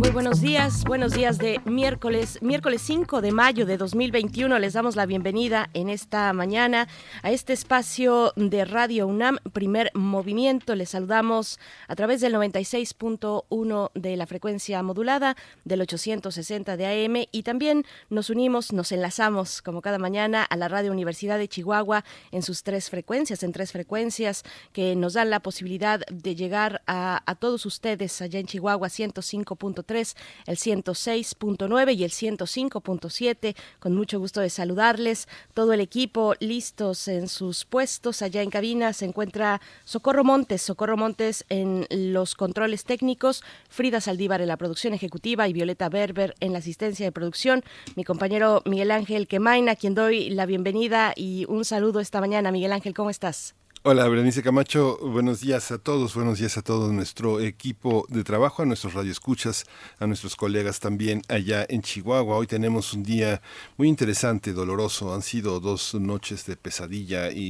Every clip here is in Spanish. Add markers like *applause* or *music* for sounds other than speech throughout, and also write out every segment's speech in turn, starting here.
Muy buenos días, buenos días de miércoles, miércoles 5 de mayo de 2021. Les damos la bienvenida en esta mañana a este espacio de Radio UNAM, primer movimiento. Les saludamos a través del 96.1 de la frecuencia modulada, del 860 de AM y también nos unimos, nos enlazamos como cada mañana a la Radio Universidad de Chihuahua en sus tres frecuencias, en tres frecuencias que nos dan la posibilidad de llegar a, a todos ustedes allá en Chihuahua 105.3 el 106.9 y el 105.7. Con mucho gusto de saludarles. Todo el equipo listos en sus puestos. Allá en cabina se encuentra Socorro Montes. Socorro Montes en los controles técnicos. Frida Saldívar en la producción ejecutiva y Violeta Berber en la asistencia de producción. Mi compañero Miguel Ángel Quemaina, a quien doy la bienvenida y un saludo esta mañana. Miguel Ángel, ¿cómo estás? Hola, Berenice Camacho. Buenos días a todos. Buenos días a todo nuestro equipo de trabajo, a nuestros radioescuchas, a nuestros colegas también allá en Chihuahua. Hoy tenemos un día muy interesante, doloroso. Han sido dos noches de pesadilla y,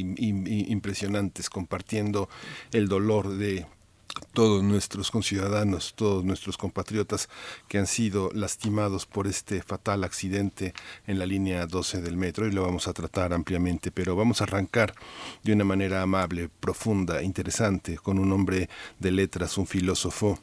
impresionantes compartiendo el dolor de todos nuestros conciudadanos, todos nuestros compatriotas que han sido lastimados por este fatal accidente en la línea 12 del metro y lo vamos a tratar ampliamente, pero vamos a arrancar de una manera amable, profunda, interesante, con un hombre de letras, un filósofo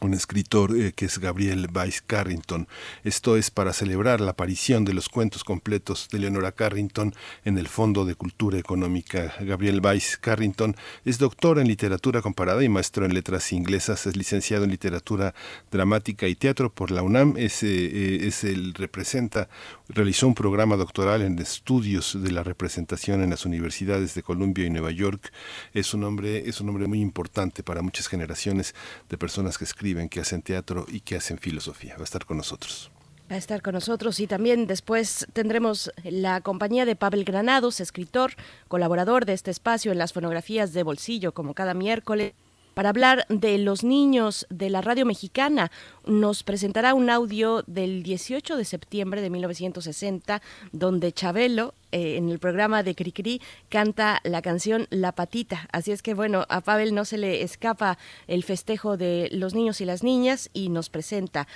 un escritor eh, que es Gabriel Weiss Carrington. Esto es para celebrar la aparición de los cuentos completos de Leonora Carrington en el Fondo de Cultura Económica. Gabriel Weiss Carrington es doctor en literatura comparada y maestro en letras inglesas. Es licenciado en literatura dramática y teatro por la UNAM. Es, eh, es el representa realizó un programa doctoral en estudios de la representación en las universidades de Columbia y Nueva York. Es un hombre es un hombre muy importante para muchas generaciones de personas que escriben que hacen teatro y que hacen filosofía. Va a estar con nosotros. Va a estar con nosotros y también después tendremos la compañía de Pavel Granados, escritor, colaborador de este espacio en las fonografías de bolsillo, como cada miércoles para hablar de los niños de la radio mexicana. Nos presentará un audio del 18 de septiembre de 1960, donde Chabelo, eh, en el programa de Cricri, canta la canción La Patita. Así es que, bueno, a Pavel no se le escapa el festejo de los niños y las niñas y nos presenta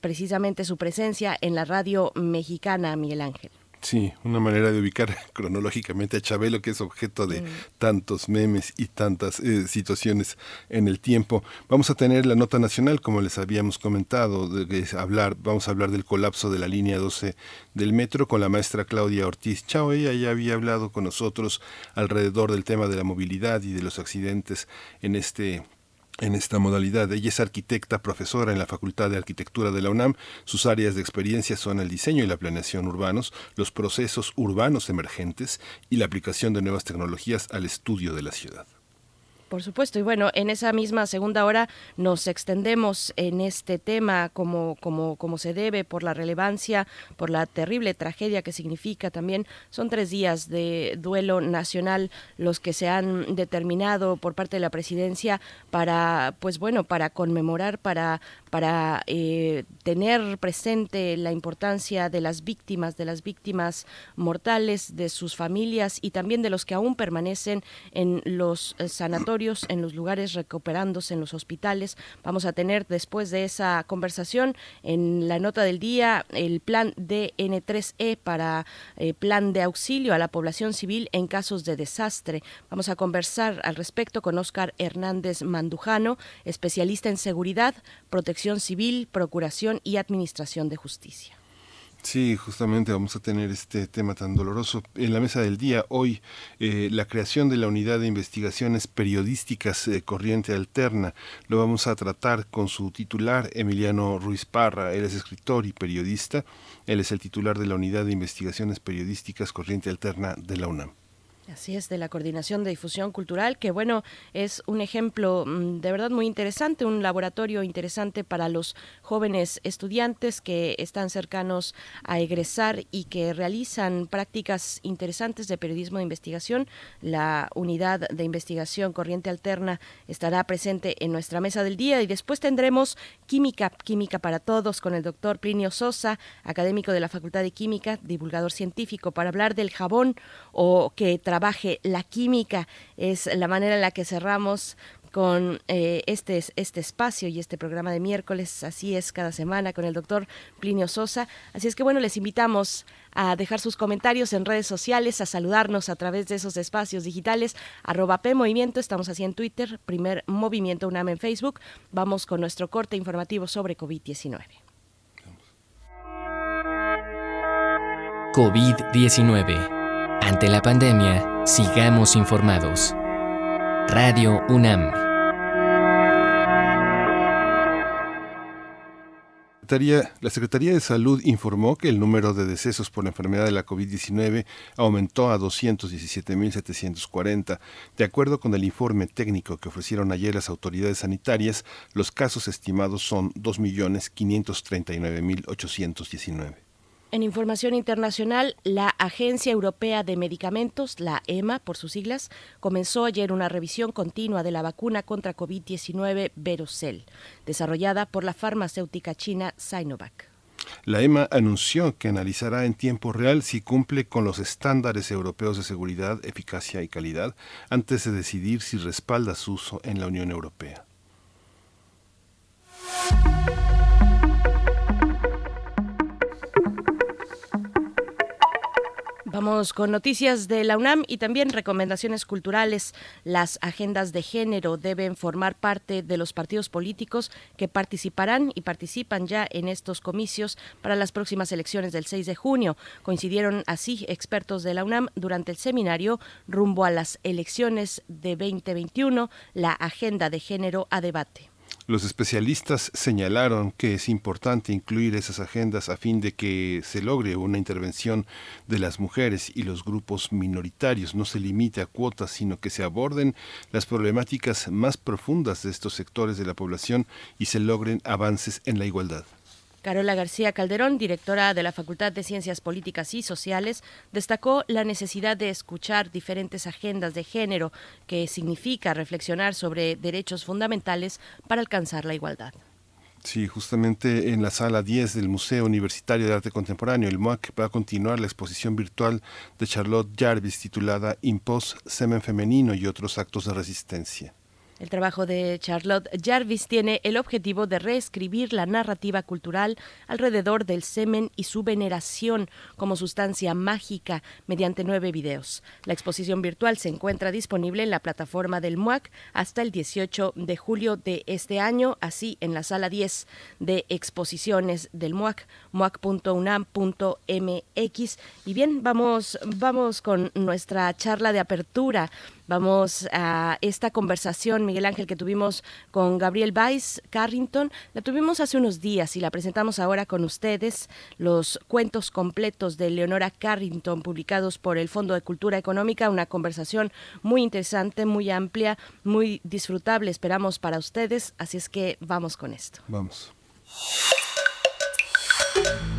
precisamente su presencia en la radio mexicana, Miguel Ángel. Sí, una manera de ubicar *laughs* cronológicamente a Chabelo, que es objeto de mm. tantos memes y tantas eh, situaciones en el tiempo. Vamos a tener la nota nacional, como les habíamos comentado, de, hablar, vamos a hablar del colapso de la línea 12 del metro con la maestra Claudia Ortiz Chao. Ella ya había hablado con nosotros alrededor del tema de la movilidad y de los accidentes en este en esta modalidad. Ella es arquitecta, profesora en la Facultad de Arquitectura de la UNAM. Sus áreas de experiencia son el diseño y la planeación urbanos, los procesos urbanos emergentes y la aplicación de nuevas tecnologías al estudio de la ciudad. Por supuesto, y bueno, en esa misma segunda hora nos extendemos en este tema como, como, como se debe, por la relevancia, por la terrible tragedia que significa también. Son tres días de duelo nacional los que se han determinado por parte de la presidencia para, pues bueno, para conmemorar, para, para eh, tener presente la importancia de las víctimas, de las víctimas mortales, de sus familias y también de los que aún permanecen en los eh, sanatorios en los lugares recuperándose en los hospitales. Vamos a tener después de esa conversación en la nota del día el plan DN3E para eh, plan de auxilio a la población civil en casos de desastre. Vamos a conversar al respecto con Óscar Hernández Mandujano, especialista en seguridad, protección civil, procuración y administración de justicia. Sí, justamente vamos a tener este tema tan doloroso. En la mesa del día, hoy, eh, la creación de la unidad de investigaciones periodísticas eh, Corriente Alterna. Lo vamos a tratar con su titular, Emiliano Ruiz Parra. Él es escritor y periodista. Él es el titular de la unidad de investigaciones periodísticas Corriente Alterna de la UNAM. Así es, de la Coordinación de Difusión Cultural, que bueno, es un ejemplo mm, de verdad muy interesante, un laboratorio interesante para los jóvenes estudiantes que están cercanos a egresar y que realizan prácticas interesantes de periodismo de investigación. La unidad de investigación Corriente Alterna estará presente en nuestra mesa del día y después tendremos Química, Química para Todos con el doctor Plinio Sosa, académico de la Facultad de Química, divulgador científico, para hablar del jabón o que trabaje la química. Es la manera en la que cerramos con eh, este, este espacio y este programa de miércoles, así es cada semana con el doctor Plinio Sosa. Así es que bueno, les invitamos a dejar sus comentarios en redes sociales, a saludarnos a través de esos espacios digitales, arroba Movimiento, estamos así en Twitter, primer Movimiento UNAM en Facebook. Vamos con nuestro corte informativo sobre COVID-19. COVID-19 ante la pandemia, sigamos informados. Radio UNAM. La Secretaría de Salud informó que el número de decesos por la enfermedad de la COVID-19 aumentó a 217.740. De acuerdo con el informe técnico que ofrecieron ayer las autoridades sanitarias, los casos estimados son 2.539.819. En información internacional, la Agencia Europea de Medicamentos, la EMA por sus siglas, comenzó ayer una revisión continua de la vacuna contra COVID-19 Verocell, desarrollada por la farmacéutica china Sinovac. La EMA anunció que analizará en tiempo real si cumple con los estándares europeos de seguridad, eficacia y calidad antes de decidir si respalda su uso en la Unión Europea. Vamos con noticias de la UNAM y también recomendaciones culturales. Las agendas de género deben formar parte de los partidos políticos que participarán y participan ya en estos comicios para las próximas elecciones del 6 de junio. Coincidieron así expertos de la UNAM durante el seminario rumbo a las elecciones de 2021, la agenda de género a debate. Los especialistas señalaron que es importante incluir esas agendas a fin de que se logre una intervención de las mujeres y los grupos minoritarios. No se limite a cuotas, sino que se aborden las problemáticas más profundas de estos sectores de la población y se logren avances en la igualdad. Carola García Calderón, directora de la Facultad de Ciencias Políticas y Sociales, destacó la necesidad de escuchar diferentes agendas de género, que significa reflexionar sobre derechos fundamentales para alcanzar la igualdad. Sí, justamente en la sala 10 del Museo Universitario de Arte Contemporáneo, el MUAC, va a continuar la exposición virtual de Charlotte Jarvis titulada Impos, Semen Femenino y otros actos de resistencia. El trabajo de Charlotte Jarvis tiene el objetivo de reescribir la narrativa cultural alrededor del semen y su veneración como sustancia mágica mediante nueve videos. La exposición virtual se encuentra disponible en la plataforma del MUAC hasta el 18 de julio de este año, así en la sala 10 de exposiciones del MUAC, muac.unam.mx. Y bien, vamos, vamos con nuestra charla de apertura Vamos a esta conversación, Miguel Ángel, que tuvimos con Gabriel Weiss Carrington. La tuvimos hace unos días y la presentamos ahora con ustedes. Los cuentos completos de Leonora Carrington, publicados por el Fondo de Cultura Económica. Una conversación muy interesante, muy amplia, muy disfrutable. Esperamos para ustedes. Así es que vamos con esto. Vamos.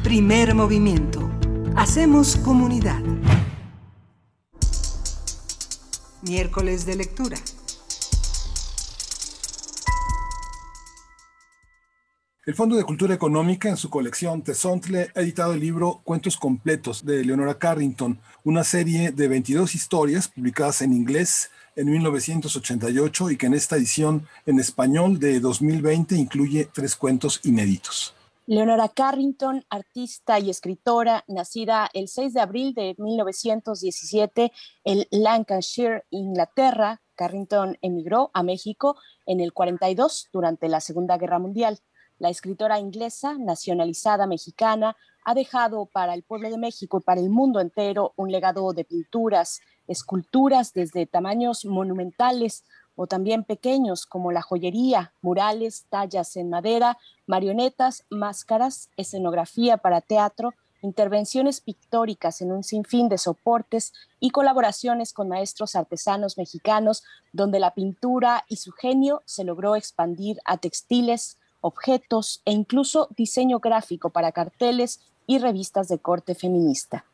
Primer movimiento. Hacemos comunidad. Miércoles de lectura. El Fondo de Cultura Económica, en su colección Tesontle, ha editado el libro Cuentos Completos de Leonora Carrington, una serie de 22 historias publicadas en inglés en 1988 y que en esta edición en español de 2020 incluye tres cuentos inéditos. Leonora Carrington, artista y escritora, nacida el 6 de abril de 1917 en Lancashire, Inglaterra. Carrington emigró a México en el 42 durante la Segunda Guerra Mundial. La escritora inglesa, nacionalizada mexicana, ha dejado para el pueblo de México y para el mundo entero un legado de pinturas, esculturas desde tamaños monumentales o también pequeños como la joyería, murales, tallas en madera, marionetas, máscaras, escenografía para teatro, intervenciones pictóricas en un sinfín de soportes y colaboraciones con maestros artesanos mexicanos, donde la pintura y su genio se logró expandir a textiles, objetos e incluso diseño gráfico para carteles y revistas de corte feminista.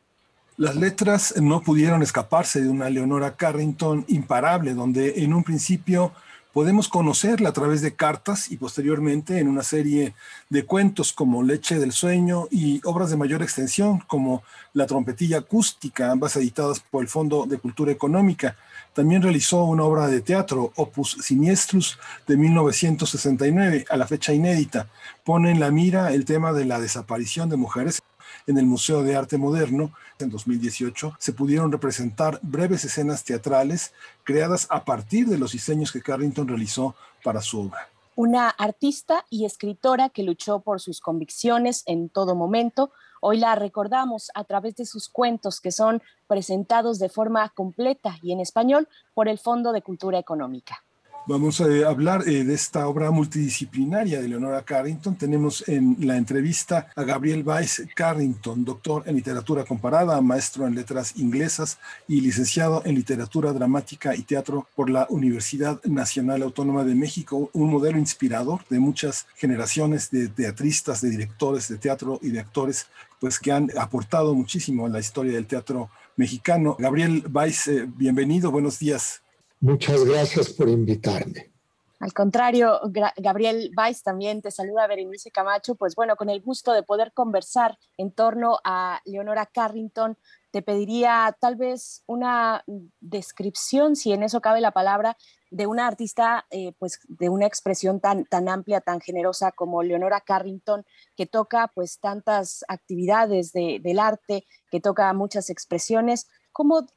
Las letras no pudieron escaparse de una Leonora Carrington imparable, donde en un principio podemos conocerla a través de cartas y posteriormente en una serie de cuentos como Leche del Sueño y obras de mayor extensión como La trompetilla acústica, ambas editadas por el Fondo de Cultura Económica. También realizó una obra de teatro, Opus Siniestrus, de 1969, a la fecha inédita. Pone en la mira el tema de la desaparición de mujeres en el Museo de Arte Moderno en 2018 se pudieron representar breves escenas teatrales creadas a partir de los diseños que Carrington realizó para su obra. Una artista y escritora que luchó por sus convicciones en todo momento, Hoy la recordamos a través de sus cuentos que son presentados de forma completa y en español por el Fondo de Cultura Económica. Vamos a hablar eh, de esta obra multidisciplinaria de Leonora Carrington. Tenemos en la entrevista a Gabriel Weiss Carrington, doctor en literatura comparada, maestro en letras inglesas y licenciado en literatura dramática y teatro por la Universidad Nacional Autónoma de México, un modelo inspirador de muchas generaciones de teatristas, de directores de teatro y de actores, pues que han aportado muchísimo a la historia del teatro mexicano. Gabriel Weiss, eh, bienvenido, buenos días. Muchas gracias por invitarme. Al contrario, Gabriel Weiss también te saluda, Berenice Camacho. Pues bueno, con el gusto de poder conversar en torno a Leonora Carrington, te pediría tal vez una descripción, si en eso cabe la palabra, de una artista, eh, pues de una expresión tan, tan amplia, tan generosa como Leonora Carrington, que toca pues tantas actividades del arte, que toca muchas expresiones.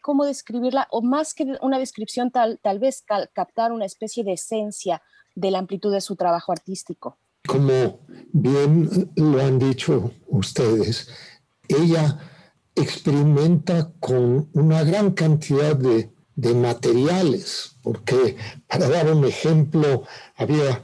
¿Cómo, describirla? O más que una descripción, tal, tal vez captar una especie de esencia de la amplitud de su trabajo artístico. Como bien lo han dicho ustedes, ella experimenta con una gran cantidad de, materiales, porque para dar un ejemplo, había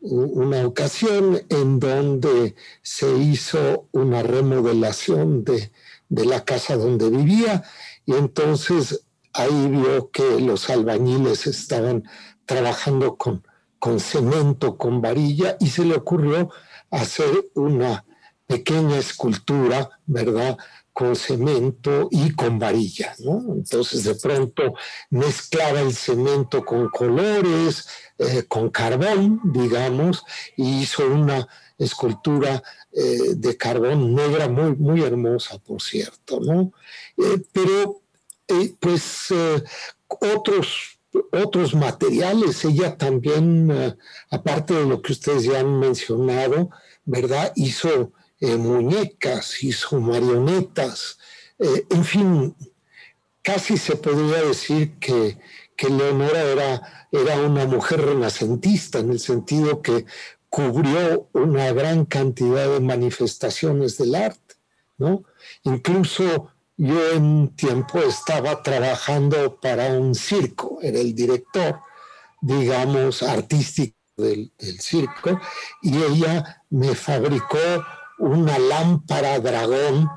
una ocasión en donde se hizo una remodelación de, de la casa donde vivía y entonces ahí vio que los albañiles estaban trabajando con, con cemento, con varilla y se le ocurrió hacer una pequeña escultura, ¿verdad? con cemento y con varilla, ¿no? Entonces de pronto mezclaba el cemento con colores, eh, con carbón, digamos, y hizo una escultura eh, de carbón negra muy, muy hermosa, por cierto, ¿no? Eh, pero, eh, pues, otros, otros materiales, ella también, aparte de lo que ustedes ya han mencionado, ¿verdad? Hizo muñecas, hizo marionetas, en fin, casi se podría decir que, que Leonora era, era una mujer renacentista, en el sentido que cubrió una gran cantidad de manifestaciones del arte, ¿no? Incluso yo en un tiempo estaba trabajando para un circo, era el director, digamos, artístico del, circo, y ella me fabricó una lámpara dragón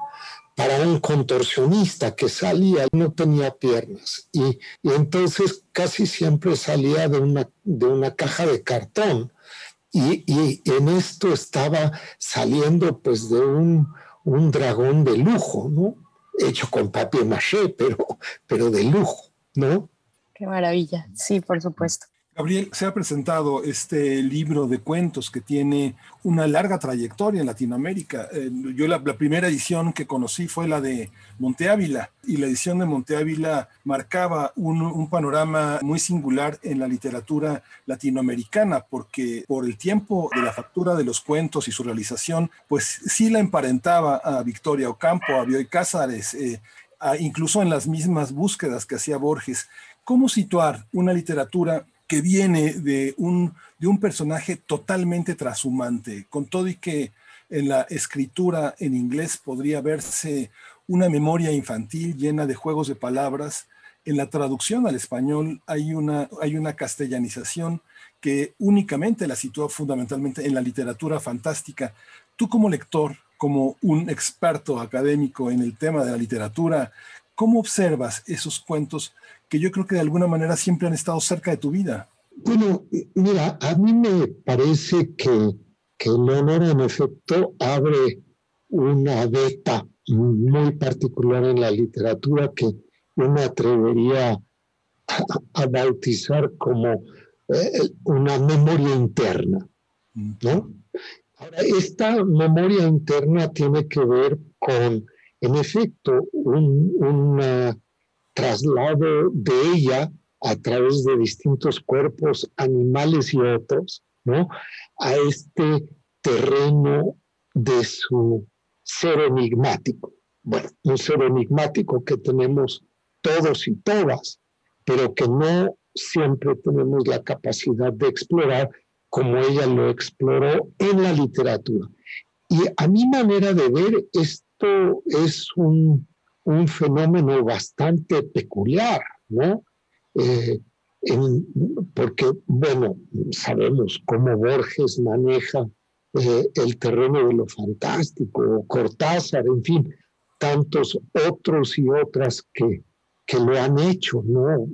para un contorsionista que salía, no tenía piernas, y, y entonces casi siempre salía de una, de una caja de cartón, y, en esto estaba saliendo pues de un, un, dragón de lujo, ¿no? Hecho con papier maché, pero, pero de lujo, ¿no? Qué maravilla, sí, por supuesto. Gabriel, se ha presentado este libro de cuentos que tiene una larga trayectoria en Latinoamérica. Eh, yo la, primera edición que conocí fue la de Monte Ávila y la edición de Monte Ávila marcaba un, panorama muy singular en la literatura latinoamericana porque por el tiempo de la factura de los cuentos y su realización, pues sí la emparentaba a Victoria Ocampo, a Bioy Cázares, eh, incluso en las mismas búsquedas que hacía Borges. ¿Cómo situar una literatura que viene de un, de un personaje totalmente trashumante, con todo y que en la escritura en inglés podría verse una memoria infantil llena de juegos de palabras. En la traducción al español hay una, hay una castellanización que únicamente la sitúa fundamentalmente en la literatura fantástica. Tú como lector, como un experto académico en el tema de la literatura, ¿cómo observas esos cuentos que yo creo que de alguna manera siempre han estado cerca de tu vida? Bueno, mira, a mí me parece que, que Leonora en efecto abre una beta muy particular en la literatura que yo me atrevería a, bautizar como eh, una memoria interna, ¿no? Ahora, esta memoria interna tiene que ver con, en efecto, un, un traslado de ella a través de distintos cuerpos animales y otros, ¿no? A este terreno de su ser enigmático. Bueno, un ser enigmático que tenemos todos y todas, pero que no siempre tenemos la capacidad de explorar como ella lo exploró en la literatura. Y a mi manera de ver, esto es un, un fenómeno bastante peculiar, ¿no? Eh, porque, bueno, sabemos cómo Borges maneja eh, el terreno de lo fantástico, Cortázar, en fin, tantos otros y otras que, que lo han hecho, ¿no?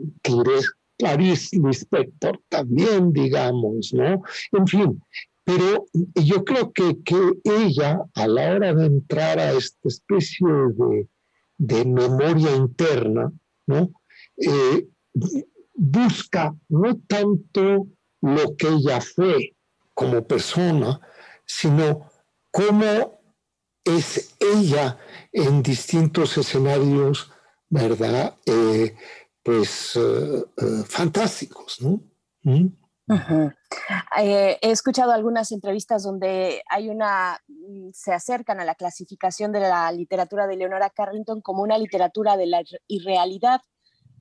Clarice Lispector también, digamos, ¿no? En fin, pero yo creo que, que ella, a la hora de entrar a esta especie de, de memoria interna, ¿no? Eh, busca no tanto lo que ella fue como persona, sino cómo es ella en distintos escenarios, ¿verdad? Eh, pues eh, fantásticos, ¿no? ¿Mm? He escuchado algunas entrevistas donde hay una, mm, se acercan a la clasificación de la literatura de Leonora Carrington como una literatura de la irrealidad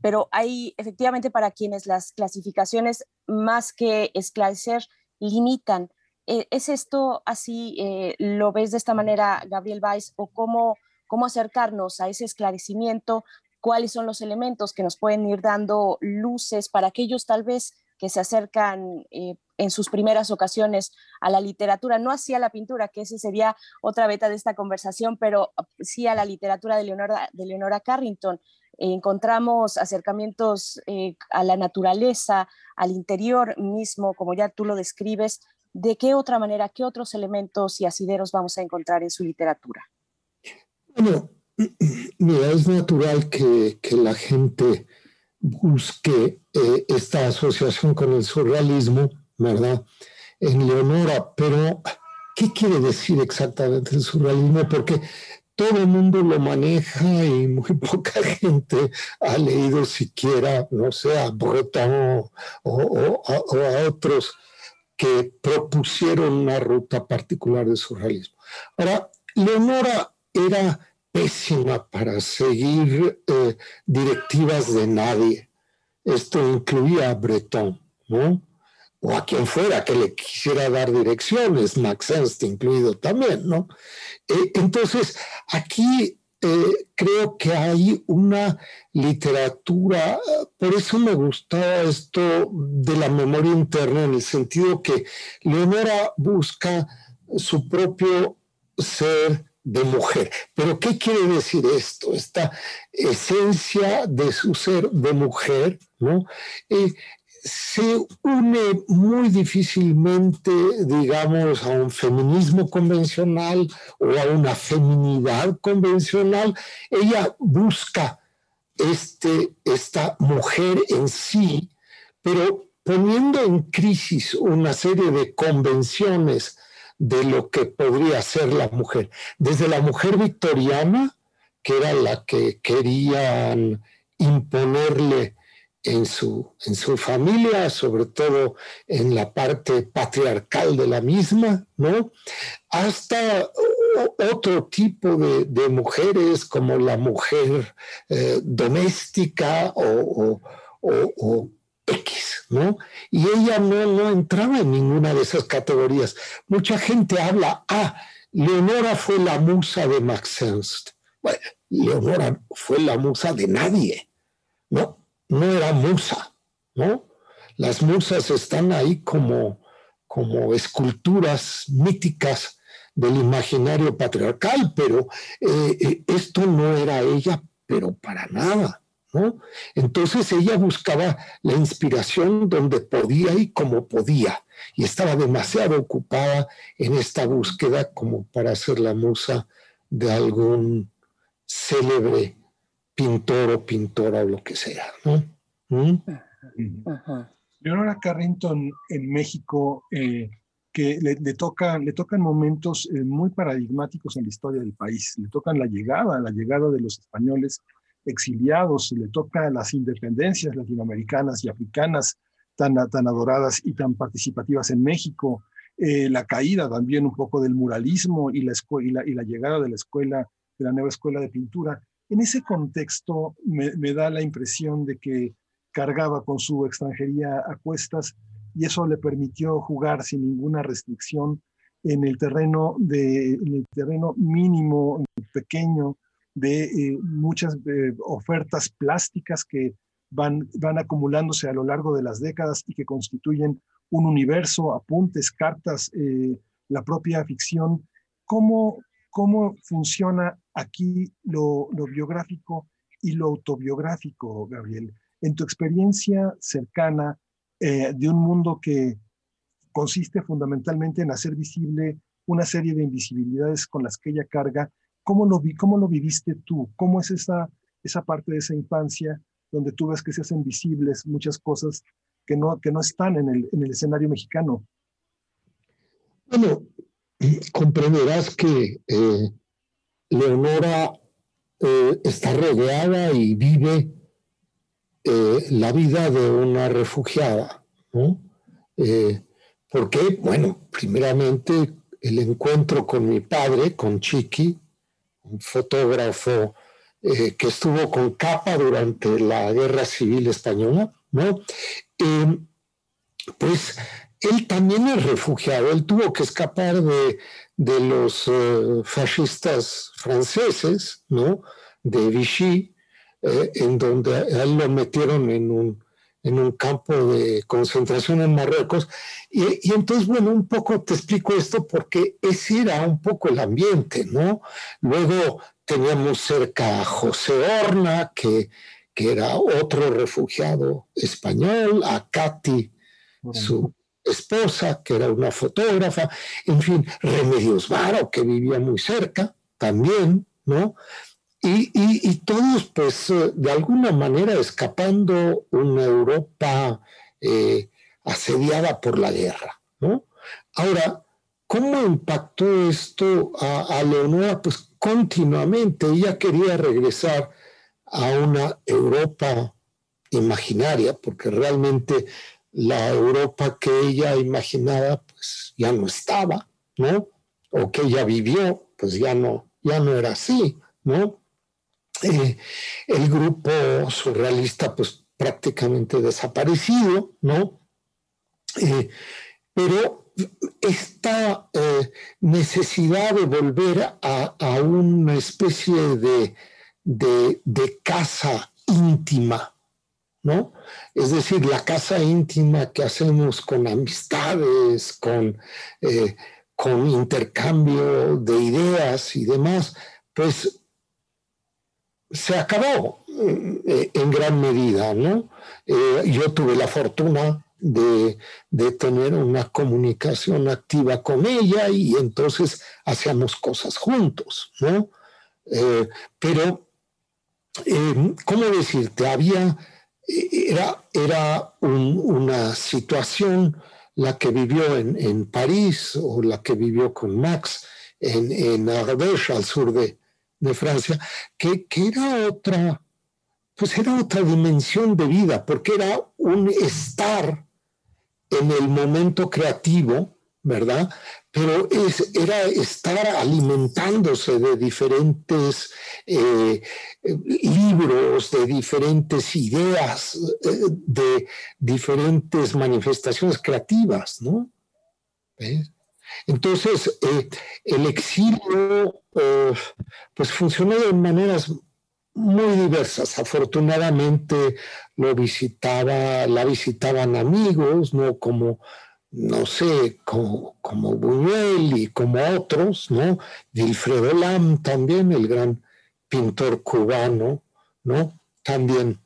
pero hay efectivamente para quienes las clasificaciones más que esclarecer limitan. Eh, ¿Es esto así? Eh, ¿Lo ves de esta manera, Gabriel Weiss? ¿O cómo, cómo acercarnos a ese esclarecimiento? ¿Cuáles son los elementos que nos pueden ir dando luces para aquellos tal vez que se acercan eh, en sus primeras ocasiones a la literatura, no así a la pintura, que ese sería otra beta de esta conversación, pero sí a la literatura de Leonora, de Leonora Carrington encontramos acercamientos eh, a la naturaleza, al interior mismo, como ya tú lo describes. ¿De qué otra manera, qué otros elementos y asideros vamos a encontrar en su literatura? Bueno, *clears throat* mira, es natural que, que la gente busque eh, esta asociación con el surrealismo, ¿verdad? En Leonora, pero ¿qué quiere decir exactamente el surrealismo? Porque todo el mundo lo maneja y muy *laughs* poca gente ha leído siquiera, no sé, a Breton o, a, otros que propusieron una ruta particular de surrealismo. Ahora, Leonora era pésima para seguir eh, directivas de nadie. Esto incluía a Breton, ¿no? o a quien fuera que le quisiera dar direcciones, Max Ernst incluido también, ¿no? Eh, entonces, aquí eh, creo que hay una literatura, por eso me gustaba esto de la memoria interna, en el sentido que Leonora busca su propio ser de mujer. Pero ¿qué quiere decir esto? Esta esencia de su ser de mujer, ¿no? Eh, se une muy difícilmente, digamos, a un feminismo convencional o a una feminidad convencional. Ella busca este, esta mujer en sí, pero poniendo en crisis una serie de convenciones de lo que podría ser la mujer. Desde la mujer victoriana, que era la que querían imponerle en su, en su familia, sobre todo en la parte patriarcal de la misma, ¿no? Hasta otro tipo de, mujeres como la mujer eh, doméstica o, X, ¿no? Y ella no, no entraba en ninguna de esas categorías. Mucha gente habla, ah, Leonora fue la musa de Max Ernst. Bueno, Leonora fue la musa de nadie, ¿no? no era musa, ¿no? Las musas están ahí como, como esculturas míticas del imaginario patriarcal, pero eh, eh, esto no era ella, pero para nada. ¿No? Entonces ella buscaba la inspiración donde podía y como podía, y estaba demasiado ocupada en esta búsqueda como para ser la musa de algún célebre pintor o pintora o lo que sea. ¿no? ¿Mm? Leonora Carrington en México, eh, que le, le, toca, le tocan momentos eh, muy paradigmáticos en la historia del país. Le tocan la llegada, la llegada de los españoles exiliados, le toca las independencias latinoamericanas y africanas tan, tan adoradas y tan participativas en México, eh, la caída también un poco del muralismo y la, y y la llegada de la escuela, de la nueva escuela de pintura. En ese contexto me, me da la impresión de que cargaba con su extranjería a cuestas y eso le permitió jugar sin ninguna restricción en el terreno, de, en el terreno mínimo, pequeño, de eh, muchas eh, ofertas plásticas que van, van acumulándose a lo largo de las décadas y que constituyen un universo, apuntes, cartas, eh, la propia ficción. ¿Cómo, ¿Cómo funciona aquí lo, biográfico y lo autobiográfico, Gabriel? en tu experiencia cercana de un mundo que consiste fundamentalmente en hacer visible una serie de invisibilidades con las que ella carga, ¿cómo lo, vi, cómo lo viviste tú? ¿Cómo es esa, esa parte de esa infancia donde tú ves que se hacen visibles muchas cosas que no, que no están en el, en el escenario mexicano? Bueno, comprenderás que eh, Leonora eh, está rodeada y vive eh, la vida de una refugiada. ¿no? Eh, porque, bueno, primeramente el encuentro con mi padre, con Chiqui, fotógrafo eh, que estuvo con capa durante la Guerra Civil Española, ¿no? pues él también es refugiado, él tuvo que escapar de, de los fascistas franceses, ¿no? De Vichy, eh, en donde a él lo metieron en un, en un campo de concentración en Marruecos. Y, y, entonces, bueno, un poco te explico esto porque ese era un poco el ambiente, ¿no? Luego teníamos cerca a José Horna, que, que era otro refugiado español, a Katy, su esposa, que era una fotógrafa, en fin, Remedios Varo, que vivía muy cerca también, ¿no? Y, todos, pues, de alguna manera escapando una Europa eh, asediada por la guerra, ¿no? Ahora, ¿cómo impactó esto a, Leonora? Pues continuamente ella quería regresar a una Europa imaginaria, porque realmente la Europa que ella imaginaba, pues ya no estaba, ¿no? O que ella vivió, pues ya no, ya no era así, ¿no? Eh, el grupo surrealista pues prácticamente desaparecido, ¿no? Eh, pero esta eh, necesidad de volver a, una especie de, de, casa íntima, ¿no? Es decir, la casa íntima que hacemos con amistades, con, con intercambio de ideas y demás, pues se acabó eh, en gran medida, ¿no? Eh, yo tuve la fortuna de, tener una comunicación activa con ella y entonces hacíamos cosas juntos, ¿no? Eh, pero, ¿cómo decirte? Había, era, era una situación la que vivió en, París o la que vivió con Max en, en Ardèche, al sur de, de Francia, que, era otra, pues era otra dimensión de vida, porque era un estar en el momento creativo, ¿verdad? Pero es, era estar alimentándose de diferentes eh, libros, de diferentes ideas, eh, de diferentes manifestaciones creativas, ¿no? Entonces, eh, el exilio eh, pues funcionó de maneras muy diversas. Afortunadamente lo visitaba, la visitaban amigos, ¿no? Como, no sé, como, como Buñuel y como otros, ¿no? Wilfredo Lam también, el gran pintor cubano, ¿no? También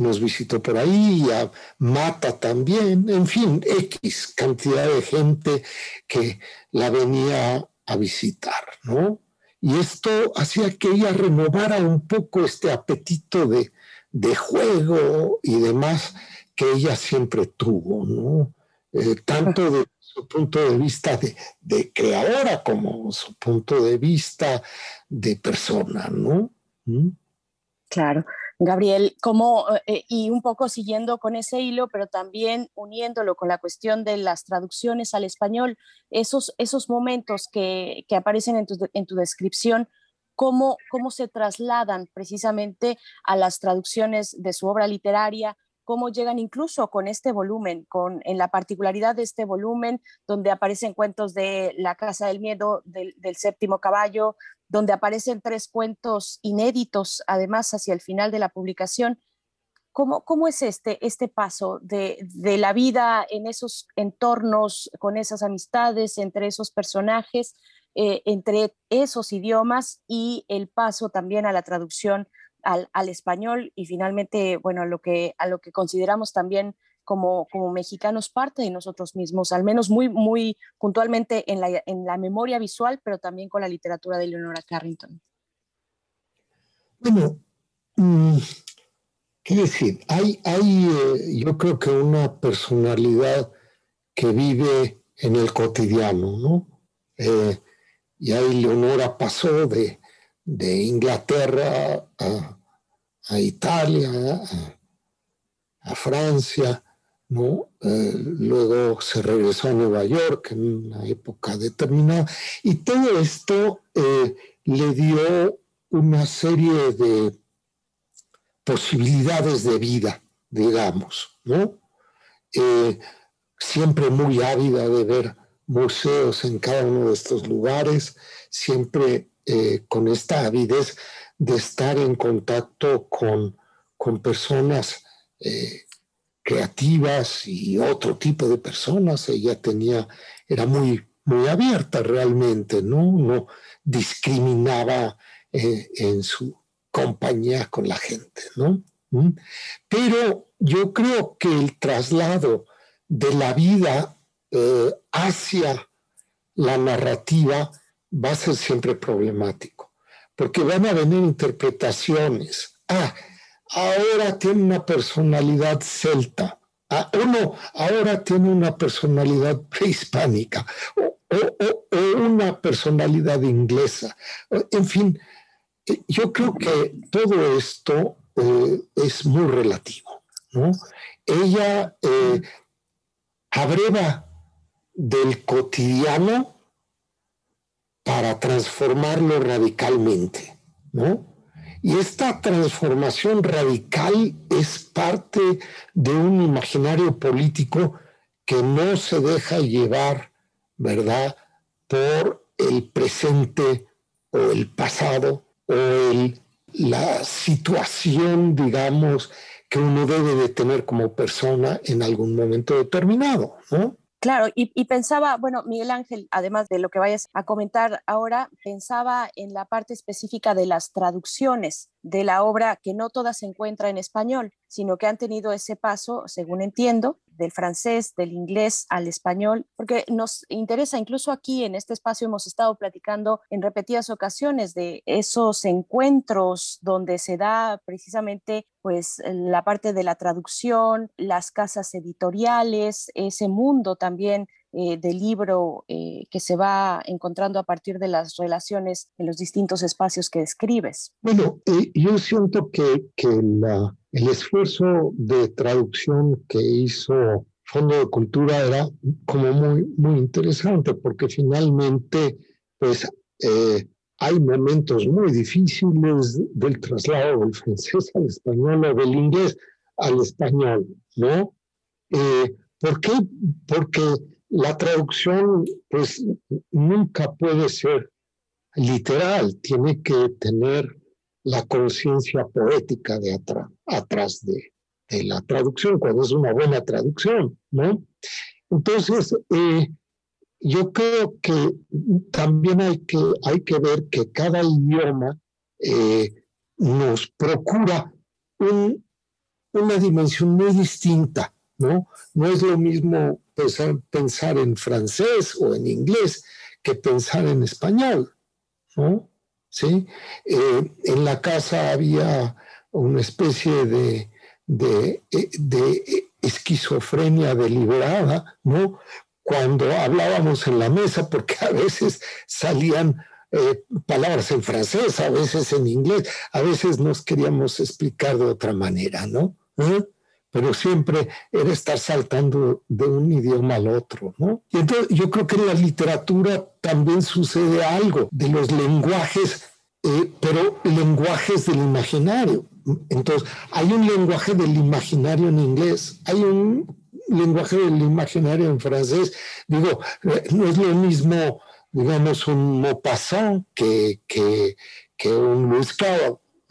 nos visitó por ahí, a Mata también, en fin, X cantidad de gente que la venía a visitar, ¿no? Y esto hacía que ella renovara un poco este apetito de, de juego y demás que ella siempre tuvo, ¿no? Eh, tanto de su punto de vista de, de, creadora como su punto de vista de persona, ¿no? ¿Mm? Claro. Gabriel, como, eh, y un poco siguiendo con ese hilo, pero también uniéndolo con la cuestión de las traducciones al español, esos, esos momentos que, que aparecen en tu, en tu descripción, ¿cómo, ¿cómo se trasladan precisamente a las traducciones de su obra literaria? cómo llegan incluso con este volumen, con, en la particularidad de este volumen, donde aparecen cuentos de La Casa del Miedo, del, séptimo caballo, donde aparecen tres cuentos inéditos, además, hacia el final de la publicación. ¿Cómo, cómo es este, este paso de, de, la vida en esos entornos, con esas amistades, entre esos personajes, eh, entre esos idiomas y el paso también a la traducción al, español y finalmente, bueno, a lo que, a lo que consideramos también como, como mexicanos parte de nosotros mismos, al menos muy, muy puntualmente en la, en la memoria visual, pero también con la literatura de Leonora Carrington. Bueno, mm, qué decir, hay, hay eh, yo creo que una personalidad que vive en el cotidiano, ¿no? Eh, y ahí Leonora pasó de, de Inglaterra a, Italia, a, Francia, ¿no? Eh, luego se regresó a Nueva York en una época determinada, y todo esto eh, le dio una serie de posibilidades de vida, digamos, ¿no? Eh, siempre muy ávida de ver museos en cada uno de estos lugares, siempre con esta avidez de estar en contacto con, con personas creativas y otro tipo de personas. Ella tenía, era muy, muy abierta realmente, ¿no? No discriminaba eh, en su compañía con la gente, ¿no? ¿Mm? Pero yo creo que el traslado de la vida hacia la narrativa va a ser siempre problemático, porque van a venir interpretaciones. Ah, ahora tiene una personalidad celta. Ah, o no, ahora tiene una personalidad prehispánica o, una personalidad inglesa. En fin, eh, yo creo que todo esto eh, es muy relativo. ¿no? Ella eh, del cotidiano para transformarlo radicalmente, ¿no? Y esta transformación radical es parte de un imaginario político que no se deja llevar, ¿verdad?, por el presente o el pasado o la situación, digamos, que uno debe de tener como persona en algún momento determinado, ¿no? Claro, y, pensaba, bueno, Miguel Ángel, además de lo que vayas a comentar ahora, pensaba en la parte específica de las traducciones de la obra, que no todas se encuentra en español, sino que han tenido ese paso, según entiendo, del francés, del inglés al español, porque nos interesa, incluso aquí en este espacio hemos estado platicando en repetidas ocasiones de esos encuentros donde se da precisamente pues la parte de la traducción, las casas editoriales, ese mundo también eh, del libro eh, que se va encontrando a partir de las relaciones en los distintos espacios que describes? Bueno, eh, yo siento que, que la, el esfuerzo de traducción que hizo Fondo de Cultura era como muy, muy interesante porque finalmente pues hay momentos muy difíciles del traslado del francés al español o del inglés al español, ¿no? ¿Por qué? Porque la traducción pues nunca puede ser literal, tiene que tener la conciencia poética de atrás, de, la traducción, cuando es una buena traducción, ¿no? Entonces, eh, yo creo que también hay que, hay que ver que cada idioma eh, nos procura un, una dimensión muy distinta, ¿no? No es lo mismo pensar, pensar en francés o en inglés que pensar en español, ¿no? ¿Sí? Eh, en la casa había una especie de, de, esquizofrenia deliberada, ¿no? Cuando hablábamos en la mesa, porque a veces salían eh, palabras en francés, a veces en inglés, a veces nos queríamos explicar de otra manera, ¿no? ¿Eh? Pero siempre era estar saltando de un idioma al otro, ¿no? Y entonces yo creo que en la literatura también sucede algo de los lenguajes, eh, pero lenguajes del imaginario. Entonces, hay un lenguaje del imaginario en inglés, hay un lenguaje del imaginario en francés. Digo, no es lo mismo digamos, un Maupassant que, que, un Lewis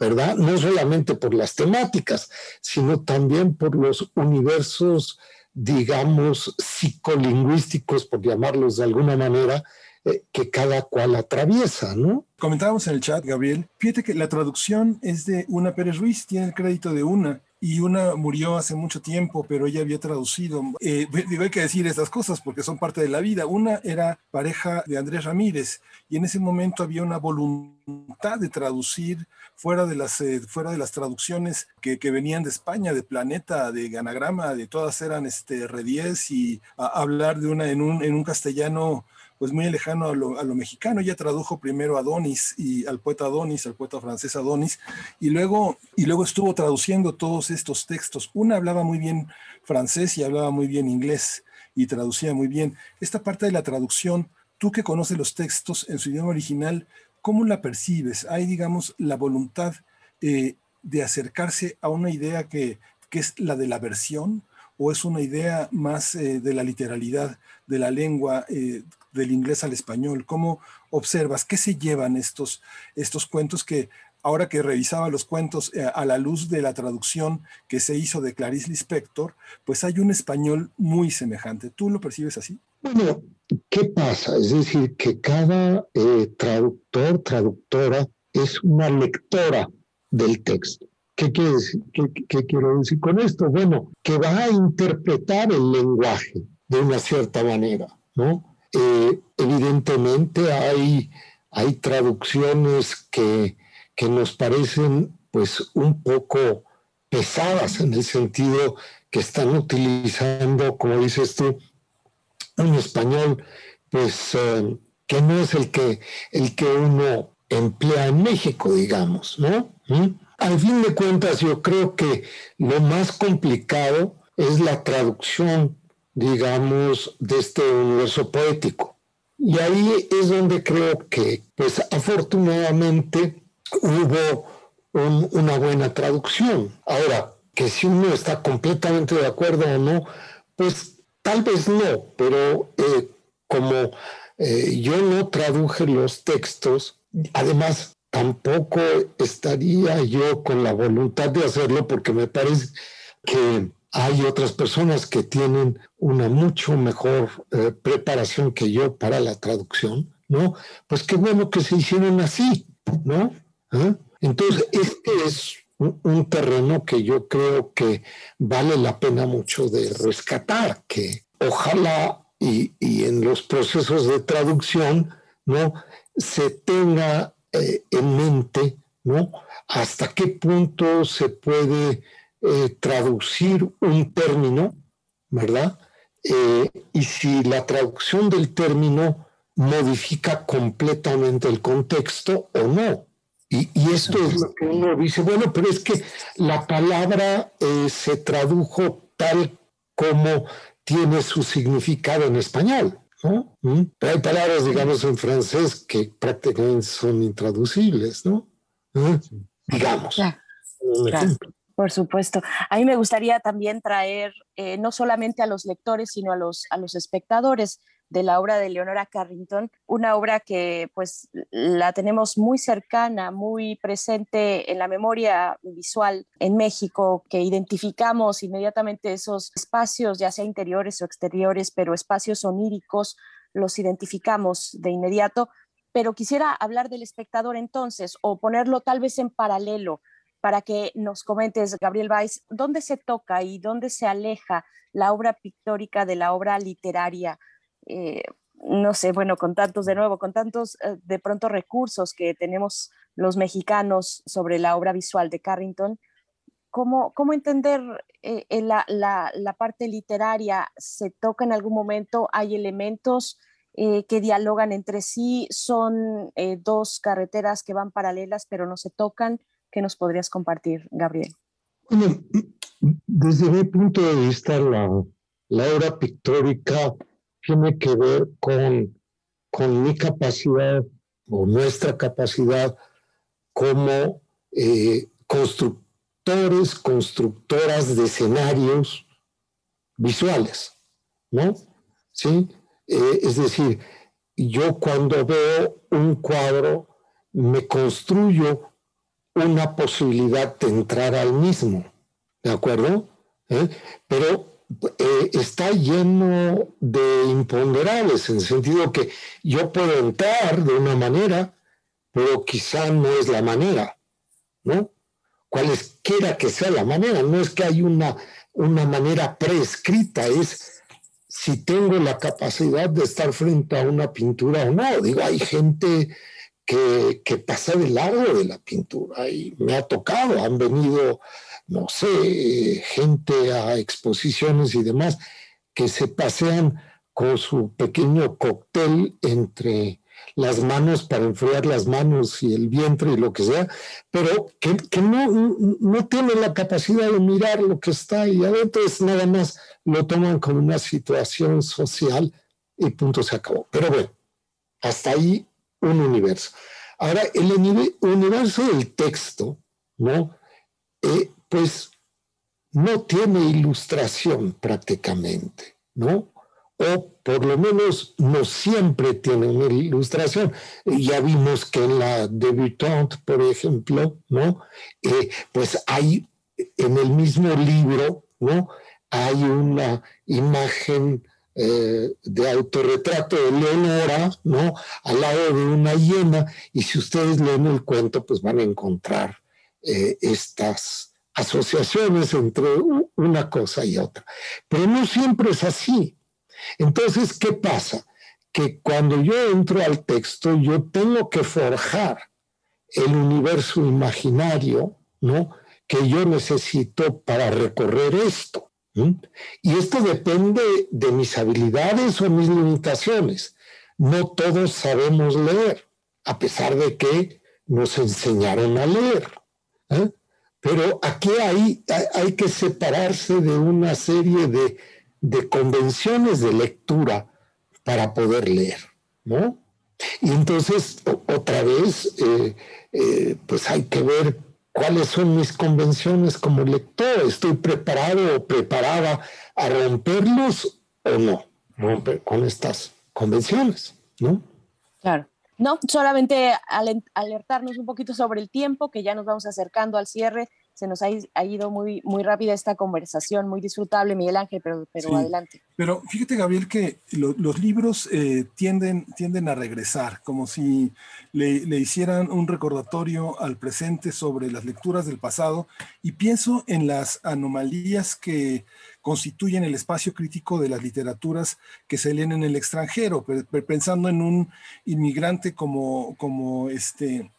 ¿verdad? No solamente por las temáticas, sino también por los universos, digamos, psicolingüísticos, por llamarlos de alguna manera, eh, que cada cual atraviesa, ¿no? Comentábamos en el chat, Gabriel, fíjate que la traducción es de Una Pérez Ruiz, tiene el crédito de una, y una murió hace mucho tiempo, pero ella había traducido. Eh, digo, hay que decir estas cosas porque son parte de la vida. Una era pareja de Andrés Ramírez y en ese momento había una voluntad de traducir fuera de las, eh, fuera de las traducciones que, que, venían de España, de Planeta, de Ganagrama, de todas eran este, Redies y hablar de una en un, en un castellano pues muy lejano a lo, a lo, mexicano. Ella tradujo primero a Adonis y al poeta Adonis, al poeta francés Adonis, y luego, y luego estuvo traduciendo todos estos textos. Una hablaba muy bien francés y hablaba muy bien inglés y traducía muy bien. Esta parte de la traducción, tú que conoces los textos en su idioma original, ¿cómo la percibes? ¿Hay, digamos, la voluntad eh, de acercarse a una idea que, que es la de la versión? ¿O es una idea más eh, de la literalidad de la lengua eh, del inglés al español? ¿Cómo observas qué se llevan estos, estos cuentos que ahora que revisaba los cuentos a la luz de la traducción que se hizo de Clarice Lispector, pues hay un español muy semejante. ¿Tú lo percibes así? Bueno, ¿qué pasa? Es decir, que cada eh, traductor, traductora es una lectora del texto. ¿Qué, quiere decir? ¿Qué quiero decir con esto? Bueno, que va a interpretar el lenguaje de una cierta manera, ¿no? Eh, evidentemente hay, hay traducciones que, que nos parecen pues un poco pesadas en el sentido que están utilizando, como dices tú, un español, pues eh, que no es el que, el que uno emplea en México, digamos, ¿no? ¿Mm? Al fin de cuentas, yo creo que lo más complicado es la traducción digamos, de este universo poético. Y ahí es donde creo que, pues afortunadamente, hubo una buena traducción. Ahora, que si uno está completamente de acuerdo o no, pues tal vez no, pero eh, como eh, yo no traduje los textos, además tampoco estaría yo con la voluntad de hacerlo porque me parece que hay otras personas que tienen una mucho mejor eh, preparación que yo para la traducción, ¿no? Pues qué bueno que se hicieron así, ¿no? ¿Ah? Entonces, este es un, terreno que yo creo que vale la pena mucho de rescatar, que ojalá y, en los procesos de traducción, ¿no? Se tenga eh, en mente, ¿no? Hasta qué punto se puede eh, traducir un término, ¿verdad? Eh, y si la traducción del término modifica completamente el contexto o no. Y, esto es lo que uno dice, bueno, pero es que la palabra eh, se tradujo tal como tiene su significado en español. ¿no? ¿Mm? Pero hay palabras, digamos, en francés que prácticamente son intraducibles, ¿no? ¿Mm? Digamos. Por supuesto. A mí me gustaría también traer eh, no solamente a los lectores, sino a los, a los espectadores. De la obra de Leonora Carrington, una obra que pues la tenemos muy cercana, muy presente en la memoria visual en México, que identificamos inmediatamente esos espacios, ya sea interiores o exteriores, pero espacios oníricos, los identificamos de inmediato. Pero quisiera hablar del espectador entonces, o ponerlo tal vez en paralelo, para que nos comentes, Gabriel Weiss, dónde se toca y dónde se aleja la obra pictórica de la obra literaria. Eh, no sé, bueno, con tantos, de nuevo, con tantos eh, de pronto recursos que tenemos los mexicanos sobre la obra visual de Carrington, ¿cómo, cómo entender eh, la, la, la, parte literaria? ¿Se toca en algún momento? ¿Hay elementos que dialogan entre sí? ¿Son dos carreteras que van paralelas pero no se tocan? ¿Qué nos podrías compartir, Gabriel? Bueno, desde mi punto de vista, la, la obra pictórica tiene que ver con, con mi capacidad o nuestra capacidad como eh, constructores, constructoras de escenarios visuales, ¿no? ¿Sí? Eh, es decir, yo cuando veo un cuadro me construyo una posibilidad de entrar al mismo, ¿de acuerdo? ¿Eh? Pero eh, está lleno de imponderables, en el sentido que yo puedo entrar de una manera, pero quizá no es la manera, ¿no? Cualesquiera que sea la manera, no es que hay una, una manera prescrita, es si tengo la capacidad de estar frente a una pintura o no. Digo, hay gente que, que pasa de largo de la pintura y me ha tocado, han venido no sé, gente a exposiciones y demás, que se pasean con su pequeño cóctel entre las manos para enfriar las manos y el vientre y lo que sea, pero que, no, no tienen la capacidad de mirar lo que está ahí adentro, es nada más lo toman como una situación social y punto se acabó. Pero bueno, hasta ahí un universo. Ahora, el universo del texto, ¿no? Eh, pues no tiene ilustración prácticamente, ¿no? O por lo menos no siempre tiene una ilustración. Ya vimos que en la debutante, por ejemplo, ¿no? Eh, pues hay en el mismo libro, ¿no? Hay una imagen eh, de autorretrato de Leonora, ¿no? Al lado de una hiena, y si ustedes leen el cuento, pues van a encontrar eh, estas asociaciones entre una cosa y otra. Pero no siempre es así. Entonces, ¿qué pasa? Que cuando yo entro al texto, yo tengo que forjar el universo imaginario, ¿no? Que yo necesito para recorrer esto. Y esto depende de mis habilidades o mis limitaciones. No todos sabemos leer, a pesar de que nos enseñaron a leer. ¿eh? Pero aquí hay, hay que separarse de una serie de, convenciones de lectura para poder leer, ¿no? Y entonces, otra vez, eh, eh, pues hay que ver cuáles son mis convenciones como lector. ¿Estoy preparado o preparada a romperlos o no? Romper con estas convenciones, ¿no? Claro. No, solamente alertarnos un poquito sobre el tiempo, que ya nos vamos acercando al cierre. Se nos ha, ido muy, muy rápida esta conversación, muy disfrutable, Miguel Ángel, pero, pero adelante. Pero fíjate, Gabriel, que los libros eh, tienden, tienden a regresar, como si le, le, hicieran un recordatorio al presente sobre las lecturas del pasado, y pienso en las anomalías que constituyen el espacio crítico de las literaturas que se leen en el extranjero, pensando en un inmigrante como, como este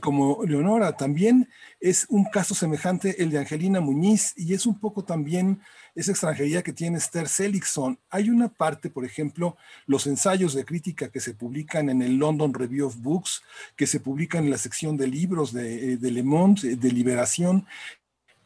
como Leonora, también es un caso semejante el de Angelina Muñiz y es un poco también esa extranjería que tiene Esther Seligson. Hay una parte, por ejemplo, los ensayos de crítica que se publican en el London Review of Books, que se publican en la sección de libros de, de Le Monde, de Liberación.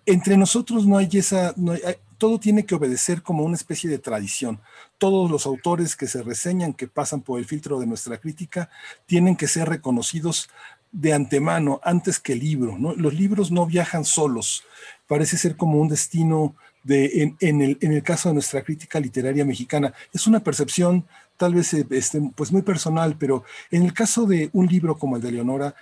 Entre nosotros no hay esa, no hay, todo tiene que obedecer como una especie de tradición. Todos los autores que se reseñan, que pasan por el filtro de nuestra crítica, tienen que ser reconocidos de antemano, antes que el libro. Los libros no viajan solos. Parece ser como un destino de, en, el, en el caso de nuestra crítica literaria mexicana. Es una percepción tal vez este, pues muy personal, pero en el caso de un libro como el de Leonora,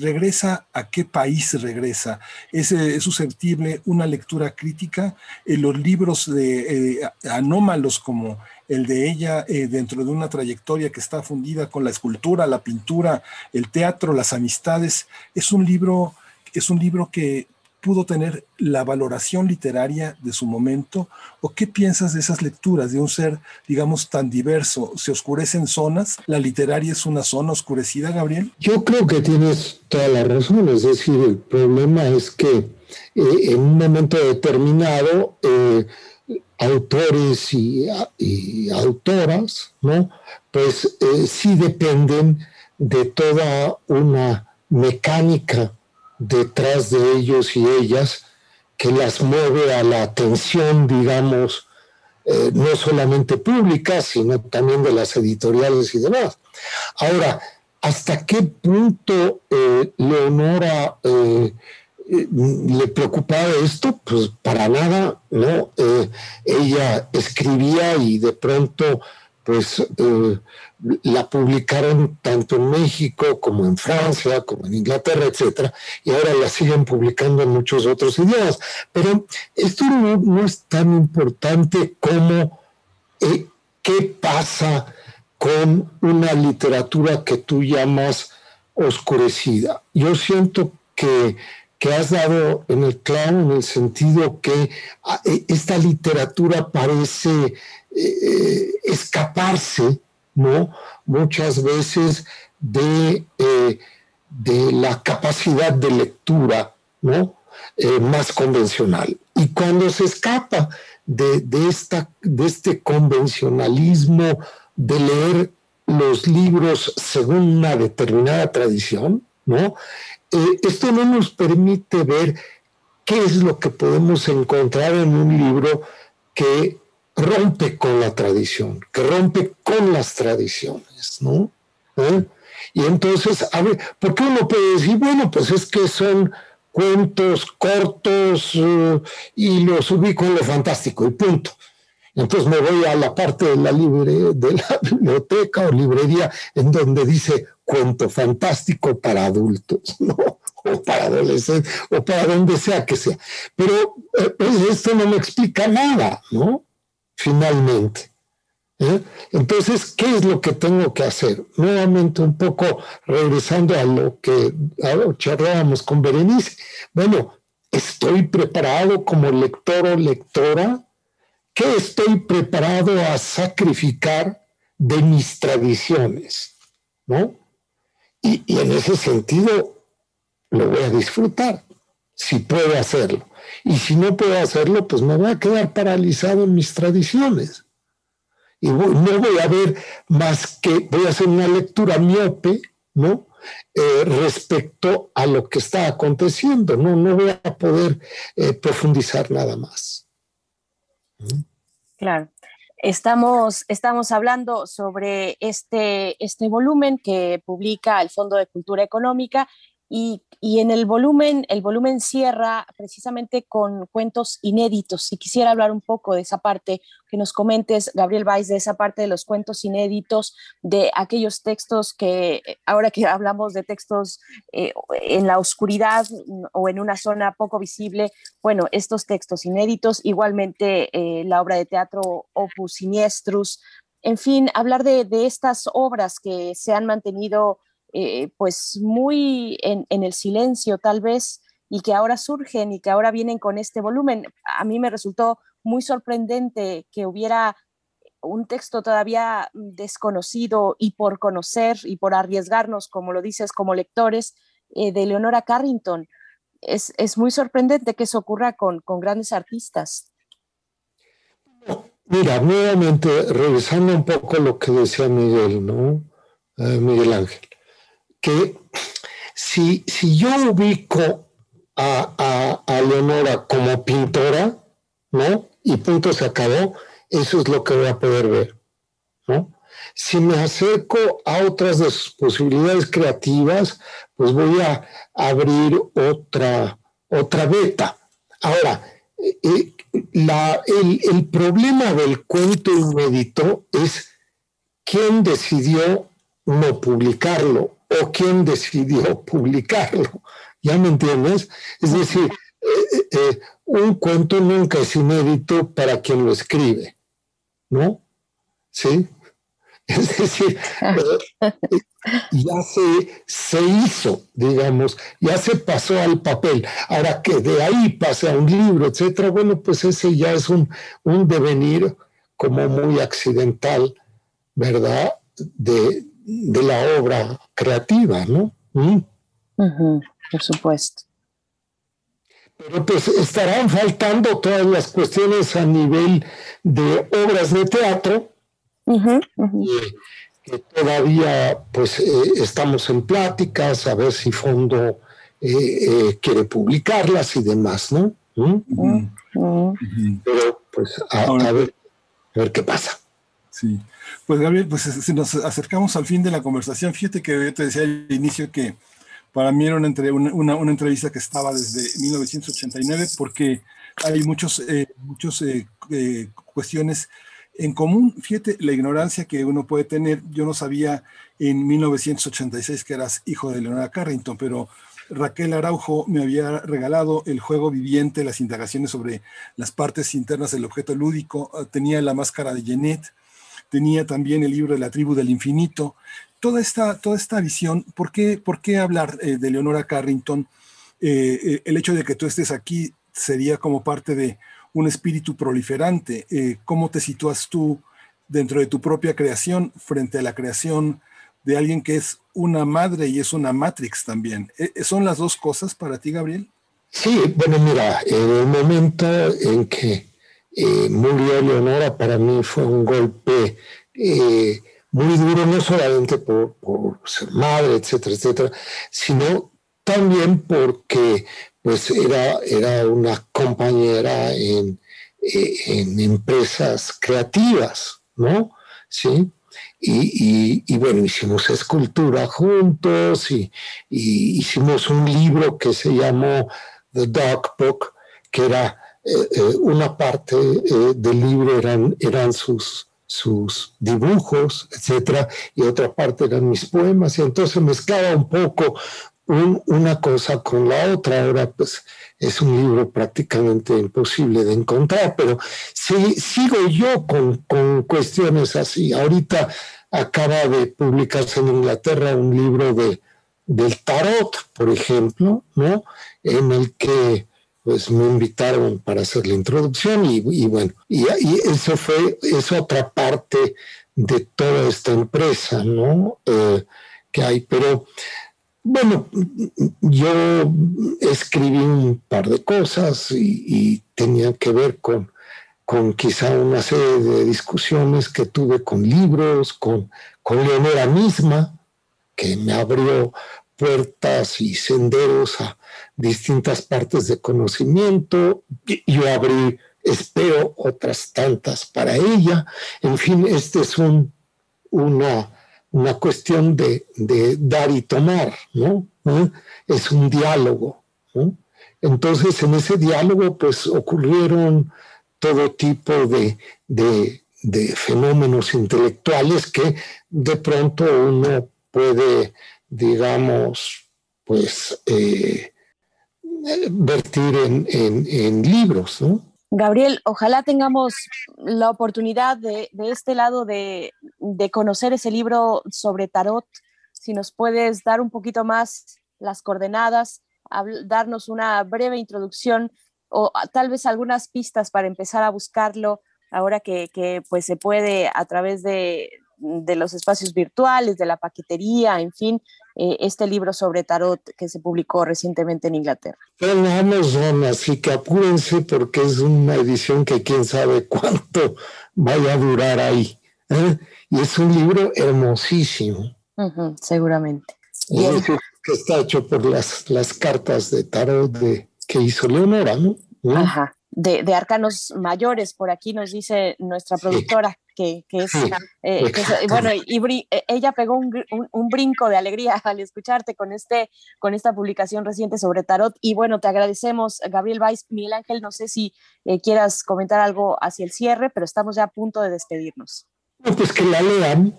regresa a qué país regresa. Es, es susceptible una lectura crítica. en los libros de, anómalos como el de ella dentro de una trayectoria que está fundida con la escultura, la pintura, el teatro, las amistades, es un libro, es un libro que pudo tener la valoración literaria de su momento? ¿O qué piensas de esas lecturas de un ser, digamos, tan diverso? ¿Se oscurecen zonas? ¿La literaria es una zona oscurecida, Gabriel? Yo creo que tienes toda la razón. Es decir, el problema es que eh, en un momento determinado, eh, autores y, autoras, ¿no? Pues eh, sí dependen de toda una mecánica detrás de ellos y ellas que las mueve a la atención, digamos, eh, no solamente pública, sino también de las editoriales y demás. Ahora, ¿hasta qué punto eh, Leonora eh, le preocupaba esto? Pues para nada, ¿no? ella escribía y de pronto pues la publicaron tanto en México como en Francia, como en Inglaterra, etcétera, y ahora la siguen publicando en muchos otros idiomas. Pero esto no, es tan importante como eh, qué pasa con una literatura que tú llamas oscurecida. Yo siento que, que has dado en el clavo en el sentido que ah, e, esta literatura parece eh, escaparse, ¿no? Muchas veces de, eh, de la capacidad de lectura, ¿no? Eh, más convencional. Y cuando se escapa de, esta, de este convencionalismo de leer los libros según una determinada tradición, ¿no? esto no nos permite ver qué es lo que podemos encontrar en un libro que rompe con la tradición, que rompe con las tradiciones, ¿no? ¿Eh? Y entonces, a ver, ¿por qué uno puede decir, bueno, pues es que son cuentos cortos eh, y los ubico en lo fantástico y punto. Entonces me voy a la parte de la, libre, de la *laughs* biblioteca o librería en donde dice cuento fantástico para adultos, *laughs* ¿no? o para adolescentes, o para donde sea que sea. Pero eh, pues esto no me explica nada, ¿no? Finalmente. ¿eh? Entonces, ¿qué es lo que tengo que hacer? Nuevamente, un poco regresando a lo que charlábamos con Berenice. Bueno, ¿estoy preparado como lector o lectora? ¿Qué estoy preparado a sacrificar de mis tradiciones? ¿No? Y, y en ese sentido, lo voy a disfrutar, si puedo hacerlo. Y si no puedo hacerlo, pues me voy a quedar paralizado en mis tradiciones. Y no voy a ver más que, voy a hacer una lectura miope, ¿no? Eh, respecto a lo que está aconteciendo, no, no voy a poder eh, profundizar nada más. Claro. Estamos, estamos hablando sobre este, este volumen que publica el Fondo de Cultura Económica y, en el volumen, el volumen cierra precisamente con cuentos inéditos. Y quisiera hablar un poco de esa parte, que nos comentes, Gabriel Valls, de esa parte de los cuentos inéditos, de aquellos textos que, ahora que hablamos de textos eh, en la oscuridad o en una zona poco visible, bueno, estos textos inéditos, igualmente eh, la obra de teatro Opus Siniestrus, en fin, hablar de estas obras que se han mantenido eh, pues muy en, el silencio tal vez y que ahora surgen y que ahora vienen con este volumen. A mí me resultó muy sorprendente que hubiera un texto todavía desconocido y por conocer y por arriesgarnos, como lo dices, como lectores, eh, de Leonora Carrington. Es, muy sorprendente que eso ocurra con, grandes artistas. Mira, nuevamente, revisando un poco lo que decía Miguel, ¿no? Eh, Miguel Ángel que si, si yo ubico a, a, Leonora como pintora, ¿no? Y punto se acabó, eso es lo que voy a poder ver, ¿no? Si me acerco a otras de sus posibilidades creativas, pues voy a abrir otra, otra beta. Ahora, eh, la, el, el problema del cuento inédito es quién decidió no publicarlo o quién decidió publicarlo. ¿Ya me entiendes? Es decir, eh, eh, un cuento nunca es inédito para quien lo escribe, ¿no? ¿Sí? *laughs* Es decir, eh, ya se, se, hizo, digamos, ya se pasó al papel. Ahora que de ahí pase a un libro, etcétera, bueno, pues ese ya es un, un devenir como muy accidental, ¿verdad? De, de la obra creativa, ¿no? ¿Mm? por supuesto. Pero pues estarán faltando todas las cuestiones a nivel de obras de teatro, que todavía pues eh, estamos en pláticas, a ver si Fondo eh, eh, quiere publicarlas y demás, ¿no? ¿Mm? Pero pues a, ver, a ver qué pasa. Sí. Pues Gabriel, pues si nos acercamos al fin de la conversación, fíjate que yo te decía al inicio que para mí era una, entrevista que estaba desde 1989 porque hay muchos, eh, muchos eh, eh, cuestiones en común. Fíjate la ignorancia que uno puede tener. Yo no sabía en 1986 que eras hijo de Leonora Carrington, pero Raquel Araujo me había regalado el juego viviente, las indagaciones sobre las partes internas del objeto lúdico. Tenía la máscara de Jeanette tenía también el libro de la tribu del infinito. Toda esta, toda esta visión, ¿por qué, por qué hablar eh, de Leonora Carrington? Eh, eh, el hecho de que tú estés aquí sería como parte de un espíritu proliferante. ¿Cómo te sitúas tú dentro de tu propia creación frente a la creación de alguien que es una madre y es una matrix también? ¿Son las dos cosas para ti, Gabriel? Sí, bueno, mira, en el momento en que eh, murió Leonora, para mí fue un golpe eh, muy duro, no solamente por, ser madre, etcétera, etcétera, sino también porque pues era, era una compañera en, eh, en empresas creativas, ¿no? Sí. Y, y, bueno, hicimos escultura juntos y, y, hicimos un libro que se llamó The Dog Book, que era una parte eh, del libro eran, eran sus, sus dibujos, etcétera, y otra parte eran mis poemas, y entonces mezclaba un poco una cosa con la otra. Ahora, pues, es un libro prácticamente imposible de encontrar, pero sí, sigo yo con, con cuestiones así. Ahorita acaba de publicarse en Inglaterra un libro de, del tarot, por ejemplo, ¿no? En el que pues me invitaron para hacer la introducción y, bueno, y, eso fue, es otra parte de toda esta empresa, ¿no? Eh, que hay, pero bueno, yo escribí un par de cosas y, y tenían que ver con, con quizá una serie de discusiones que tuve con libros, con, con Leonora misma, que me abrió puertas y senderos a distintas partes de conocimiento. Yo abrí, espero, otras tantas para ella. En fin, este es un, una, una cuestión de, de, dar y tomar, ¿no? Es un diálogo. Entonces, en ese diálogo, pues ocurrieron todo tipo de, de, de fenómenos intelectuales que de pronto uno puede digamos, pues, eh, vertir en, libros, ¿no? Gabriel, ojalá tengamos la oportunidad de, este lado de, conocer ese libro sobre tarot. Si nos puedes dar un poquito más las coordenadas, darnos una breve introducción o tal vez algunas pistas para empezar a buscarlo ahora que, que pues se puede a través de, de los espacios virtuales, de la paquetería, en fin, eh, este libro sobre tarot que se publicó recientemente en Inglaterra. En Amazon, así que apúrense porque es una edición que quién sabe cuánto vaya a durar ahí. ¿eh? Y es un libro hermosísimo. seguramente. que está hecho por las, las cartas de tarot de, que hizo Leonora, ¿no? Ajá. De, de, arcanos mayores, por aquí nos dice nuestra productora que, es, eh, bueno, y e, ella pegó un, brinco de alegría al escucharte con, este, con esta publicación reciente sobre tarot. Y bueno, te agradecemos, Gabriel Weiss. Miguel Ángel, no sé si eh, quieras comentar algo hacia el cierre, pero estamos ya a punto de despedirnos. Pues que la lean,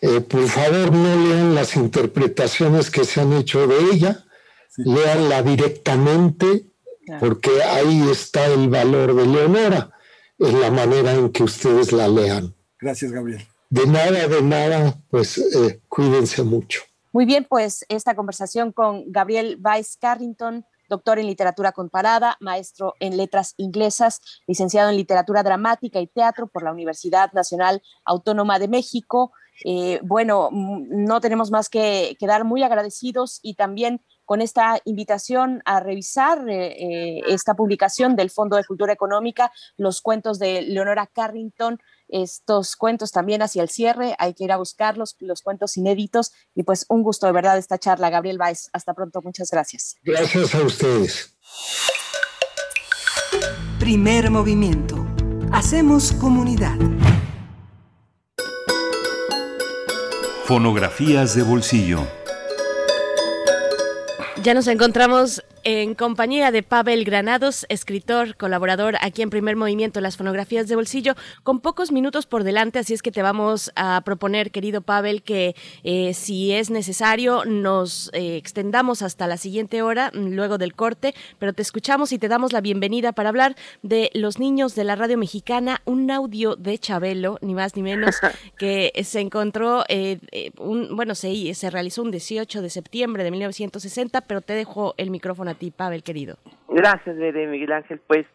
Eh, por favor, no lean las interpretaciones que se han hecho de ella, leanla directamente, porque ahí está el valor de Leonora, en la manera en que ustedes la lean. Gracias, Gabriel. De nada, de nada, pues eh, cuídense mucho. Muy bien, pues esta conversación con Gabriel Weiss Carrington, doctor en literatura comparada, maestro en letras inglesas, licenciado en literatura dramática y teatro por la Universidad Nacional Autónoma de México. Eh, bueno, mm, no tenemos más que quedar muy agradecidos y también con esta invitación a revisar eh, eh, esta publicación del Fondo de Cultura Económica, los cuentos de Leonora Carrington, estos cuentos también hacia el cierre, hay que ir a buscarlos, los cuentos inéditos y pues un gusto de verdad esta charla. Gabriel Baez, hasta pronto, muchas gracias. Gracias a ustedes. Primer movimiento. Hacemos comunidad. Fonografías de bolsillo. Ya nos encontramos en compañía de Pavel Granados, escritor, colaborador aquí en Primer Movimiento, las fonografías de bolsillo, con pocos minutos por delante, así es que te vamos a proponer, querido Pavel, que eh, si es necesario nos eh, extendamos hasta la siguiente hora, mm, luego del corte, pero te escuchamos y te damos la bienvenida para hablar de los niños de la radio mexicana, un audio de Chabelo, ni más ni menos, *laughs* que se encontró, eh, un, bueno, se, se realizó un 18 de septiembre de 1960, pero te dejo el micrófono a ti, Pavel, querido. Gracias, Bede, Miguel Ángel. Pues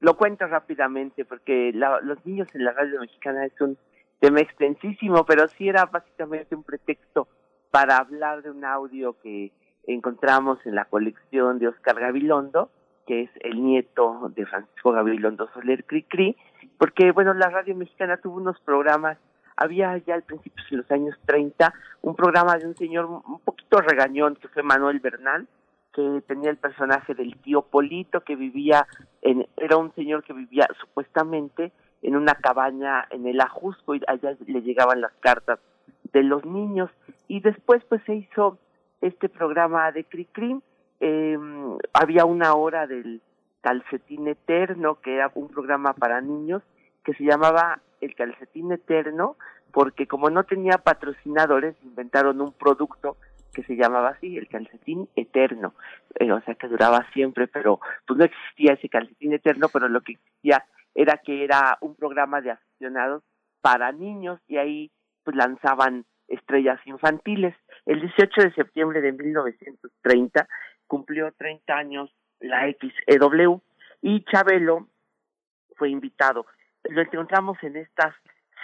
lo cuento rápidamente porque los niños en la radio mexicana es un tema extensísimo, pero sí era básicamente un pretexto para hablar de un audio que encontramos en la colección de Oscar Gabilondo, que es el nieto de Francisco Gabilondo Soler Cricri, porque bueno, la radio mexicana tuvo unos programas, había ya al principio de los años 30 un programa de un señor un poquito regañón que fue Manuel Bernal, que tenía el personaje del tío Polito que vivía en era un señor que vivía supuestamente en una cabaña en el Ajusco y allá le llegaban las cartas de los niños. Y después pues se hizo este programa de Cricri. Eh, había una hora del calcetín eterno que era un programa para niños que se llamaba el calcetín eterno porque como no tenía patrocinadores inventaron un producto que se llamaba así, el calcetín eterno, eh, o sea que duraba siempre, pero pues no existía ese calcetín eterno, pero lo que existía era que era un programa de aficionados para niños y ahí pues lanzaban estrellas infantiles. El 18 de septiembre de 1930 cumplió 30 años la XEW y Chabelo fue invitado. Lo encontramos en estas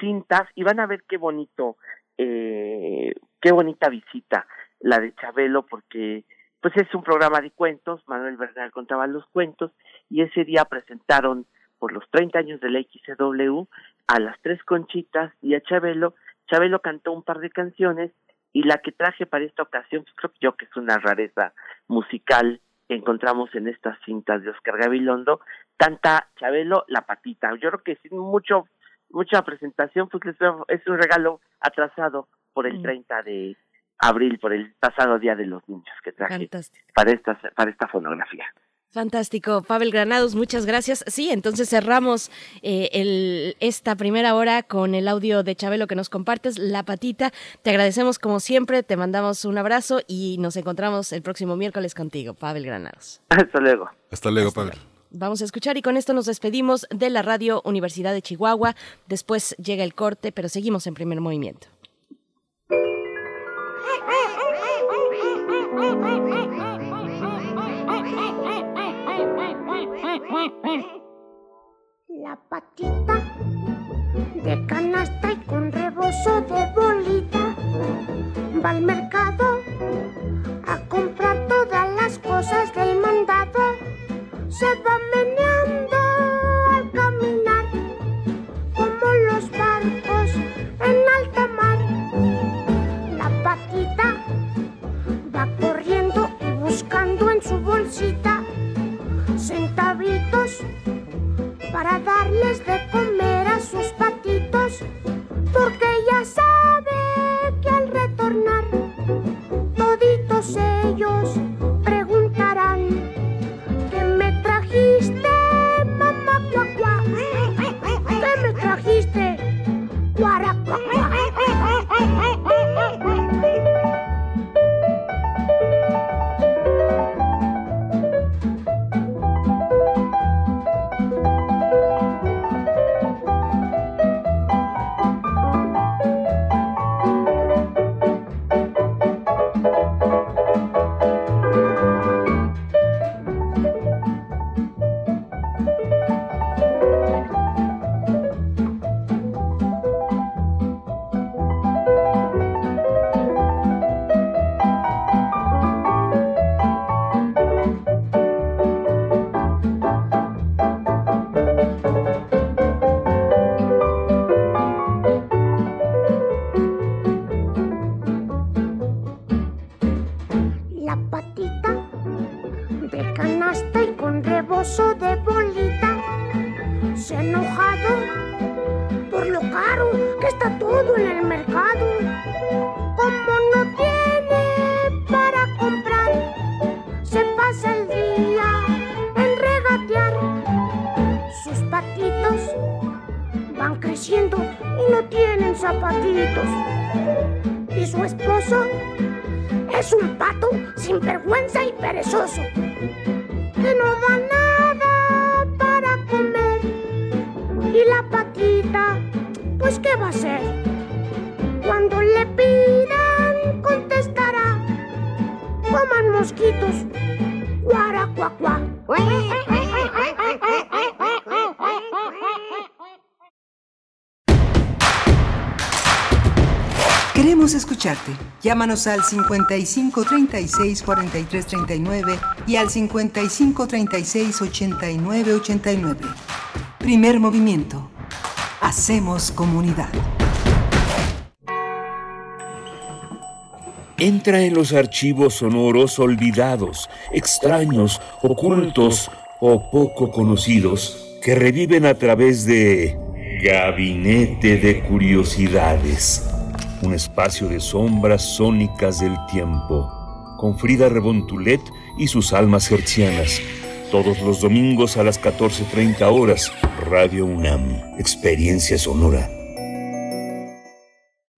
cintas y van a ver qué bonito, eh, qué bonita visita la de Chabelo porque pues es un programa de cuentos, Manuel Bernal contaba los cuentos y ese día presentaron por los 30 años de la XW a las tres conchitas y a Chabelo. Chabelo cantó un par de canciones y la que traje para esta ocasión, pues creo yo que es una rareza musical que encontramos en estas cintas de Oscar Gabilondo, canta Chabelo La Patita. Yo creo que sin mucho mucha presentación, pues es un regalo atrasado por el 30 mm. de abril, por el pasado Día de los Niños que traje para esta, para esta fonografía. Fantástico, Pavel Granados, muchas gracias. Sí, entonces cerramos eh, el, esta primera hora con el audio de Chabelo que nos compartes, La Patita. Te agradecemos como siempre, te mandamos un abrazo y nos encontramos el próximo miércoles contigo, Pavel Granados. *laughs* Hasta luego. Hasta luego, Pavel. Vamos a escuchar y con esto nos despedimos de la Radio Universidad de Chihuahua. Después llega el corte, pero seguimos en primer movimiento. La patita de canasta y con rebozo de bolita va al mercado a comprar todas las cosas del mandado. Se va meneando buscando en su bolsita centavitos para darles de comer a sus patitos, porque ya sabe que al retornar toditos ellos preguntarán ¿qué me trajiste, mamá cuacua? ¿Qué me trajiste, cuara Llámanos al 55 36 43 39 y al 55 36 89 89. Primer movimiento. Hacemos comunidad. Entra en los archivos sonoros olvidados, extraños, ocultos o poco conocidos que reviven a través de Gabinete de Curiosidades, un espacio de sombras sónicas del tiempo, con Frida Rebontulet y sus almas hertzianas. Todos los domingos a las 14.30 horas, Radio UNAM, Experiencia Sonora.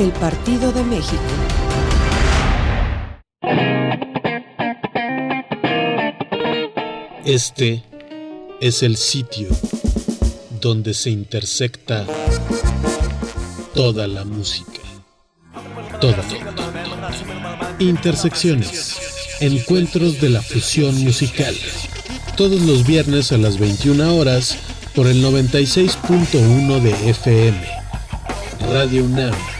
el Partido de México. Este es el sitio donde se intersecta toda la música. Toda. Intersecciones. Encuentros de la fusión musical. Todos los viernes a las 21 horas por el 96.1 de FM. Radio UNAM.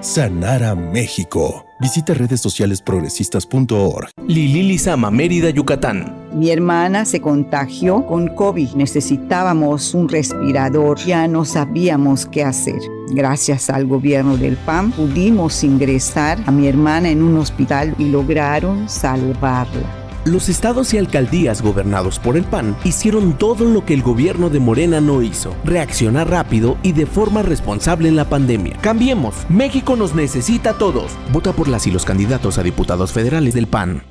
Sanar a México. Visita redes sociales progresistas.org. Lili Lizama, Mérida, Yucatán. Mi hermana se contagió con COVID. Necesitábamos un respirador. Ya no sabíamos qué hacer. Gracias al gobierno del PAN pudimos ingresar a mi hermana en un hospital y lograron salvarla. Los estados y alcaldías gobernados por el PAN hicieron todo lo que el gobierno de Morena no hizo, reaccionar rápido y de forma responsable en la pandemia. Cambiemos, México nos necesita a todos. Vota por las y los candidatos a diputados federales del PAN.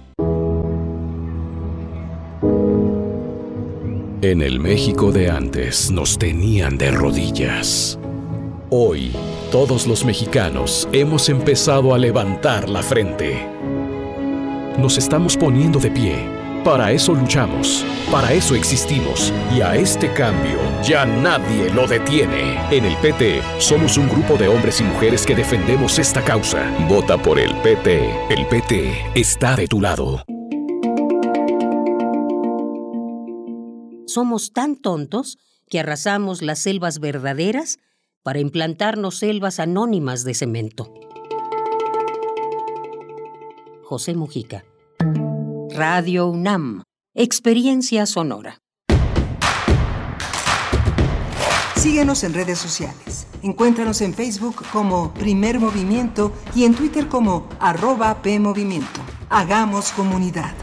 En el México de antes nos tenían de rodillas. Hoy, todos los mexicanos hemos empezado a levantar la frente nos estamos poniendo de pie Para eso luchamos, para eso existimos y a este cambio ya nadie lo detiene. En el PT somos un grupo de hombres y mujeres que defendemos esta causa. Vota por el PT. El PT está de tu lado. Somos tan tontos que arrasamos las selvas verdaderas para implantarnos selvas anónimas de cemento. José Mujica. Radio UNAM. Experiencia sonora. Síguenos en redes sociales. Encuéntranos en Facebook como Primer Movimiento y en Twitter como arroba PMovimiento. Hagamos comunidad.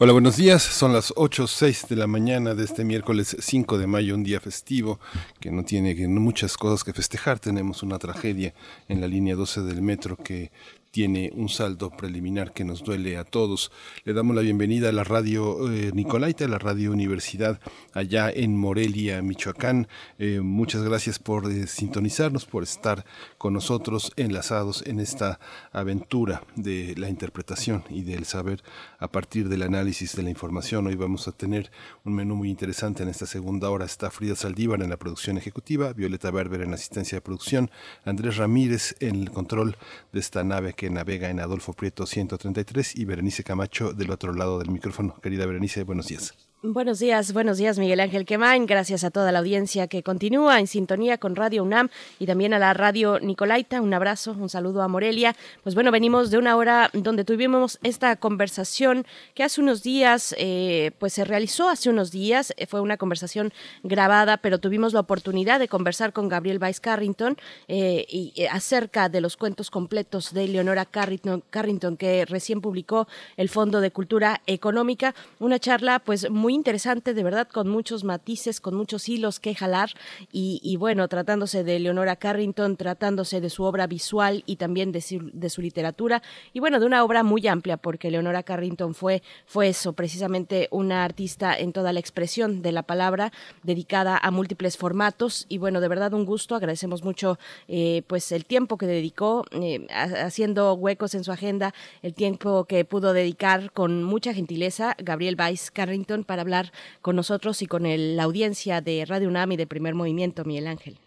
Hola, buenos días. Son las 8.06 de la mañana de este miércoles 5 de mayo, un día festivo que no tiene muchas cosas que festejar. Tenemos una tragedia en la línea 12 del metro que tiene un saldo preliminar que nos duele a todos. Le damos la bienvenida a la radio eh, Nicolaita, la radio Universidad allá en Morelia, Michoacán. Eh, muchas gracias por eh, sintonizarnos, por estar con nosotros enlazados en esta aventura de la interpretación y del saber a partir del análisis de la información. Hoy vamos a tener un menú muy interesante en esta segunda hora. Está Frida Saldívar en la producción ejecutiva, Violeta Berber en asistencia de producción, Andrés Ramírez en el control de esta nave que navega en Adolfo Prieto 133 y Berenice Camacho del otro lado del micrófono. Querida Berenice, buenos días. Buenos días, buenos días Miguel Ángel Quemain. Gracias a toda la audiencia que continúa en sintonía con Radio UNAM y también a la Radio Nicolaita. Un abrazo, un saludo a Morelia. Pues bueno, venimos de una hora donde tuvimos esta conversación que hace unos días, eh, pues se realizó hace unos días. Eh, fue una conversación grabada, pero tuvimos la oportunidad de conversar con Gabriel Weiss Carrington eh, y, acerca de los cuentos completos de Leonora Carrington, Carrington, que recién publicó el Fondo de Cultura Económica. Una charla, pues muy muy interesante, de verdad, con muchos matices, con muchos hilos que jalar. Y, bueno, tratándose de Leonora Carrington, tratándose de su obra visual y también de su, de su literatura. Y bueno, de una obra muy amplia, porque Leonora Carrington fue, fue eso, precisamente una artista en toda la expresión de la palabra, dedicada a múltiples formatos. Y bueno, de verdad, un gusto. Agradecemos mucho eh, pues el tiempo que dedicó, eh, haciendo huecos en su agenda, el tiempo que pudo dedicar con mucha gentileza Gabriel Weiss Carrington para hablar con nosotros y con la audiencia de Radio UNAM y de Primer Movimiento, Miguel Ángel.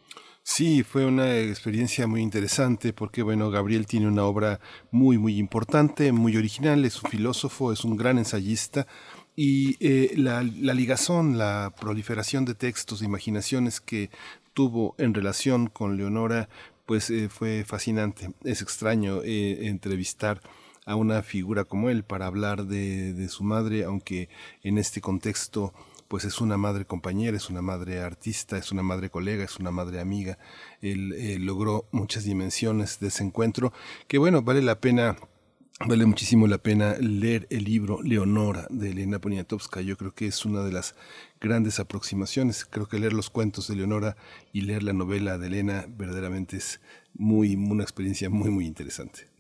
Sí, fue una experiencia muy interesante porque, bueno, Gabriel tiene una obra muy, muy importante, muy original, es un filósofo, es un gran ensayista y eh, la, ligazón, la proliferación de textos, de imaginaciones que tuvo en relación con Leonora, pues eh, fue fascinante. Es extraño eh, entrevistar a una figura como él para hablar de, de su madre, aunque en este contexto pues es una madre compañera, es una madre artista, es una madre colega, es una madre amiga. Él eh, logró muchas dimensiones de ese encuentro que bueno, vale la pena Vale muchísimo la pena leer el libro Leonora de Elena Poniatowska. Yo creo que es una de las grandes aproximaciones. Creo que leer los cuentos de Leonora y leer la novela de Elena verdaderamente es muy, una experiencia muy, muy interesante.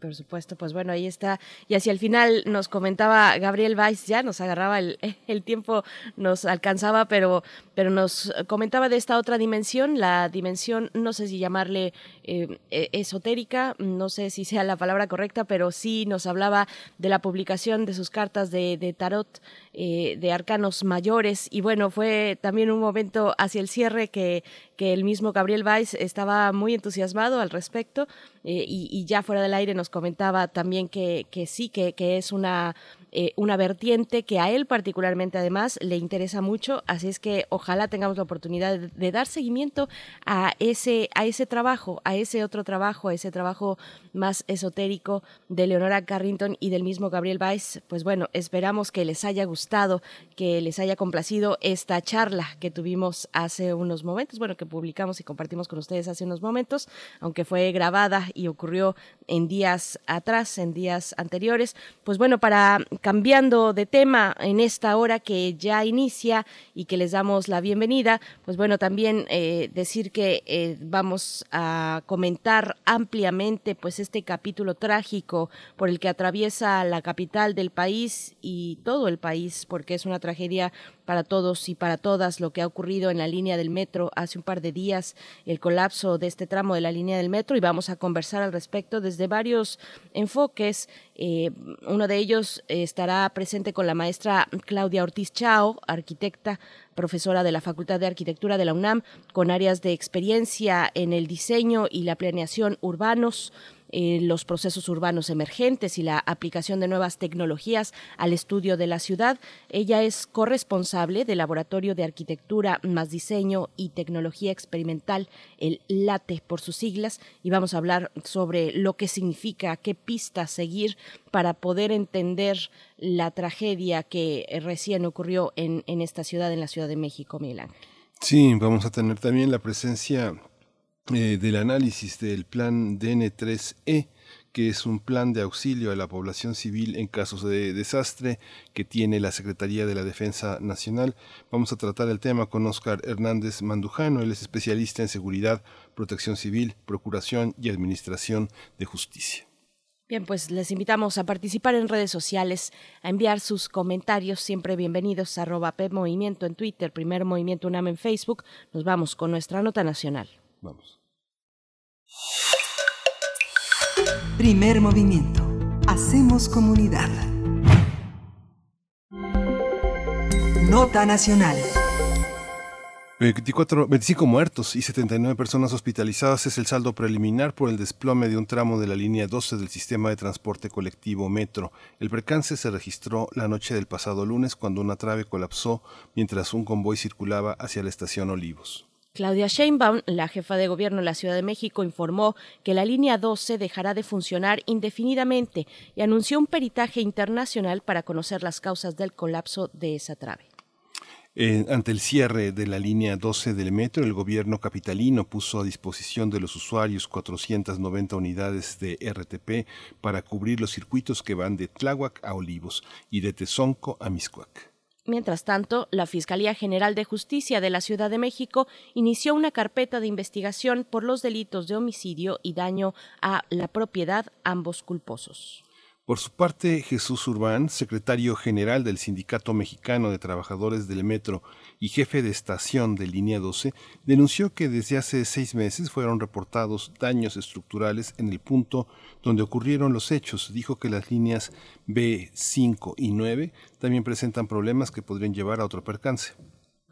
Por supuesto, pues bueno, ahí está. Y hacia el final nos comentaba Gabriel Weiss, ya nos agarraba el, *laughs* el tiempo, nos alcanzaba, pero, pero nos comentaba de esta otra dimensión, la dimensión, no sé si llamarle eh, e, esotérica, no sé si sea la palabra correcta, pero sí nos hablaba de la publicación de sus cartas de, de tarot, eh, de arcanos mayores. Y bueno, fue también un momento hacia el cierre que, que el mismo Gabriel Weiss estaba muy entusiasmado al respecto eh, y, ya del aire nos comentaba también que, que sí, que, que es una eh, una vertiente que a él particularmente además le interesa mucho, así es que ojalá tengamos la oportunidad de, dar seguimiento a ese, a ese trabajo, a ese otro trabajo, a ese trabajo más esotérico de Leonora Carrington y del mismo Gabriel Weiss. Pues bueno, esperamos que les haya gustado, que les haya complacido esta charla que tuvimos hace unos momentos, bueno, que publicamos y compartimos con ustedes hace unos momentos, aunque fue grabada y ocurrió en días atrás, en días anteriores. Pues bueno, para cambiando de tema en esta hora que ya inicia y que les damos la bienvenida, pues bueno, también eh, decir que eh, vamos a comentar ampliamente pues este capítulo trágico por el que atraviesa la capital del país y todo el país, porque es una tragedia para todos y para todas lo que ha ocurrido en la línea del metro hace un par de días, el colapso de este tramo de la línea del metro y vamos a conversar al respecto desde varios enfoques. Eh, uno de ellos estará presente con la maestra Claudia Ortiz Chao, arquitecta, profesora de la Facultad de Arquitectura de la UNAM, con áreas de experiencia en el diseño y la planeación urbanos eh, los procesos urbanos emergentes y la aplicación de nuevas tecnologías al estudio de la ciudad. Ella es corresponsable del Laboratorio de Arquitectura más Diseño y Tecnología Experimental, el LATE por sus siglas, y vamos a hablar sobre lo que significa, qué pistas seguir para poder entender la tragedia que recién ocurrió en, en esta ciudad, en la Ciudad de México, Ángel. Sí, vamos a tener también la presencia eh, del análisis del plan DN3E, que es un plan de auxilio a la población civil en casos de desastre que tiene la Secretaría de la Defensa Nacional. Vamos a tratar el tema con Oscar Hernández Mandujano, él es especialista en seguridad, protección civil, procuración y administración de justicia. Bien, pues les invitamos a participar en redes sociales, a enviar sus comentarios, siempre bienvenidos, arroba PMovimiento en Twitter, Primer Movimiento UNAM en Facebook. Nos vamos con nuestra nota nacional. Vamos. Primer movimiento. Hacemos comunidad. Nota nacional. 24, 25 muertos y 79 personas hospitalizadas es el saldo preliminar por el desplome de un tramo de la línea 12 del sistema de transporte colectivo Metro. El percance se registró la noche del pasado lunes cuando una trave colapsó mientras un convoy circulaba hacia la estación Olivos. Claudia Sheinbaum, la jefa de gobierno de la Ciudad de México, informó que la línea 12 dejará de funcionar indefinidamente y anunció un peritaje internacional para conocer las causas del colapso de esa trave. Eh, ante el cierre de la línea 12 del metro, el gobierno capitalino puso a disposición de los usuarios 490 unidades de RTP para cubrir los circuitos que van de Tláhuac a Olivos y de Tezonco a Miscuac. Mientras tanto, la Fiscalía General de Justicia de la Ciudad de México inició una carpeta de investigación por los delitos de homicidio y daño a la propiedad, ambos culposos. Por su parte, Jesús Urbán, secretario general del Sindicato Mexicano de Trabajadores del Metro y jefe de estación de Línea 12, denunció que desde hace seis meses fueron reportados daños estructurales en el punto donde ocurrieron los hechos. Dijo que las líneas B, 5 y 9 también presentan problemas que podrían llevar a otro percance.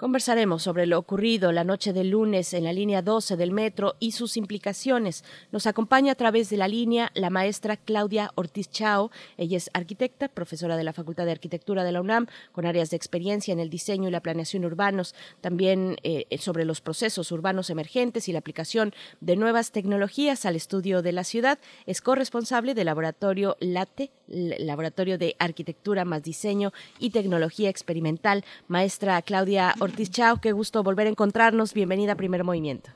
Conversaremos sobre lo ocurrido la noche del lunes en la línea 12 del metro y sus implicaciones. Nos acompaña a través de la línea la maestra Claudia Ortiz Chao. Ella es arquitecta, profesora de la Facultad de Arquitectura de la UNAM, con áreas de experiencia en el diseño y la planeación urbanos, también eh, sobre los procesos urbanos emergentes y la aplicación de nuevas tecnologías al estudio de la ciudad. Es corresponsable del laboratorio LATE, Laboratorio de Arquitectura más Diseño y Tecnología Experimental. Maestra Claudia Ortiz Chao, qué gusto volver a encontrarnos. Bienvenida a Primer Movimiento.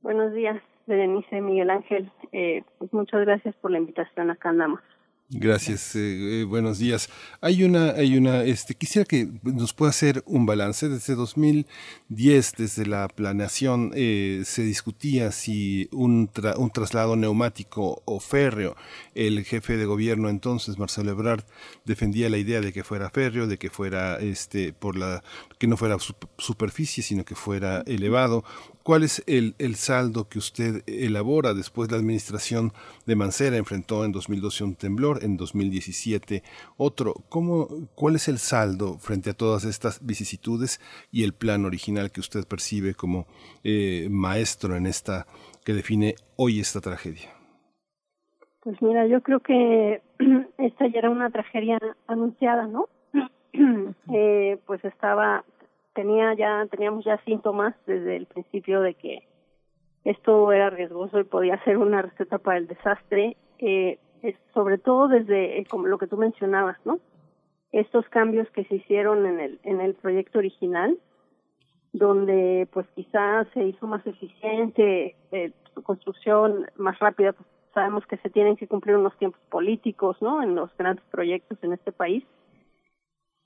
Buenos días, Berenice Miguel Ángel. Eh, pues muchas gracias por la invitación. Acá andamos. Gracias, eh, eh, buenos días. Hay una, hay una, este, quisiera que nos pueda hacer un balance. Desde 2010, desde la planeación, eh, se discutía si un, un traslado neumático o férreo. El jefe de gobierno entonces, Marcelo Ebrard, defendía la idea de que fuera férreo, de que fuera, este, por la, que no fuera superficie, sino que fuera elevado. ¿Cuál es el, el, saldo que usted elabora después la administración de Mancera enfrentó en 2012 un temblor, en 2017 otro? ¿Cómo, ¿Cuál es el saldo frente a todas estas vicisitudes y el plan original que usted percibe como eh, maestro en esta que define hoy esta tragedia? Pues mira, yo creo que *clears throat* esta ya era una tragedia anunciada, ¿no? *clears throat* eh, pues estaba tenía ya teníamos ya síntomas desde el principio de que esto era riesgoso y podía ser una receta para el desastre eh, sobre todo desde eh, como lo que tú mencionabas no estos cambios que se hicieron en el en el proyecto original donde pues quizás se hizo más eficiente eh, su construcción más rápida pues sabemos que se tienen que cumplir unos tiempos políticos no en los grandes proyectos en este país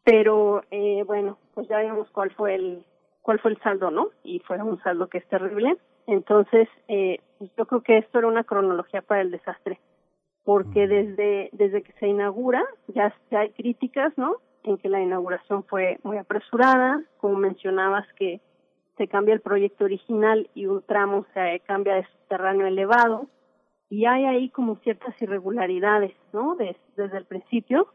pero eh, bueno, pues ya vimos cuál fue el cuál fue el saldo, ¿no? Y fue un saldo que es terrible. Entonces, eh, pues yo creo que esto era una cronología para el desastre, porque desde desde que se inaugura ya, ya hay críticas, ¿no? En que la inauguración fue muy apresurada, como mencionabas que se cambia el proyecto original y un tramo se cambia de subterráneo elevado y hay ahí como ciertas irregularidades, ¿no? desde el principio,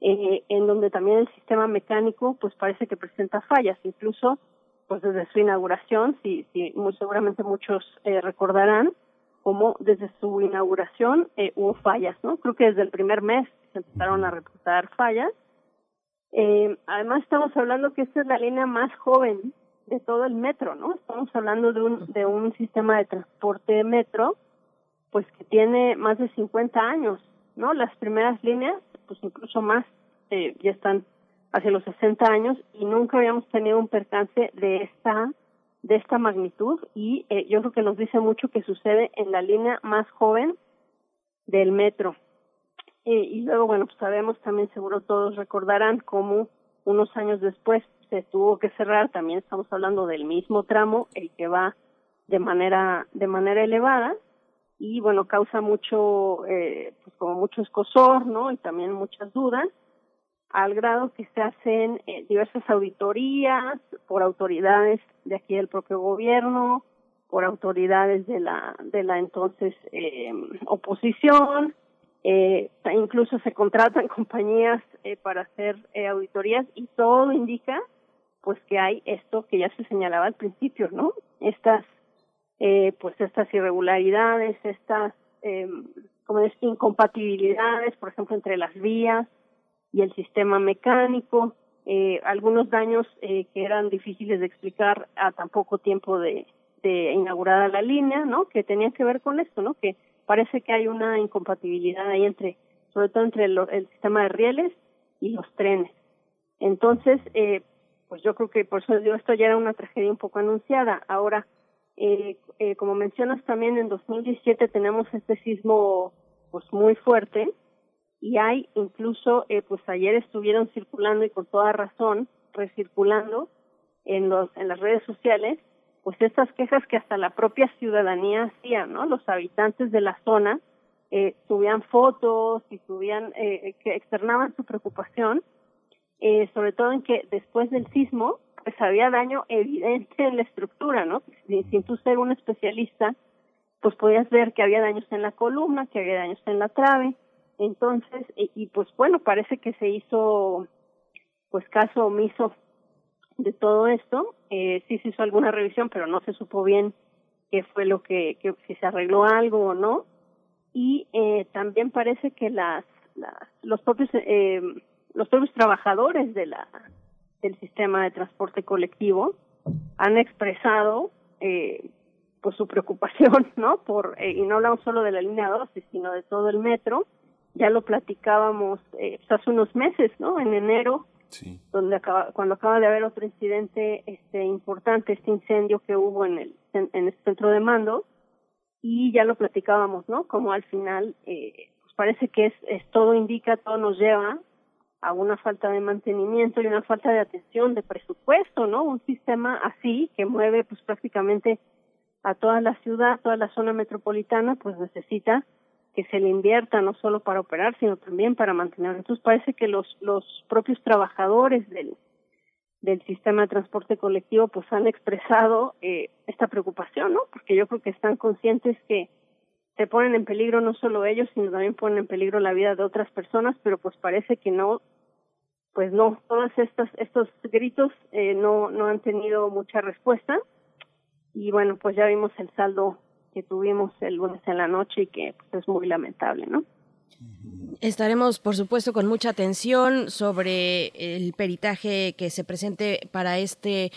eh, en donde también el sistema mecánico pues parece que presenta fallas, incluso pues desde su inauguración, si, si muy seguramente muchos eh, recordarán, como desde su inauguración eh, hubo fallas, ¿no? Creo que desde el primer mes se empezaron a reportar fallas. Eh, además estamos hablando que esta es la línea más joven de todo el metro, ¿no? Estamos hablando de un, de un sistema de transporte metro, pues que tiene más de 50 años, ¿no? Las primeras líneas, pues incluso más, eh, ya están hacia los 60 años y nunca habíamos tenido un percance de esta de esta magnitud y eh, yo creo que nos dice mucho que sucede en la línea más joven del metro. Eh, y luego, bueno, pues sabemos también, seguro todos recordarán cómo unos años después se tuvo que cerrar, también estamos hablando del mismo tramo, el que va de manera, de manera elevada, y bueno, causa mucho, eh, pues como mucho escosor, ¿no? Y también muchas dudas, al grado que se hacen eh, diversas auditorías por autoridades de aquí del propio gobierno, por autoridades de la, de la entonces eh, oposición, eh, incluso se contratan *laughs* compañías eh, para hacer eh, auditorías y todo indica pues que hay esto que ya se señalaba al principio, ¿no? Estas, eh, pues estas irregularidades, estas, eh, como es, incompatibilidades, por ejemplo, entre las vías y el sistema mecánico, eh, algunos daños eh, que eran difíciles de explicar a tan poco tiempo de, inaugurada la línea, ¿no? Que tenían que ver con esto, ¿no? Que parece que hay una incompatibilidad ahí entre, sobre todo entre el, el sistema de rieles y los trenes. Entonces, eh, pues yo creo que por eso digo, esto ya era una tragedia un poco anunciada. Ahora, eh, eh, como mencionas también, en 2017 tenemos este sismo pues muy fuerte y hay incluso, eh, pues ayer estuvieron circulando y con toda razón, recirculando en, los, en las redes sociales, pues estas quejas que hasta la propia ciudadanía hacía, ¿no? Los habitantes de la zona eh, subían fotos y subían, eh, que externaban su preocupación eh, sobre todo en que después del sismo, pues había daño evidente en la estructura, ¿no? Sin, tú ser un especialista, pues podías ver que había daños en la columna, que había daños en la trave, entonces, y, y pues bueno, parece que se hizo, pues caso omiso de todo esto, eh, sí se hizo alguna revisión, pero no se supo bien qué fue lo que, que si se arregló algo o no, y eh, también parece que las, las los propios eh, los propios trabajadores de la del sistema de transporte colectivo han expresado eh, pues su preocupación *laughs* no por eh, y no hablamos solo de la línea 12 sino de todo el metro. Ya lo platicábamos eh, pues hace unos meses no en enero sí. donde acaba cuando acaba de haber otro incidente este importante este incendio que hubo en el en, en el centro de mando. Y ya lo platicábamos no como al final eh, pues parece que es, es todo indica todo nos lleva a una falta de mantenimiento y una falta de atención de presupuesto, ¿no? Un sistema así que mueve pues prácticamente a toda la ciudad, toda la zona metropolitana, pues necesita que se le invierta no solo para operar, sino también para mantener. Entonces parece que los los propios trabajadores del del sistema de transporte colectivo pues han expresado eh, esta preocupación, ¿no? Porque yo creo que están conscientes que se ponen en peligro no solo ellos, sino también ponen en peligro la vida de otras personas, pero pues parece que no, pues no, todos estos, estos gritos eh, no, no han tenido mucha respuesta. Y bueno, pues ya vimos el saldo que tuvimos el lunes en la noche y que pues, es muy lamentable, ¿no? Estaremos, por supuesto, con mucha atención sobre el peritaje que se presente para este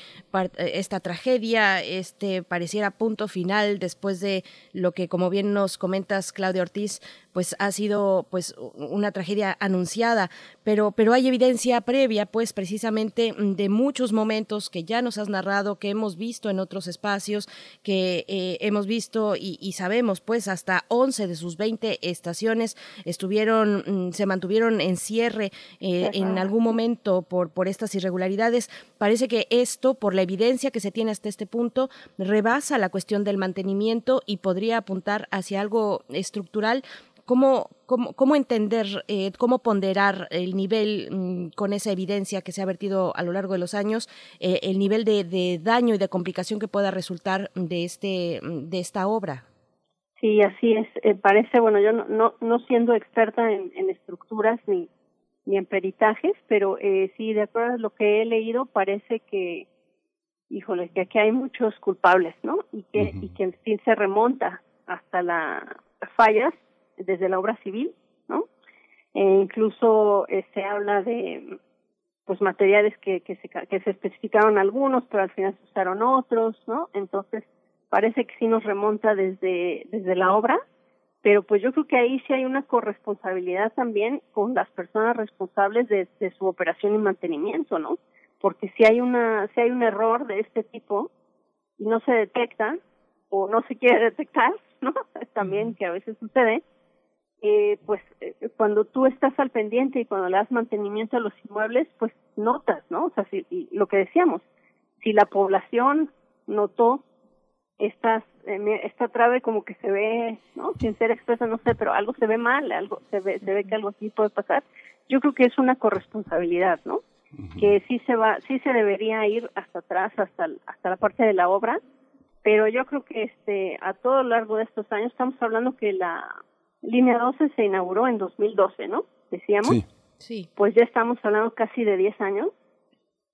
esta tragedia, este pareciera punto final después de lo que, como bien nos comentas, Claudia Ortiz, pues ha sido pues una tragedia anunciada. Pero, pero hay evidencia previa, pues precisamente mm, de muchos momentos que ya nos has narrado, que hemos visto en otros espacios, que eh, hemos visto y, sabemos, pues hasta 11 de sus 20 estaciones estuvieron, mm, se mantuvieron en cierre eh, en algún momento por, por estas irregularidades. Parece que esto, por la evidencia que se tiene hasta este punto, rebasa la cuestión del mantenimiento y podría apuntar hacia algo estructural ¿Cómo, cómo, cómo entender, eh, cómo ponderar el nivel mm, con esa evidencia que se ha vertido a lo largo de los años, eh, el nivel de, daño y de complicación que pueda resultar de, este, de esta obra? Sí, así es. Eh, parece, bueno, yo no, no, no siendo experta en, en estructuras ni, ni en peritajes, pero eh, sí, de acuerdo a lo que he leído, parece que, híjole, que aquí hay muchos culpables, ¿no? Y que, y que en fin se remonta hasta las fallas desde la obra civil, ¿no? E incluso eh, se habla de pues materiales que, que, se, que se especificaron algunos, pero al final se usaron otros, ¿no? Entonces, parece que sí nos remonta desde, desde la obra, pero pues yo creo que ahí sí hay una corresponsabilidad también con las personas responsables de, de su operación y mantenimiento, ¿no? Porque si hay una, si hay un error de este tipo y no se detecta o no se quiere detectar, ¿no? *laughs* También que a veces sucede, eh, pues eh, cuando tú estás al pendiente y cuando le das mantenimiento a los inmuebles, pues notas, ¿no? O sea, si, lo que decíamos, si la población notó estas, eh, esta trave como que se ve, ¿no? Sin ser expresa, no sé, pero algo se ve mal, algo se ve, se ve que algo así puede pasar. Yo creo que es una corresponsabilidad, ¿no? Que sí se va, sí se debería ir hasta atrás, hasta, hasta la parte de la obra, pero yo creo que este, a todo lo largo de estos años estamos hablando que la Línea 12 se inauguró en 2012, ¿no? Decíamos. Sí. Pues ya estamos hablando casi de 10 años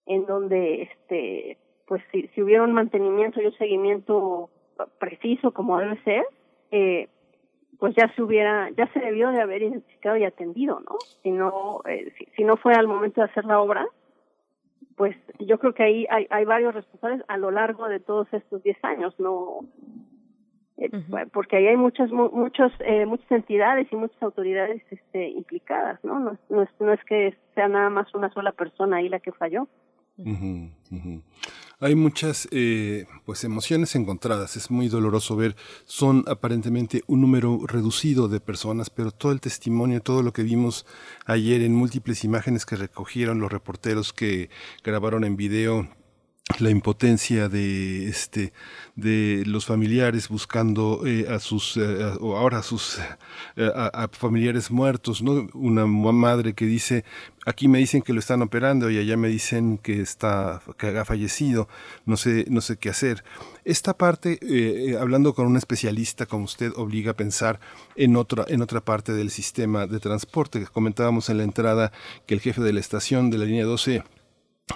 en donde este pues si, si hubiera un mantenimiento y un seguimiento preciso como debe ser, eh, pues ya se hubiera, ya se debió de haber identificado y atendido, ¿no? Si no, eh, si, si, no fue al momento de hacer la obra, pues yo creo que ahí hay, hay varios responsables a lo largo de todos estos 10 años, no eh, porque ahí hay muchas muchos eh, muchas entidades y muchas autoridades este, implicadas no no, no, es, no es que sea nada más una sola persona ahí la que falló Hay muchas eh, pues emociones encontradas. Es muy doloroso ver. Son aparentemente un número reducido de personas, pero todo el testimonio, todo lo que vimos ayer en múltiples imágenes que recogieron los reporteros que grabaron en video la impotencia de este de los familiares buscando eh, a sus eh, o ahora a sus eh, a, familiares muertos no una madre que dice aquí me dicen que lo están operando y allá me dicen que está que ha fallecido no sé no sé qué hacer esta parte hablando con un especialista como usted obliga a pensar en otra en otra parte del sistema de transporte. Comentábamos en la entrada que el jefe de la estación de la línea 12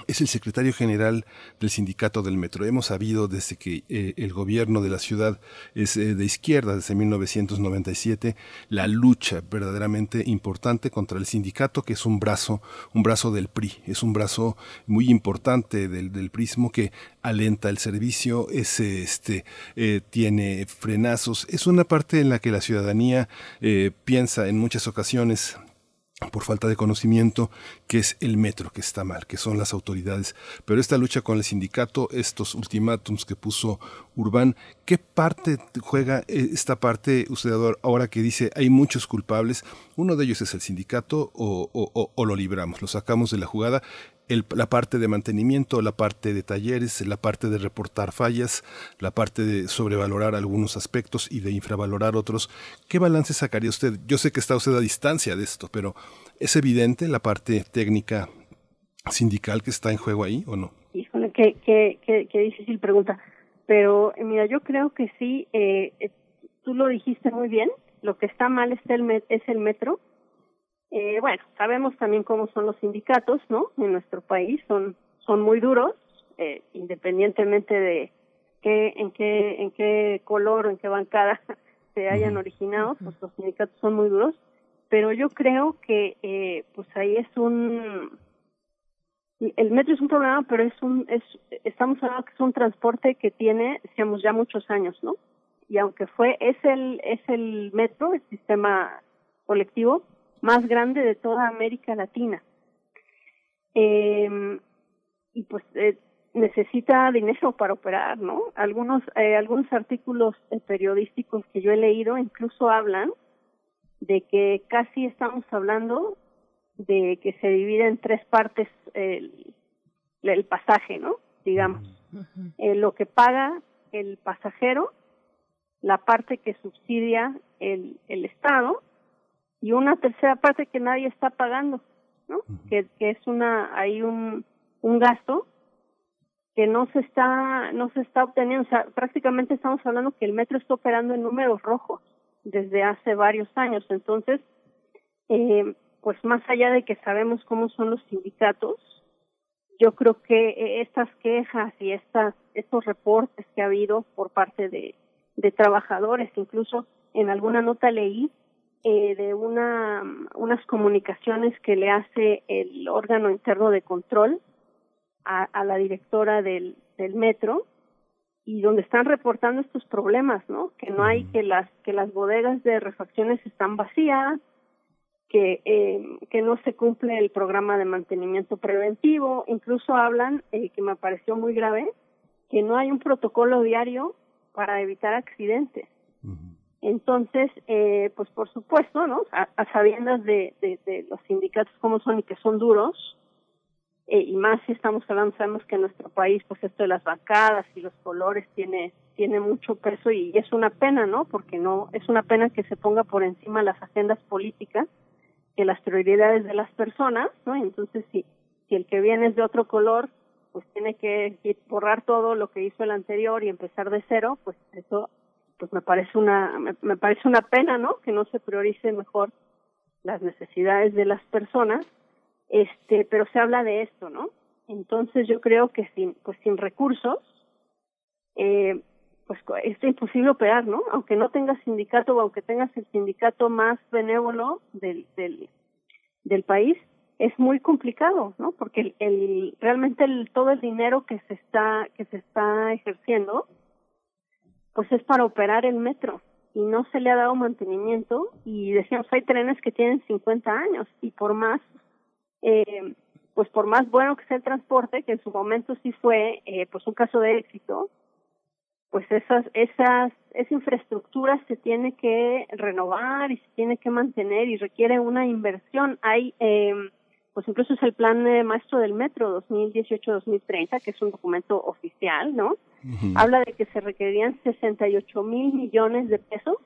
es el secretario general del sindicato del metro. Hemos sabido desde que eh, el gobierno de la ciudad es eh, de izquierda, desde 1997, la lucha verdaderamente importante contra el sindicato, que es un brazo, un brazo del PRI, es un brazo muy importante del, del que alenta el servicio, es, este, eh, tiene frenazos, es una parte en la que la ciudadanía piensa en muchas ocasiones por falta de conocimiento, que es el metro que está mal, que son las autoridades. Pero esta lucha con el sindicato, estos ultimátums que puso Urbán, ¿qué parte juega eh, esta parte, usted ahora que dice hay muchos culpables? Uno de ellos es el sindicato o, o lo libramos, lo sacamos de la jugada la parte de mantenimiento, la parte de talleres, la parte de reportar fallas, la parte de sobrevalorar algunos aspectos y de infravalorar otros. ¿Qué balance sacaría usted? Yo sé que está usted a distancia de esto, pero ¿es evidente la parte técnica sindical que está en juego ahí o no? Híjole, qué, qué, qué, difícil pregunta. Pero eh, mira, yo creo que sí, eh, eh, tú lo dijiste muy bien, lo que está mal el, es el metro eh, bueno, sabemos también cómo son los sindicatos, ¿no? En nuestro país son son muy duros, eh, independientemente de qué, en qué en qué color o en qué bancada *laughs* se hayan originado, pues los sindicatos son muy duros. Pero yo creo que eh, pues ahí es un el metro es un problema, pero es un es estamos hablando que es un transporte que tiene, digamos, ya muchos años, ¿no? Y aunque fue es el es el metro, el sistema colectivo, más grande de toda América Latina. Eh, y pues eh, necesita dinero para operar, ¿no? Algunos eh, algunos artículos eh, periodísticos que yo he leído incluso hablan de que casi estamos hablando de que se divide en tres partes el, el pasaje, ¿no? Digamos, eh, lo que paga el pasajero, la parte que subsidia el, el Estado y una tercera parte que nadie está pagando, ¿no? que, que es una hay un un gasto que no se está no se está obteniendo, o sea, prácticamente estamos hablando que el metro está operando en números rojos desde hace varios años, entonces eh, pues más allá de que sabemos cómo son los sindicatos, yo creo que eh, estas quejas y estas estos reportes que ha habido por parte de, de trabajadores, incluso en alguna nota leí eh, de una unas comunicaciones que le hace el órgano interno de control a, a la directora del, del metro y donde están reportando estos problemas, ¿no? Que no hay que las que las bodegas de refacciones están vacías, que eh, que no se cumple el programa de mantenimiento preventivo, incluso hablan eh, que me pareció muy grave que no hay un protocolo diario para evitar accidentes. Entonces, eh, pues por supuesto, ¿no? A, sabiendas de, de, los sindicatos como son y que son duros, eh, y más si estamos hablando, sabemos que en nuestro país, pues esto de las bancadas y los colores tiene tiene mucho peso y es una pena, ¿no? Porque no es una pena que se ponga por encima las agendas políticas que las prioridades de las personas, ¿no? Entonces, si si el que viene es de otro color, pues tiene que borrar todo lo que hizo el anterior y empezar de cero, pues eso pues me parece una me, parece una pena, ¿no? Que no se priorice mejor las necesidades de las personas este pero se habla de esto no entonces yo creo que sin pues sin recursos eh, pues es imposible operar no aunque no tengas sindicato o aunque tengas el sindicato más benévolo del del del país es muy complicado no porque el, el realmente el, todo el dinero que se está que se está ejerciendo pues es para operar el metro y no se le ha dado mantenimiento y decíamos hay trenes que tienen 50 años y por más eh, pues por más bueno que sea el transporte, que en su momento sí fue eh, pues un caso de éxito, pues esas, esas, esa infraestructura se tiene que renovar y se tiene que mantener y requiere una inversión. Hay, eh, pues incluso es el plan eh, maestro del metro 2018-2030, que es un documento oficial, ¿no? Habla de que se requerirían 68 mil millones de pesos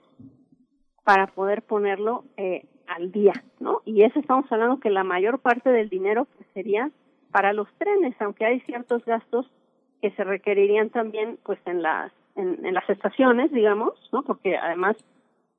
para poder ponerlo eh, al día, ¿no? Y eso estamos hablando que la mayor parte del dinero pues, sería para los trenes, aunque hay ciertos gastos que se requerirían también pues en las en, en las estaciones, digamos, ¿no? Porque además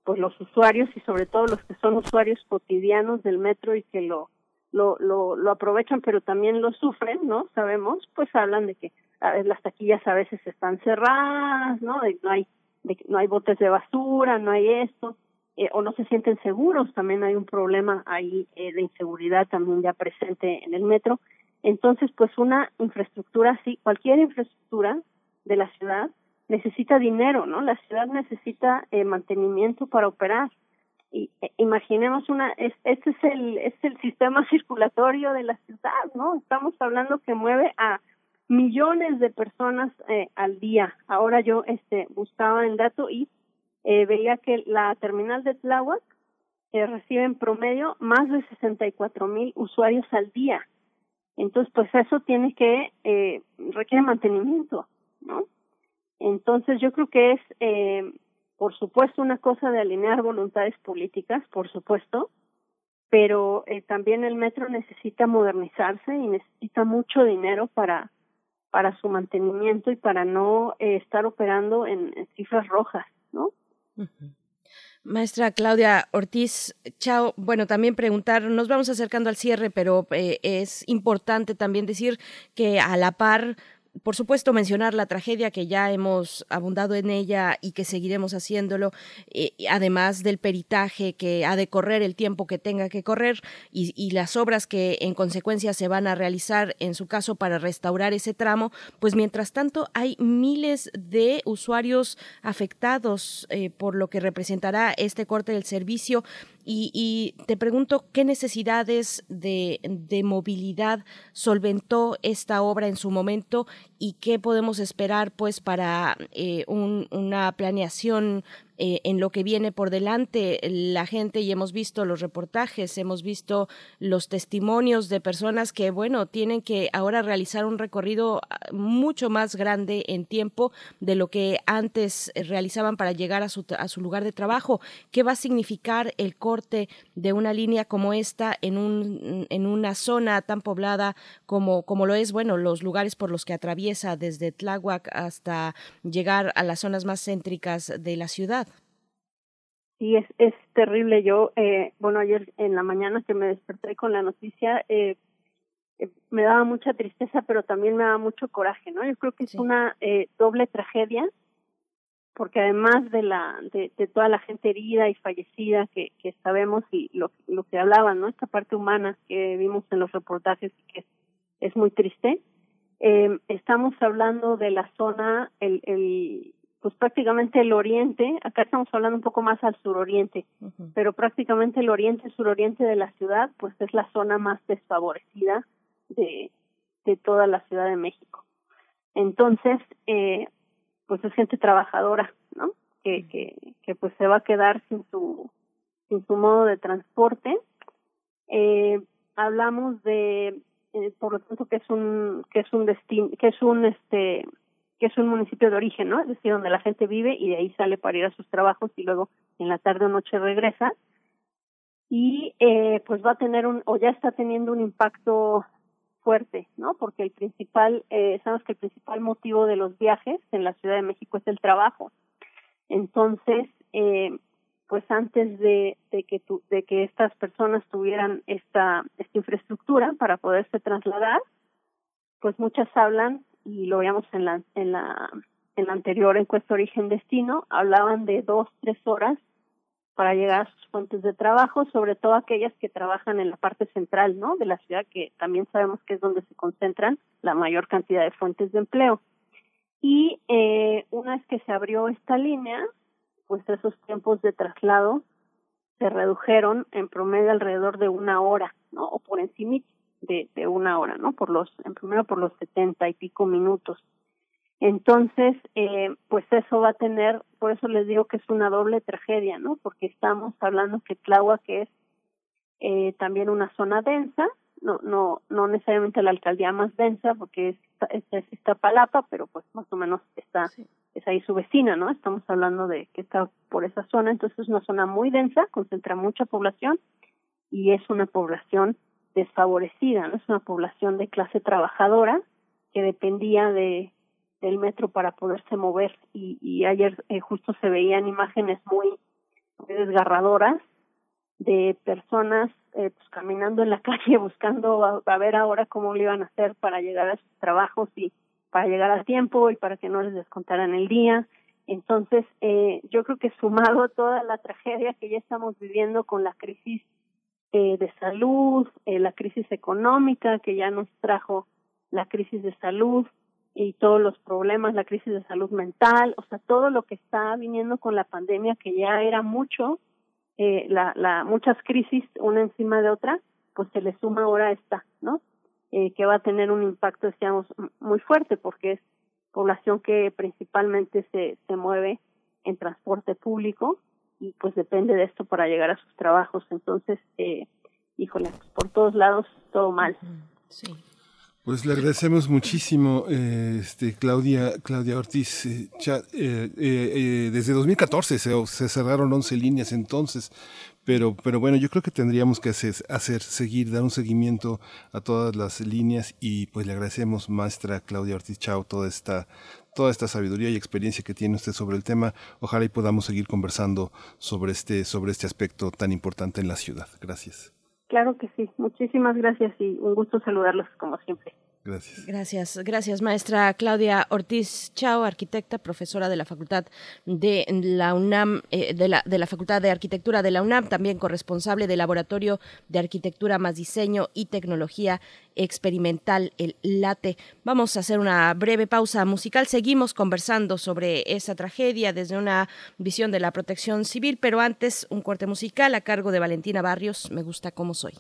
pues los usuarios y sobre todo los que son usuarios cotidianos del metro y que lo lo lo, lo aprovechan pero también lo sufren, ¿no? Sabemos, pues hablan de que a ver, las taquillas a veces están cerradas, ¿no? De, no hay de, no hay botes de basura, no hay esto eh, o no se sienten seguros, también hay un problema ahí eh, de inseguridad también ya presente en el metro. Entonces, pues una infraestructura así, cualquier infraestructura de la ciudad necesita dinero, ¿no? La ciudad necesita eh, mantenimiento para operar. Eh, imaginemos una, es, este es el, es el sistema *laughs* circulatorio de la ciudad, ¿no? Estamos hablando que mueve a millones de personas eh, al día. Ahora yo este buscaba el dato y eh, veía que la terminal de Tláhuac eh, recibe en promedio más de 64 mil usuarios al día. Entonces, pues eso tiene que, eh, requiere mantenimiento, ¿no? Entonces, yo creo que es, eh, por supuesto, una cosa de alinear voluntades políticas, por supuesto, pero eh, también el metro necesita modernizarse y necesita mucho dinero para para su mantenimiento y para no eh, estar operando en, cifras rojas, ¿no? Maestra Claudia Ortiz, chao. Bueno, también preguntar, nos vamos acercando al cierre, pero eh, es importante también decir que a la par por supuesto, mencionar la tragedia que ya hemos abundado en ella y que seguiremos haciéndolo, eh, además del peritaje que ha de correr el tiempo que tenga que correr y, las obras que en consecuencia se van a realizar en su caso para restaurar ese tramo, pues mientras tanto hay miles de usuarios afectados eh, por lo que representará este corte del servicio y, te pregunto qué necesidades de, movilidad solventó esta obra en su momento y qué podemos esperar pues para eh, una planeación eh, en lo que viene por delante la gente y hemos visto los reportajes, hemos visto los testimonios de personas que, bueno, tienen que ahora realizar un recorrido ah, mucho más grande en tiempo de lo que antes realizaban para llegar a su, a su lugar de trabajo. ¿Qué va a significar el corte de una línea como esta en, un, en una zona tan poblada como, como lo es, bueno, los lugares por los que atraviesa desde Tláhuac hasta llegar a las zonas más céntricas de la ciudad? Sí, es, es terrible. Yo, eh, bueno, ayer en la mañana que me desperté con la noticia, eh, eh, me daba mucha tristeza, pero también me daba mucho coraje, ¿no? Yo creo que es una eh, doble tragedia, porque además de la de, de, toda la gente herida y fallecida que, que sabemos y lo, lo que hablaban, ¿no? Esta parte humana que vimos en los reportajes y que es, es muy triste. Eh, estamos hablando de la zona, el, el, pues prácticamente el oriente, acá estamos hablando un poco más al suroriente, pero prácticamente el oriente suroriente de la ciudad, pues es la zona más desfavorecida de, de toda la Ciudad de México. Entonces, eh, pues es gente trabajadora, ¿no? Que, que, que pues se va a quedar sin su, sin su modo de transporte. Eh, hablamos de, eh, por lo tanto, que es un, que es un destino, que es un, este, que es un municipio de origen, ¿no? Es decir, donde la gente vive y de ahí sale para ir a sus trabajos y luego en la tarde o noche regresa. Y eh, pues va a tener un, o ya está teniendo un impacto fuerte, ¿no? Porque el principal, eh, sabemos que el principal motivo de los viajes en la Ciudad de México es el trabajo. Entonces, eh, pues antes de, de que tu, de que estas personas tuvieran esta, esta infraestructura para poderse trasladar, pues muchas hablan y lo veíamos en la, en la, en la anterior encuesta origen-destino, hablaban de dos, tres horas para llegar a sus fuentes de trabajo, sobre todo aquellas que trabajan en la parte central, ¿no? De la ciudad, que también sabemos que es donde se concentran la mayor cantidad de fuentes de empleo. Y eh, una vez que se abrió esta línea, pues esos tiempos de traslado se redujeron en promedio alrededor de una hora, ¿no? O por encima de, de una hora, ¿no? Por los, en primero por los setenta y pico minutos. Entonces, eh, pues eso va a tener, por eso les digo que es una doble tragedia, ¿no? Porque estamos hablando que Tláhuac es eh, también una zona densa, no, no, no necesariamente la alcaldía más densa, porque es, es, es Iztapalapa, pero pues más o menos está, es ahí su vecina, ¿no? Estamos hablando de que está por esa zona, entonces es una zona muy densa, concentra mucha población y es una población desfavorecida, ¿no? Es una población de clase trabajadora que dependía de del metro para poderse mover y, y ayer eh, justo se veían imágenes muy, desgarradoras de personas eh, pues caminando en la *laughs* calle buscando a, ver ahora cómo lo iban a hacer para llegar a sus trabajos y para llegar a tiempo y para que no les descontaran el día. Entonces, eh, yo creo que sumado a toda la tragedia que ya estamos viviendo con la crisis eh, de salud, eh, la crisis económica que ya nos trajo la crisis de salud y todos los problemas, la crisis de salud mental, o sea, todo lo que está viniendo con la pandemia, que ya era mucho, eh, la, la, muchas crisis una encima de otra, pues se le suma ahora esta, ¿no? Eh, que va a tener un impacto, decíamos, muy fuerte, porque es población que principalmente se, se mueve en transporte público, y pues depende de esto para llegar a sus trabajos. Entonces, eh, híjole, pues por todos lados todo mal. Sí. Pues le agradecemos muchísimo, eh, este, Claudia, Claudia Ortiz. Eh, eh, eh, desde 2014 se, se, cerraron 11 líneas entonces, pero, pero bueno, yo creo que tendríamos que hacer, hacer, seguir, dar un seguimiento a todas las líneas y pues le agradecemos, maestra Claudia Ortiz Chao, toda esta, toda esta sabiduría y experiencia que tiene usted sobre el tema. Ojalá y podamos seguir conversando sobre este, sobre este aspecto tan importante en la ciudad. Gracias. Claro que sí. Muchísimas gracias y un gusto saludarlos como siempre. Gracias. Gracias, gracias, maestra Claudia Ortiz Chao, arquitecta, profesora de la Facultad de la UNAM, eh, de, la, de la Facultad de Arquitectura de la UNAM, también corresponsable del Laboratorio de Arquitectura más Diseño y Tecnología Experimental, el LATE. Vamos a hacer una breve pausa musical. Seguimos conversando sobre esa tragedia desde una visión de la protección civil, pero antes un corte musical a cargo de Valentina Barrios. Me gusta cómo soy.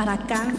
para cáncer,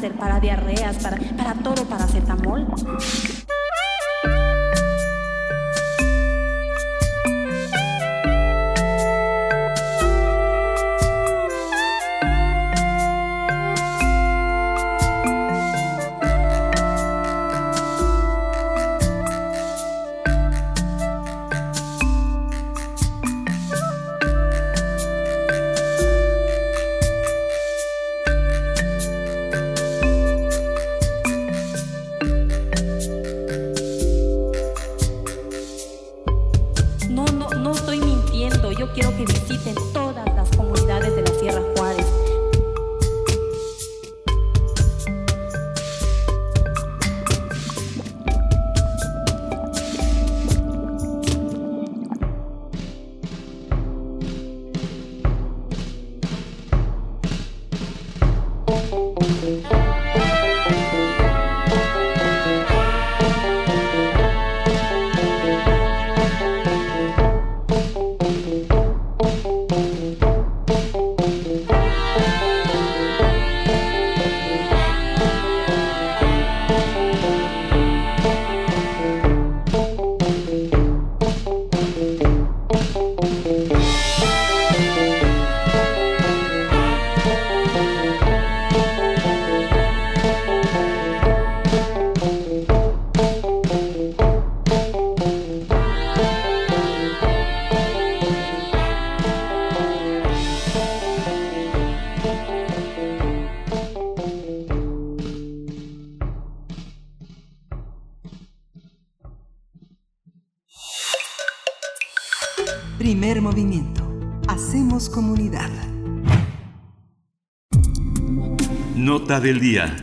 del día.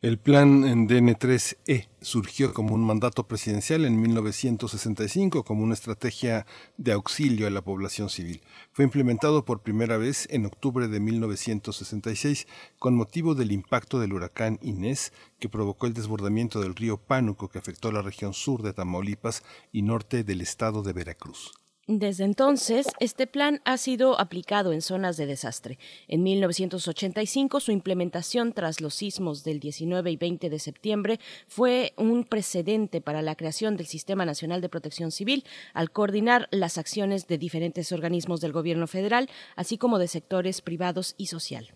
El plan en DN3E surgió como un mandato presidencial en 1965 como una estrategia de auxilio a la población civil. Fue implementado por primera vez en octubre de 1966 con motivo del impacto del huracán Inés que provocó el desbordamiento del río Pánuco que afectó la región sur de Tamaulipas y norte del estado de Veracruz. Desde entonces, este plan ha sido aplicado en zonas de desastre. En 1985, su implementación tras los sismos del 19 y 20 de septiembre fue un precedente para la creación del Sistema Nacional de Protección Civil, al coordinar las acciones de diferentes organismos del gobierno federal, así como de sectores privados y social.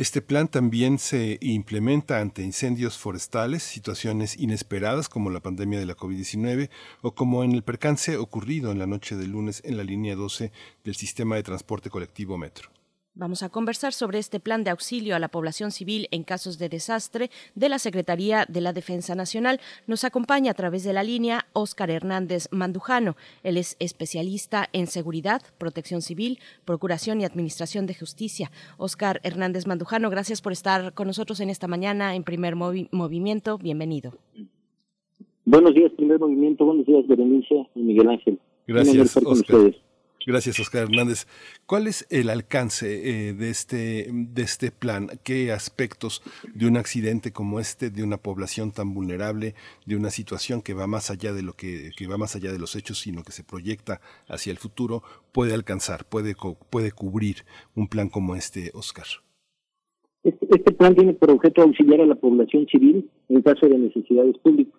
Este plan también se implementa ante incendios forestales, situaciones inesperadas como la pandemia de la COVID-19 o como en el percance ocurrido en la noche del lunes en la línea 12 del sistema de transporte colectivo Metro. Vamos a conversar sobre este plan de auxilio a la población civil en casos de desastre de la Secretaría de la Defensa Nacional. Nos acompaña a través de la línea Óscar Hernández Mandujano. Él es especialista en seguridad, protección civil, procuración y administración de justicia. Óscar Hernández Mandujano, gracias por estar con nosotros en esta mañana en Primer Movimiento. Bienvenido. Buenos días, Primer Movimiento. Buenos días, Berenice y Miguel Ángel. Gracias, Óscar. Gracias, Oscar Hernández. ¿Cuál es el alcance eh, de, este, de este plan? ¿Qué aspectos de un accidente como este, de una población tan vulnerable, de una situación que va más allá de lo que, que va más allá de los hechos, sino que se proyecta hacia el futuro, puede alcanzar, puede, puede cubrir un plan como este, Oscar? Este, este plan tiene por objeto auxiliar a la población civil en caso de necesidades públicas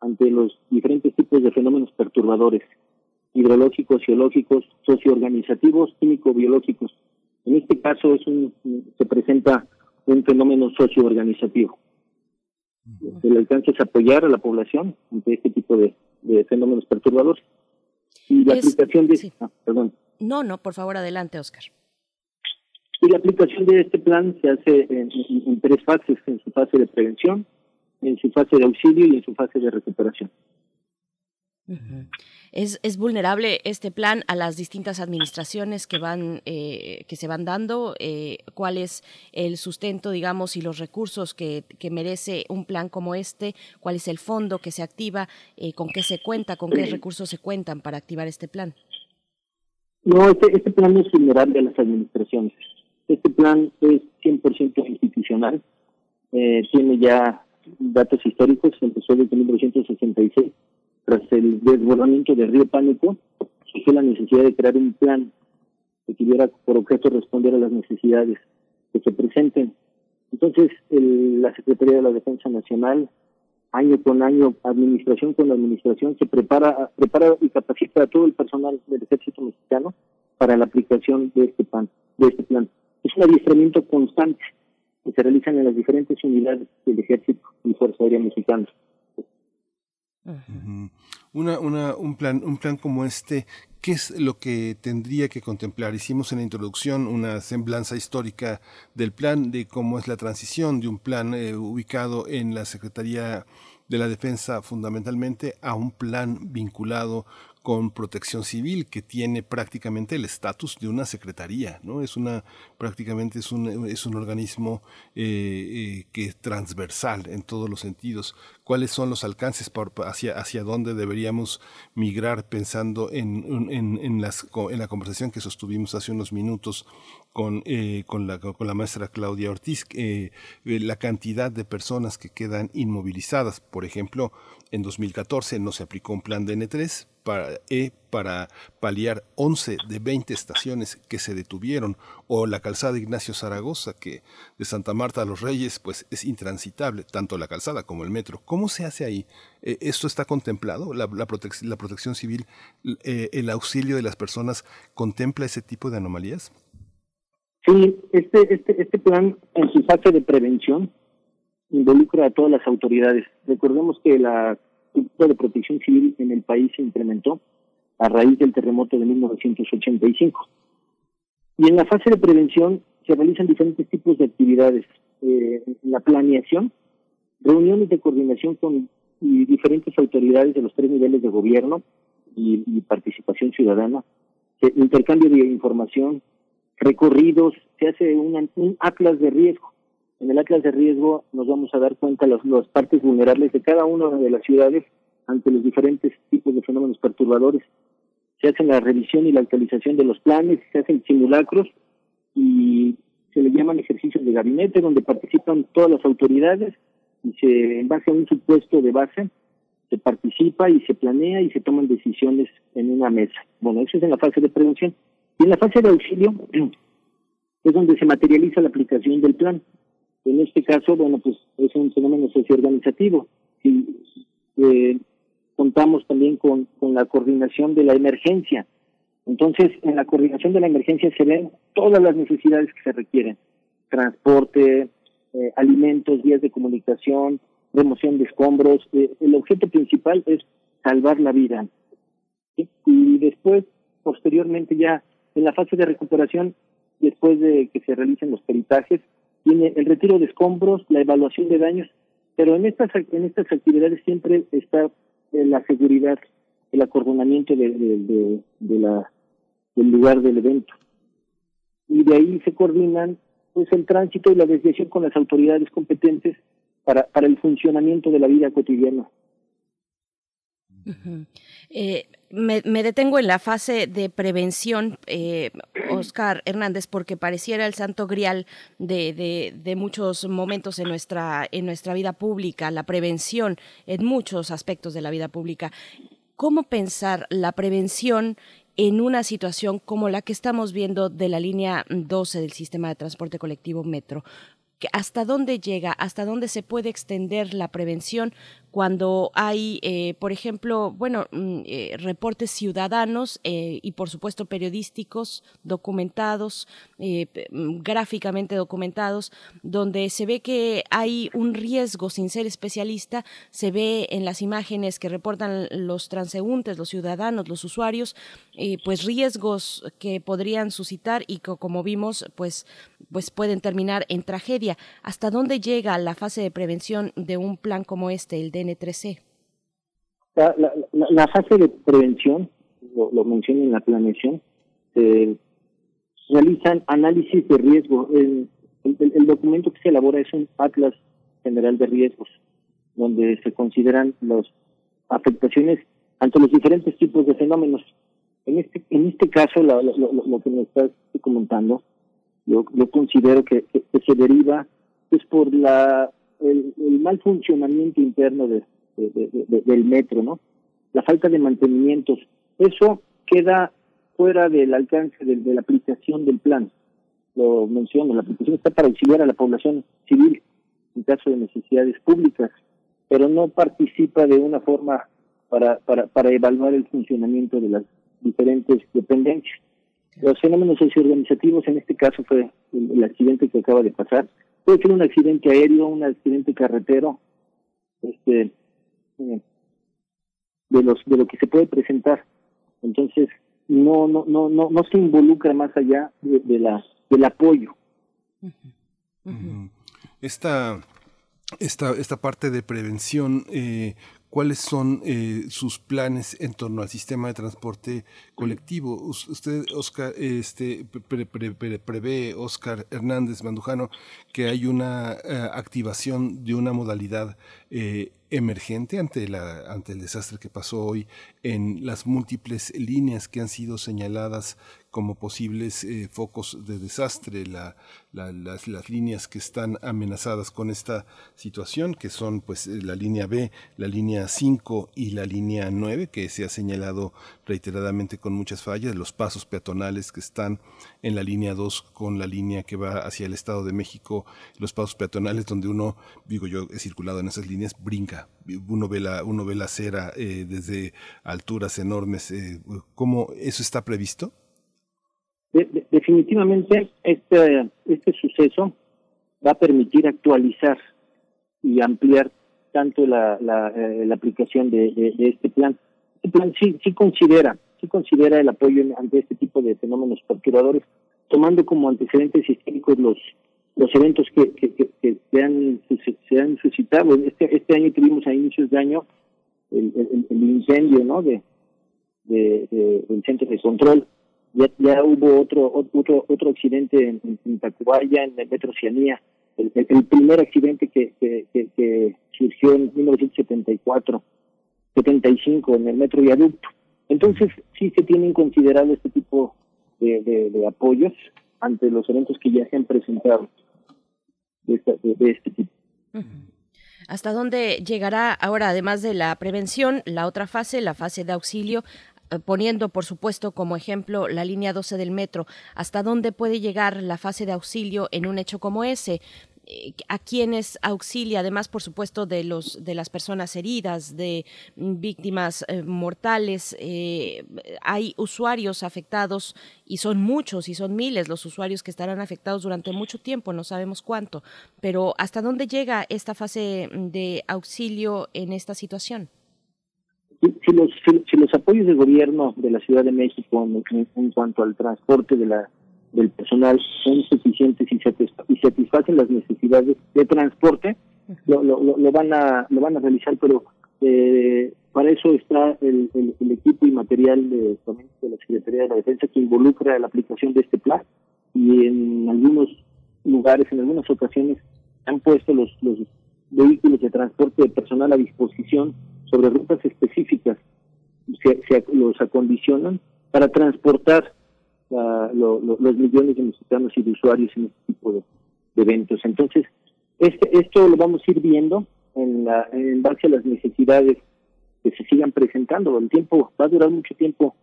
ante los diferentes tipos de fenómenos perturbadores hidrológicos, geológicos, socioorganizativos, químico-biológicos. En este caso es un, se presenta un fenómeno socioorganizativo. El alcance es apoyar a la población ante este tipo de, fenómenos perturbadores. Y la aplicación de... Ah, perdón. No, no, por favor, adelante, Oscar. Y la aplicación de este plan se hace en, tres fases, en su fase de prevención, en su fase de auxilio y en su fase de recuperación. ¿Es, ¿Es, vulnerable este plan a las distintas administraciones que van eh, que se van dando? Eh, ¿Cuál es el sustento, digamos, y los recursos que, que, merece un plan como este? ¿Cuál es el fondo que se activa? Eh, ¿Con qué se cuenta? ¿Con qué recursos se cuentan para activar este plan? No, este, este plan es vulnerable a las administraciones. Este plan es 100% institucional. tiene ya datos históricos, empezó desde 1966 tras el desbordamiento del río Pánico, surgió la necesidad de crear un plan que tuviera por objeto responder a las necesidades que se presenten. Entonces, la Secretaría de la Defensa Nacional, año con año, administración con administración, se prepara, prepara y capacita a todo el personal del Ejército Mexicano para la aplicación de este plan. De este. Es un adiestramiento constante que se realizan en las diferentes unidades del Ejército y Fuerza Aérea Mexicana. Una, una, un, plan, un plan como este, ¿qué es lo que tendría que contemplar? Hicimos en la introducción una semblanza histórica del plan, de cómo es la transición de un plan eh, ubicado en la Secretaría de la Defensa fundamentalmente a un plan vinculado con protección civil que tiene prácticamente el estatus de una secretaría, ¿no? Es una, prácticamente es un, es un organismo eh, eh, que es transversal en todos los sentidos. ¿Cuáles son los alcances hacia, hacia dónde deberíamos migrar pensando en, en, en, las, en la conversación que sostuvimos hace unos minutos con, eh, con, la, con la maestra Claudia Ortiz, la cantidad de personas que quedan inmovilizadas. Por ejemplo, en 2014 no se aplicó un plan de N3 para, e, para paliar 11 de 20 estaciones que se detuvieron, o la calzada Ignacio Zaragoza, que de Santa Marta a los Reyes pues es intransitable, tanto la calzada como el metro. ¿Cómo se hace ahí? Eh, ¿Esto está contemplado? ¿La, la, la protección civil, eh, el auxilio de las personas, contempla ese tipo de anomalías? Sí, este, este, este plan en su fase de prevención involucra a todas las autoridades. Recordemos que la de protección civil en el país se implementó a raíz del terremoto de 1985. Y en la fase de prevención se realizan diferentes tipos de actividades. Eh, la planeación, reuniones de coordinación con diferentes autoridades de los tres niveles de gobierno y, participación ciudadana, intercambio de información, recorridos, se hace un atlas de riesgo en el atlas de riesgo nos vamos a dar cuenta de las partes vulnerables de cada una de las ciudades ante los diferentes tipos de fenómenos perturbadores. Se hace la revisión y la actualización de los planes, se hacen simulacros y se le llaman ejercicios de gabinete donde participan todas las autoridades y se en base a un supuesto de base se participa y se planea y se toman decisiones en una mesa. Bueno, eso es en la fase de prevención. Y en la fase de auxilio *clears throat* es donde se materializa la aplicación del plan. En este caso, bueno, pues es un fenómeno socioorganizativo. Y, eh, contamos también con, con la coordinación de la emergencia. Entonces, en la coordinación de la emergencia se ven todas las necesidades que se requieren. Transporte, eh, alimentos, vías de comunicación, remoción de escombros. Eh, el objeto principal es salvar la vida. Y después, posteriormente ya en la fase de recuperación, después de que se realicen los peritajes, tiene el retiro de escombros, la evaluación de daños, pero en estas en estas actividades siempre está eh, la seguridad, el acordonamiento de, del lugar del evento. Y de ahí se coordinan pues el tránsito y la desviación con las autoridades competentes para, para el funcionamiento de la vida cotidiana. eh, me, detengo en la fase de prevención, eh, Oscar Hernández, porque pareciera el santo grial de, de, de, muchos momentos en nuestra, en nuestra vida pública, la prevención en muchos aspectos de la vida pública. ¿Cómo pensar la prevención en una situación como la que estamos viendo de la línea 12 del sistema de transporte colectivo Metro? hasta dónde llega, hasta dónde se puede extender la prevención cuando hay, eh, por ejemplo, bueno, mm, eh, reportes ciudadanos eh, y por supuesto periodísticos documentados, mm, gráficamente documentados, donde se ve que hay un riesgo sin ser especialista, se ve en las imágenes que reportan los transeúntes, los ciudadanos, los usuarios, pues riesgos que podrían suscitar y que como vimos, pues, pues pueden terminar en tragedia. ¿Hasta dónde llega la fase de prevención de un plan como este, el de N3C? La, la, la, fase de prevención, lo, lo mencioné en la planeación, eh, realizan análisis de riesgo. El, el, el, documento que se elabora es un atlas general de riesgos, donde se consideran las afectaciones ante los diferentes tipos de fenómenos. En este, en este caso, lo, lo, lo que me estás comentando, yo, yo considero que, que, que se deriva es por la el, el mal funcionamiento interno de, de, de, del metro, ¿no? La falta de mantenimientos. Eso queda fuera del alcance de, de, la aplicación del plan. Lo menciono, la aplicación está para auxiliar a la población civil en caso de necesidades públicas, pero no participa de una forma para, para, para evaluar el funcionamiento de las diferentes dependencias. Los fenómenos socioorganizativos, en este caso fue el, el accidente que acaba de pasar, puede ser un accidente aéreo, un accidente carretero, este, eh, de los de lo que se puede presentar. Entonces no no no no no se involucra más allá de, la del apoyo. Esta esta esta parte de prevención eh, cuáles son eh, sus planes en torno al sistema de transporte colectivo. Usted, Oscar, este, pre, pre, pre, prevé, Oscar Hernández Mandujano, que hay una uh, activación de una modalidad eh, emergente ante, ante el desastre que pasó hoy en las múltiples líneas que han sido señaladas como posibles eh, focos de desastre, la, la, las, las, líneas que están amenazadas con esta situación, que son pues la línea B, la línea 5 y la línea 9, que se ha señalado reiteradamente con muchas fallas, los pasos peatonales que están en la línea 2 con la línea que va hacia el Estado de México, los pasos peatonales donde uno, digo yo, he circulado en esas líneas, brinca, uno ve la, uno ve la acera eh, desde alturas enormes, eh, ¿cómo eso está previsto? De, de, definitivamente este, este suceso va a permitir actualizar y ampliar tanto la, la, eh, aplicación de, este plan. Este plan sí, sí considera, sí considera el apoyo ante este tipo de fenómenos perturbadores, tomando como antecedentes históricos los los eventos que, que, que, que se, han, se, han suscitado. Este, este año tuvimos a inicios de año el, el, incendio ¿no? de, de, de, del centro de control ya, ya hubo otro otro otro accidente en, en, Tacubaya, en el metro Cianía, el, el, el primer accidente que, que, que, que, surgió en 1974, 75 en el metro viaducto. Entonces sí se tienen considerado este tipo de, apoyos ante los eventos que ya se han presentado de, este tipo. ¿Hasta dónde llegará ahora, además de la prevención, la otra fase, la fase de auxilio? Eh, poniendo, por supuesto, como ejemplo la línea 12 del metro, ¿hasta dónde puede llegar la fase de auxilio en un hecho como ese? Eh, a quienes auxilia, además, por supuesto, de los de las personas heridas, de víctimas eh, mortales. hay usuarios afectados y son muchos y son miles los usuarios que estarán afectados durante mucho tiempo, no sabemos cuánto. Pero ¿hasta dónde llega esta fase de auxilio en esta situación? si los, apoyos del gobierno de la Ciudad de México en, cuanto al transporte de la del personal son suficientes y, satisfacen las necesidades de transporte, lo, lo, lo, van a lo van a realizar, pero eh, para eso está el, el, equipo y material de, de la Secretaría de la Defensa que involucra la aplicación de este plan. Y en algunos lugares, en algunas ocasiones, han puesto los, los vehículos de transporte de personal a disposición sobre rutas específicas. Se, los acondicionan para transportar los millones de mexicanos y de usuarios en este tipo de, eventos. Entonces, este, esto lo vamos a ir viendo en, la, en base a las necesidades que se sigan presentando. El tiempo va a durar mucho tiempo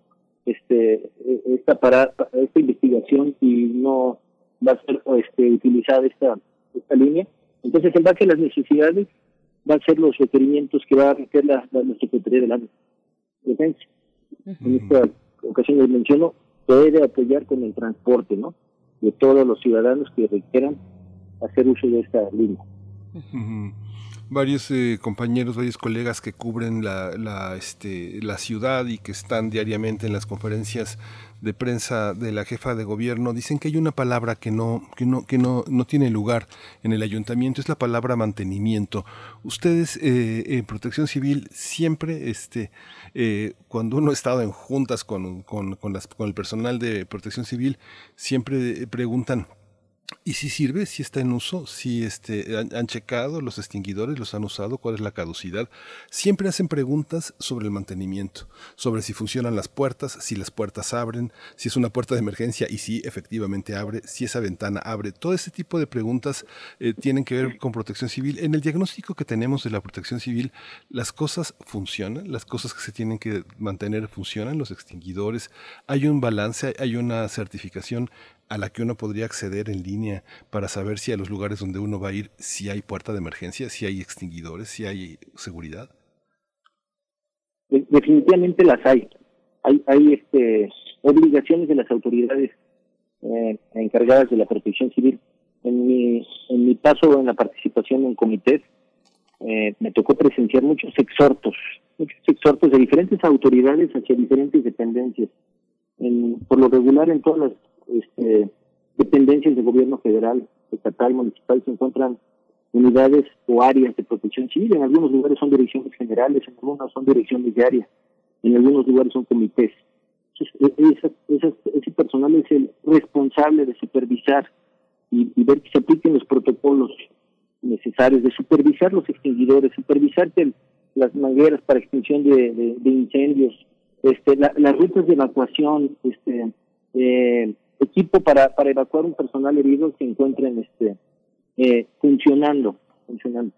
este esta para esta investigación y no va a ser este, utilizada esta esta línea. Entonces, en base a las necesidades va a ser los requerimientos que va a requerir la, la, Secretaría de la Defensa. En esta ocasión les menciono, puede apoyar con el transporte, ¿no? De todos los ciudadanos que requieran hacer uso de esta línea varios eh, compañeros, varios colegas que cubren la, la, este, la ciudad y que están diariamente en las conferencias de prensa de la jefa de gobierno dicen que hay una palabra que no que no que no, no tiene lugar en el ayuntamiento es la palabra mantenimiento. Ustedes eh, en Protección Civil siempre este eh, cuando uno ha estado en juntas con, con, con, las, con el personal de Protección Civil siempre preguntan ¿Y si sirve? ¿Si está en uso? ¿Si este, han, checado los extinguidores? ¿Los han usado? ¿Cuál es la caducidad? Siempre hacen preguntas sobre el mantenimiento, sobre si funcionan las puertas, si las puertas abren, si es una puerta de emergencia y si efectivamente abre, si esa ventana abre. Todo ese tipo de preguntas eh, tienen que ver con protección civil. En el diagnóstico que tenemos de la protección civil, las cosas funcionan, las cosas que se tienen que mantener funcionan, los extinguidores, hay un balance, hay una certificación a la que uno podría acceder en línea para saber si a los lugares donde uno va a ir, si hay puerta de emergencia, si hay extinguidores, si hay seguridad? Definitivamente las hay. Hay, hay este, obligaciones de las autoridades eh, encargadas de la protección civil. En mi, en mi paso en la participación en comités, eh, me tocó presenciar muchos exhortos, muchos exhortos de diferentes autoridades hacia diferentes dependencias. En, por lo regular, en todas las este, dependencias del gobierno federal, estatal, municipal, se encuentran unidades o áreas de protección civil. En algunos lugares son direcciones generales, en algunos son direcciones de área, en algunos lugares son comités. Entonces, e, ese personal es el responsable de supervisar y, ver que se apliquen los protocolos necesarios, de supervisar los extinguidores, supervisar que las mangueras para extinción de, incendios, este, las rutas de evacuación, este, eh, equipo para, para evacuar un personal herido se encuentren este, eh, funcionando, funcionando.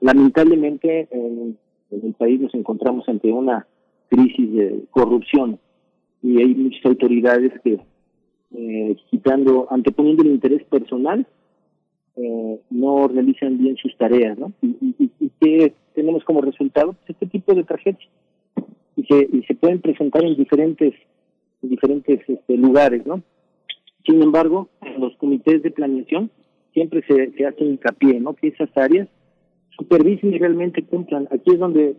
Lamentablemente en, el país nos encontramos ante una crisis de corrupción y hay muchas autoridades que eh, quitando, anteponiendo el interés personal, eh, no realizan bien sus tareas, ¿no? Y, y, que tenemos como resultado pues, este tipo de tragedias y se, y se pueden presentar en diferentes en diferentes este, lugares, ¿no? Sin embargo, en los comités de planeación siempre se, se hace hincapié, ¿no? Que esas áreas supervisen y realmente cumplan. Aquí es donde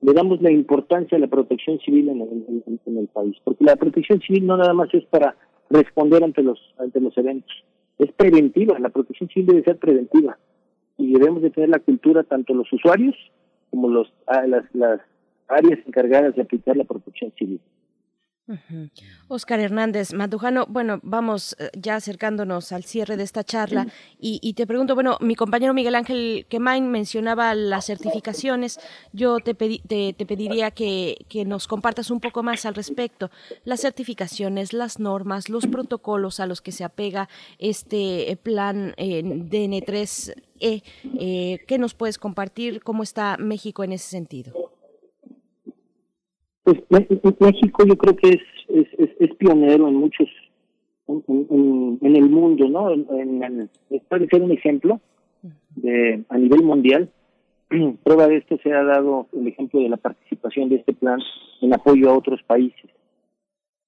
le damos la importancia a la protección civil en el, país, porque la protección civil no nada más es para responder ante los ante los eventos, es preventiva. La protección civil debe ser preventiva y debemos de tener la cultura tanto los usuarios como los las, las áreas encargadas de aplicar la protección civil. Oscar Hernández Mandujano, bueno, vamos eh, ya acercándonos al cierre de esta charla y, te pregunto, bueno, mi compañero Miguel Ángel Quemain mencionaba las certificaciones, yo te, te, pediría que, nos compartas un poco más al respecto, las certificaciones, las normas, los protocolos a los que se apega este eh, plan eh, DN3E, ¿qué nos puedes compartir? ¿Cómo está México en ese sentido? Pues México yo creo que es, es, es, pionero en muchos, en, el mundo, ¿no? En, puede ser un ejemplo de a nivel mundial. *clears throat* Prueba de esto se ha dado el ejemplo de la participación de este plan en apoyo a otros países.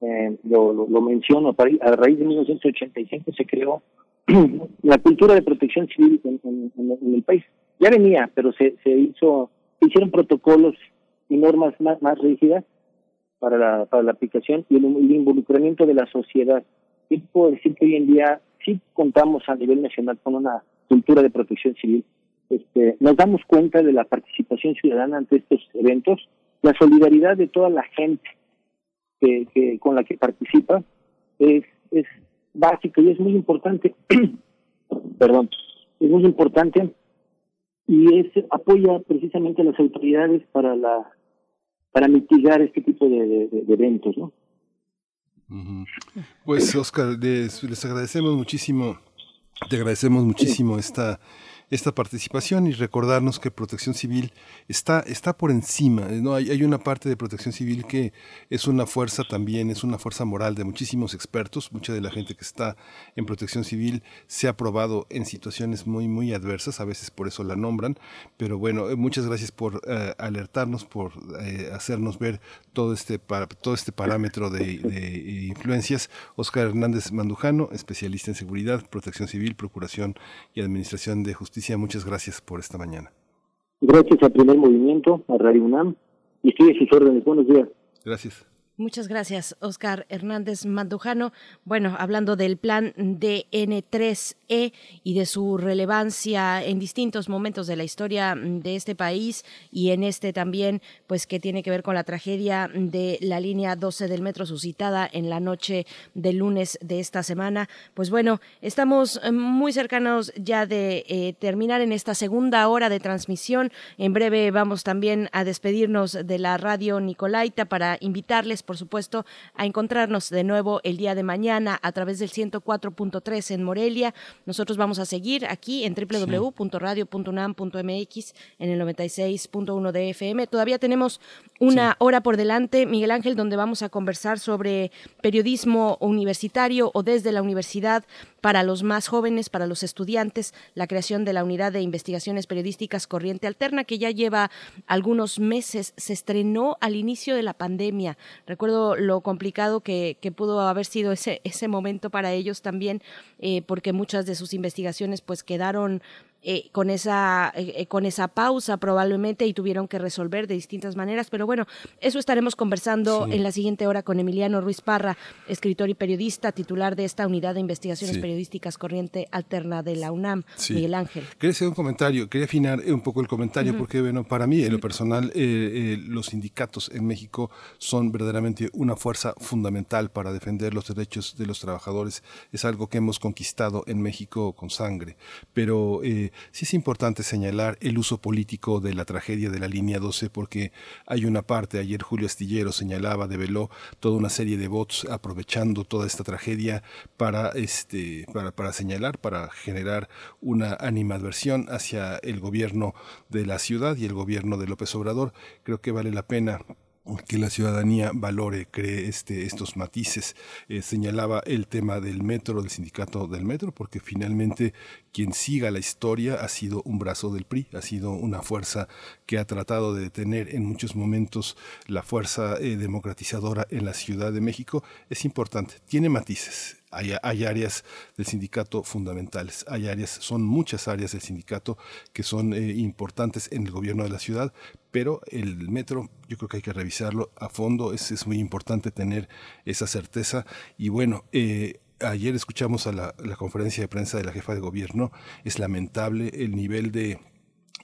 Eh, lo, lo, menciono, a raíz de 1985 se creó *clears throat* la cultura de protección civil en, en, el país. Ya venía, pero se, se hizo, se hicieron protocolos y normas más, más rígidas para la, para la aplicación y el, involucramiento de la sociedad. Yo puedo decir que hoy en día sí contamos a nivel nacional con una cultura de protección civil. Este, nos damos cuenta de la participación ciudadana ante estos eventos, la solidaridad de toda la gente que, que con la que participa es, es básica y es muy importante. *clears throat* Perdón, es muy importante y es apoya precisamente a las autoridades para la para mitigar este tipo de, eventos, ¿no? Pues Oscar, les, les agradecemos muchísimo, te agradecemos muchísimo esta esta participación y recordarnos que protección civil está, está por encima. ¿no? Hay, hay, una parte de protección civil que es una fuerza también, es una fuerza moral de muchísimos expertos. Mucha de la gente que está en protección civil se ha probado en situaciones muy, muy adversas, a veces por eso la nombran. Pero bueno, eh, muchas gracias por eh, alertarnos, por eh, hacernos ver todo este, todo este parámetro de influencias. Oscar Hernández Mandujano, especialista en seguridad, protección civil, procuración y administración de justicia muchas gracias por esta mañana. Gracias al Primer Movimiento, a Radio UNAM, y estoy a sus órdenes. Buenos días. Gracias. Muchas gracias, Oscar Hernández Mandujano. Bueno, hablando del plan DN3E y de su relevancia en distintos momentos de la historia de este país y en este también, pues que tiene que ver con la tragedia de la línea 12 del metro suscitada en la noche del lunes de esta semana. Pues bueno, estamos muy cercanos ya de eh, terminar en esta segunda hora de transmisión. En breve vamos también a despedirnos de la radio Nicolaita para invitarles por supuesto, a encontrarnos de nuevo el día de mañana a través del 104.3 en Morelia. Nosotros vamos a seguir aquí en www.radio.unam.mx en el 96.1 de FM. Todavía tenemos una hora por delante, Miguel Ángel, donde vamos a conversar sobre periodismo universitario o desde la universidad para los más jóvenes, para los estudiantes, la creación de la Unidad de Investigaciones Periodísticas Corriente Alterna, que ya lleva algunos meses, se estrenó al inicio de la pandemia. Recuerdo lo complicado que, pudo haber sido ese, momento para ellos también, eh, porque muchas de sus investigaciones pues quedaron eh, con, esa, eh, eh, con esa pausa probablemente y tuvieron que resolver de distintas maneras. Pero bueno, eso estaremos conversando en la siguiente hora con Emiliano Ruiz Parra, escritor y periodista, titular de esta unidad de investigaciones periodísticas Corriente Alterna de la UNAM, Miguel Ángel. Quería hacer un comentario, quería afinar un poco el comentario, porque bueno, para mí, en lo personal, los sindicatos en México son verdaderamente una fuerza fundamental para defender los derechos de los trabajadores. Es algo que hemos conquistado en México con sangre. Pero sí es importante señalar el uso político de la tragedia de la línea 12 porque hay una parte, ayer Julio Astillero señalaba, develó toda una serie de bots aprovechando toda esta tragedia para, este, para, para señalar, para generar una animadversión hacia el gobierno de la ciudad y el gobierno de López Obrador. Creo que vale la pena que la ciudadanía valore, cree este, estos matices. Eh, señalaba el tema del metro, del sindicato del metro, porque finalmente quien siga la historia ha sido un brazo del PRI, ha sido una fuerza que ha tratado de detener en muchos momentos la fuerza eh, democratizadora en la Ciudad de México. Es importante, tiene matices hay, áreas del sindicato fundamentales, hay áreas, son muchas áreas del sindicato que son eh, importantes en el gobierno de la ciudad, pero el metro yo creo que hay que revisarlo a fondo, es, es muy importante tener esa certeza. Y bueno, eh, ayer escuchamos a la, conferencia de prensa de la jefa de gobierno, es lamentable el nivel de,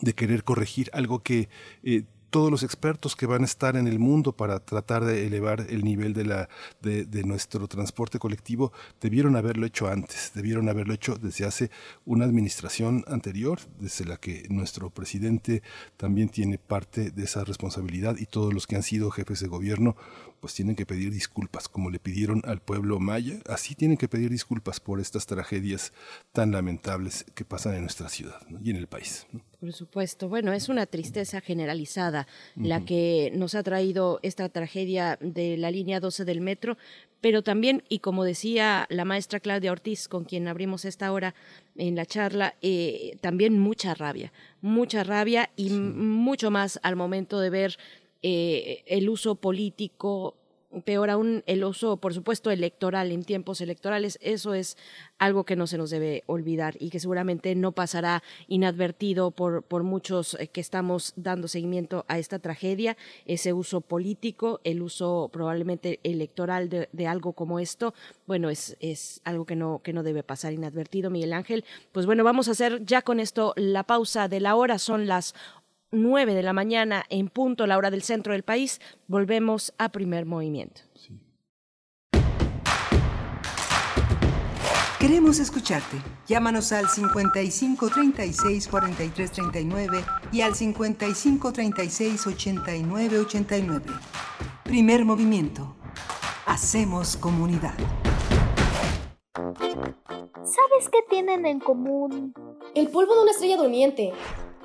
de querer corregir algo que... Eh, todos los expertos que van a estar en el mundo para tratar de elevar el nivel de, nuestro transporte colectivo debieron haberlo hecho antes, debieron haberlo hecho desde hace una administración anterior, desde la que nuestro presidente también tiene parte de esa responsabilidad y todos los que han sido jefes de gobierno pues tienen que pedir disculpas, como le pidieron al pueblo maya, así tienen que pedir disculpas por estas tragedias tan lamentables que pasan en nuestra ciudad y en el país. Por supuesto. Bueno, es una tristeza generalizada la que nos ha traído esta tragedia de la línea 12 del metro, pero también, y como decía la maestra Claudia Ortiz, con quien abrimos esta hora en la charla, eh, también mucha rabia, mucha rabia y mucho más al momento de ver eh, el uso político, peor aún el uso, por supuesto, electoral en tiempos electorales. Eso es algo que no se nos debe olvidar y que seguramente no pasará inadvertido por, por muchos eh, que estamos dando seguimiento a esta tragedia, ese uso político, el uso probablemente electoral de, de algo como esto, bueno, es, es algo que no, que no debe pasar inadvertido, Miguel Ángel. Pues bueno, vamos a hacer ya con esto la pausa de la hora, son las 9 de la mañana en punto, la hora del centro del país, volvemos a primer movimiento. Queremos escucharte. Llámanos al 55 36 43 39 y al 55 36 89 89. Primer movimiento. Hacemos comunidad. ¿Sabes qué tienen en común? El polvo de una estrella durmiente,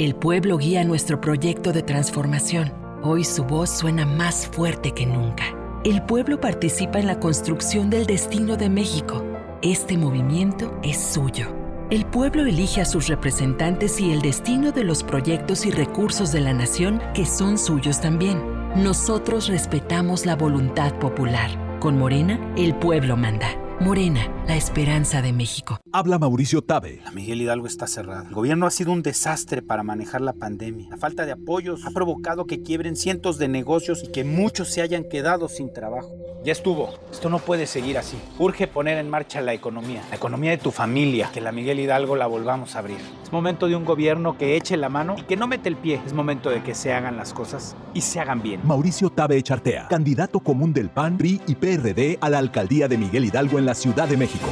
El pueblo guía nuestro proyecto de transformación. Hoy su voz suena más fuerte que nunca. El pueblo participa en la construcción del destino de México. Este movimiento es suyo. El pueblo elige a sus representantes y el destino de los proyectos y recursos de la nación que son suyos también. Nosotros respetamos la voluntad popular. Con Morena, el pueblo manda. Morena, la esperanza de México. Habla Mauricio Tabe. La Miguel Hidalgo está cerrada. El gobierno ha sido un desastre para manejar la pandemia. La falta de apoyos ha provocado que quiebren cientos de negocios y que muchos se hayan quedado sin trabajo. Ya estuvo. Esto no puede seguir así. Urge poner en marcha la economía, la economía de tu familia, que la Miguel Hidalgo la volvamos a abrir. Es momento de un gobierno que eche la mano y que no mete el pie. Es momento de que se hagan las cosas y se hagan bien. Mauricio Tabe Echartea, candidato común del PAN, PRI y PRD a la alcaldía de Miguel Hidalgo en la Ciudad de México.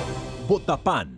Vota.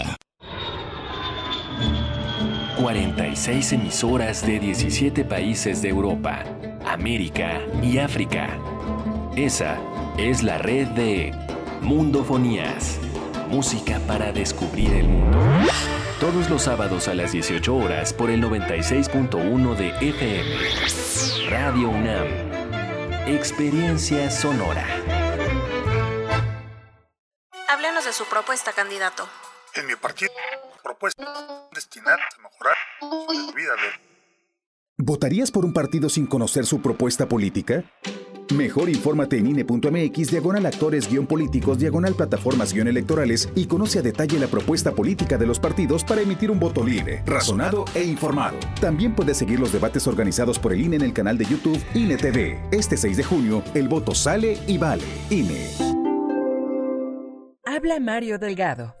46 emisoras de 17 países de Europa, América y África. Esa es la red de Mundofonías, música para descubrir el mundo. Todos los sábados a las 18 horas por el 96.1 de FM. Radio UNAM. Experiencia sonora. Háblenos de su propuesta, candidato. En mi partido, propuesta destinada a mejorar la vida de... ¿Votarías por un partido sin conocer su propuesta política? Mejor infórmate en INE.mx, diagonal actores guion políticos, diagonal plataformas guion electorales y conoce a detalle la propuesta política de los partidos para emitir un voto libre, razonado e informado. También puedes seguir los debates organizados por el INE en el canal de YouTube INE TV. Este 6 de junio, el voto sale y vale. INE. Habla Mario Delgado.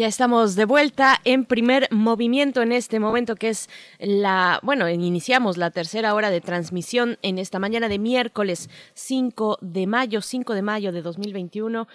Ya estamos de vuelta en primer movimiento en este momento que es la, bueno, iniciamos la tercera hora de transmisión en esta mañana de miércoles 5 de mayo, 5 de mayo de 2021.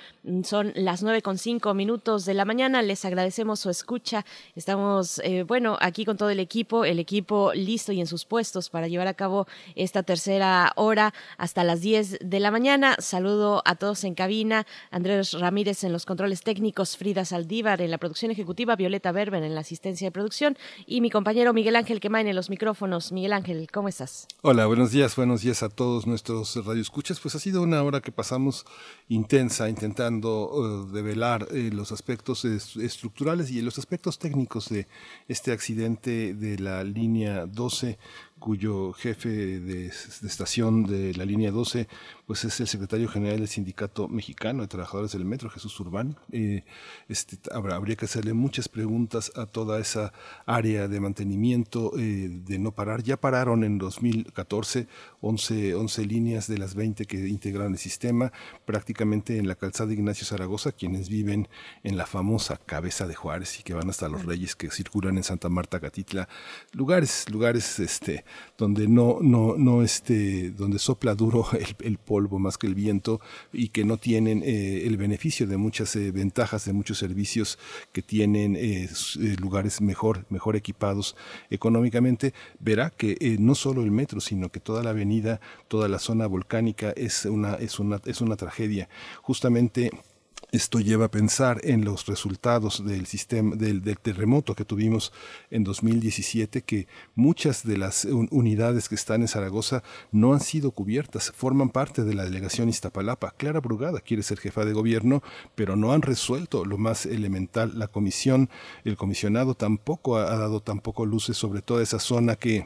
Son las nueve con cinco minutos de la mañana. Les agradecemos su escucha. Estamos, eh, bueno, aquí con todo el equipo, el equipo listo y en sus puestos para llevar a cabo esta tercera hora hasta las 10 de la mañana. Saludo a todos en cabina. Andrés Ramírez en los controles técnicos, Frida Saldívar en la producción ejecutiva, Violeta Berber en la asistencia de producción y mi compañero Miguel Ángel Quemain en los micrófonos. Miguel Ángel, ¿cómo estás? Hola, buenos días, buenos días a todos nuestros radioescuchas. Pues ha sido una hora que pasamos intensa intentando uh, develar eh, los aspectos estructurales y los aspectos técnicos de este accidente de la línea 12 cuyo jefe de, estación de la línea 12 pues es el secretario general del Sindicato Mexicano de Trabajadores del Metro, Jesús Urbán. Eh, este, habría que hacerle muchas preguntas a toda esa área de mantenimiento eh, de no parar. Ya pararon en 2014 11, 11 líneas de las 20 que integran el sistema, prácticamente en la calzada Ignacio Zaragoza, quienes viven en la famosa Cabeza de Juárez y que van hasta los Reyes que circulan en Santa Marta, Catitla, lugares, lugares este, donde no, no, no este, donde sopla duro el, el polvo más que el viento y que no tienen eh, el beneficio de muchas eh, ventajas, de muchos servicios que tienen eh, lugares mejor, mejor equipados económicamente, verá que no solo el metro, sino que toda la avenida, toda la zona volcánica es una, es una, es una tragedia. Justamente esto lleva a pensar en los resultados del sistema del, terremoto que tuvimos en 2017, que muchas de las unidades que están en Zaragoza no han sido cubiertas, forman parte de la delegación Iztapalapa. Clara Brugada quiere ser jefa de gobierno, pero no han resuelto lo más elemental. La comisión, el comisionado tampoco ha, ha dado tampoco luces sobre toda esa zona que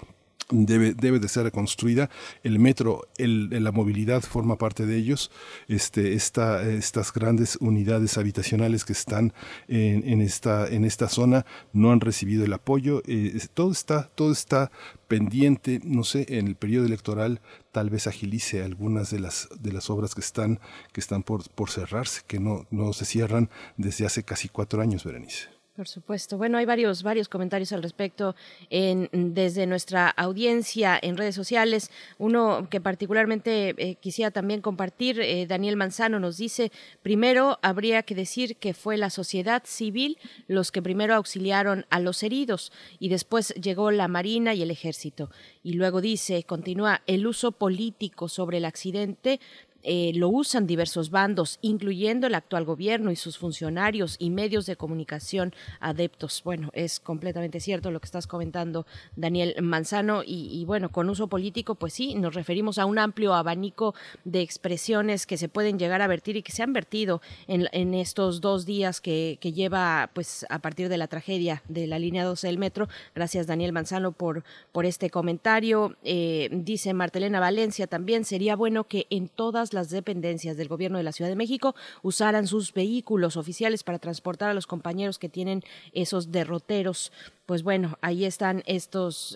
debe, debe de ser reconstruida. El metro, el, la movilidad forma parte de ellos. Este, esta, estas grandes unidades habitacionales que están en, en, esta, en esta zona no han recibido el apoyo. Eh, todo, está, todo está pendiente, no sé, en el periodo electoral tal vez agilice algunas de las, de las obras que están, que están por, por cerrarse, que no, no se cierran desde hace casi cuatro años, Berenice. Por supuesto. Bueno, hay varios, varios comentarios al respecto en, desde nuestra audiencia en redes sociales. Uno que particularmente eh, quisiera también compartir, eh, Daniel Manzano nos dice, primero habría que decir que fue la sociedad civil los que primero auxiliaron a los heridos y después llegó la Marina y el Ejército. Y luego dice, continúa, el uso político sobre el accidente eh, lo usan diversos bandos, incluyendo el actual gobierno y sus funcionarios y medios de comunicación adeptos. Bueno, es completamente cierto lo que estás comentando, Daniel Manzano, y, bueno, con uso político, pues sí, nos referimos a un amplio abanico de expresiones que se pueden llegar a vertir y que se han vertido en, estos dos días que, lleva, pues, a partir de la tragedia de la línea 12 del metro. Gracias, Daniel Manzano, por, por este comentario. Eh, dice Martelena Valencia también, sería bueno que en todas las dependencias del gobierno de la Ciudad de México usaran sus vehículos oficiales para transportar a los compañeros que tienen esos derroteros pues bueno, ahí están estos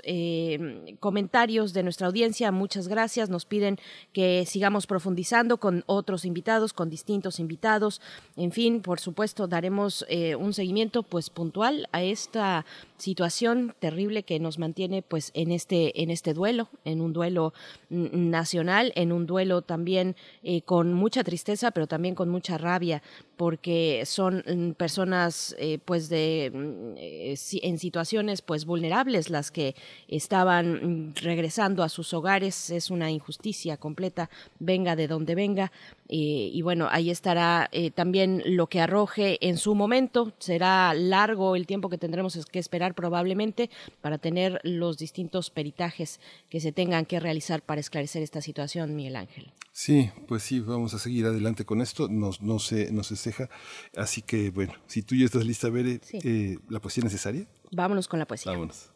comentarios de nuestra audiencia. Muchas gracias. Nos piden que sigamos profundizando con otros invitados, con distintos invitados. En fin, por supuesto, daremos un seguimiento pues puntual a esta situación terrible que nos mantiene pues en este en este duelo, en un duelo nacional, en un duelo también eh, con mucha tristeza, pero también con mucha rabia, porque son mm, personas eh, pues de mm, eh, pues vulnerables las que estaban mm, regresando a sus hogares, es una injusticia completa, venga de donde venga, y bueno, ahí estará también lo que arroje en su momento, será largo el tiempo que tendremos que esperar probablemente para tener los distintos peritajes que se tengan que realizar para esclarecer esta situación, Miguel Ángel. Sí, pues sí, vamos a seguir adelante con esto, no, no, se, no se ceja. Así que, bueno, si tú ya estás lista, Bere, eh, ¿la poesía necesaria? Vámonos con la poesía. Vámonos.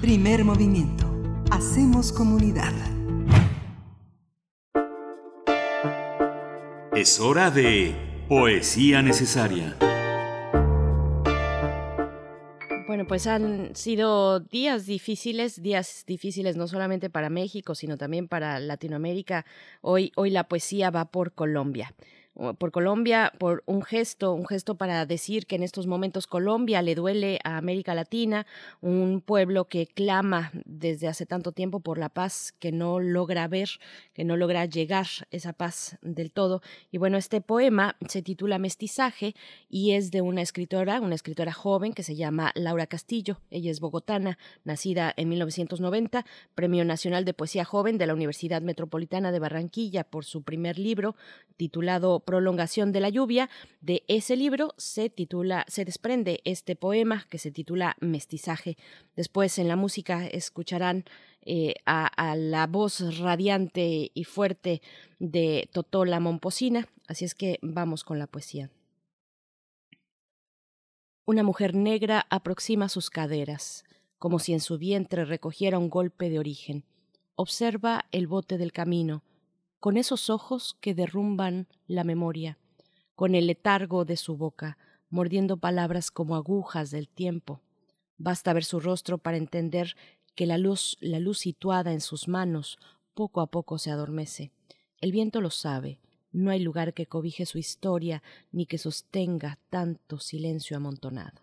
Primer movimiento. Hacemos comunidad. Es hora de poesía necesaria. Bueno, pues han sido días difíciles, días difíciles no solamente para México, sino también para Latinoamérica. Hoy, hoy la poesía va por Colombia por Colombia, por un gesto, un gesto para decir que en estos momentos Colombia le duele a América Latina, un pueblo que clama desde hace tanto tiempo por la paz, que no logra ver, que no logra llegar esa paz del todo. Y bueno, este poema se titula Mestizaje y es de una escritora, una escritora joven que se llama Laura Castillo. Ella es bogotana, nacida en 1990, Premio Nacional de Poesía Joven de la Universidad Metropolitana de Barranquilla por su primer libro titulado prolongación de la lluvia. De ese libro se titula, se desprende este poema que se titula Mestizaje. Después en la música escucharán eh, a, la voz radiante y fuerte de Totola Momposina. Así es que vamos con la poesía. Una mujer negra aproxima sus caderas, como si en su vientre recogiera un golpe de origen. Observa el bote del camino, con esos ojos que derrumban la memoria, con el letargo de su boca, mordiendo palabras como agujas del tiempo. Basta ver su rostro para entender que la luz, la luz situada en sus manos, poco a poco se adormece. El viento lo sabe, no hay lugar que cobije su historia ni que sostenga tanto silencio amontonado.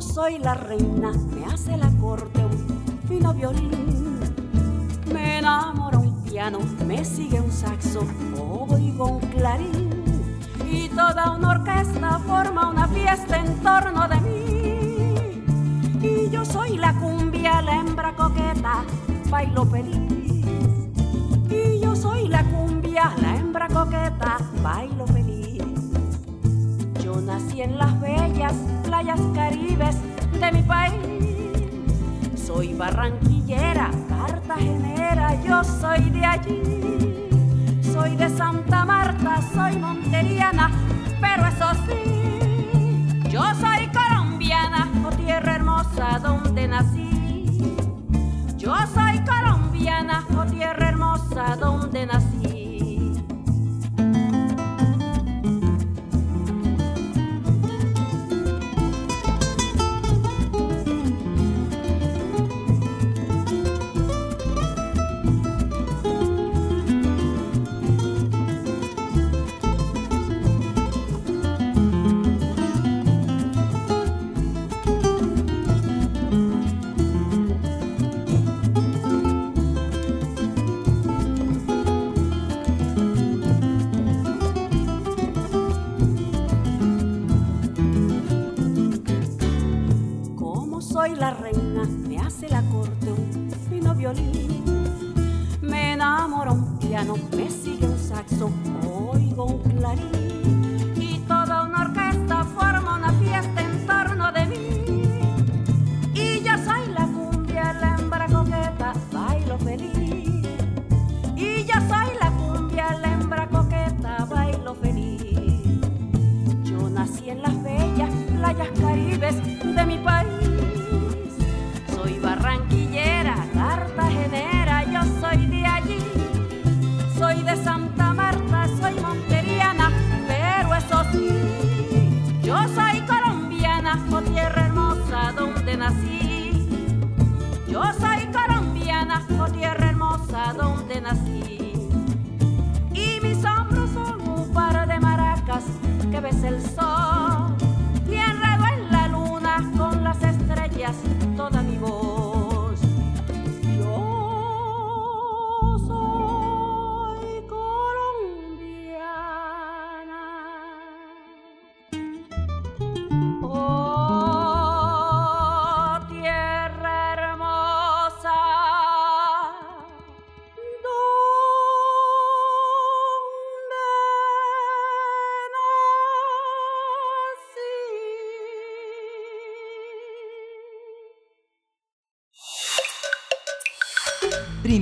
Soy la reina, me hace la corte un fino violín. Me enamora un piano, me sigue un saxo, oigo un clarín. Y toda una orquesta forma una fiesta en torno de mí. Y yo soy la cumbia, la hembra coqueta, bailo feliz. Y yo soy la cumbia, la hembra coqueta, bailo feliz. Yo nací en las bellas playas caribes de mi país. Soy barranquillera, cartagenera, yo soy de allí. Soy de Santa Marta, soy monteriana, pero eso sí, yo soy colombiana, o tierra hermosa donde nací. Yo soy colombiana, o tierra hermosa donde violín.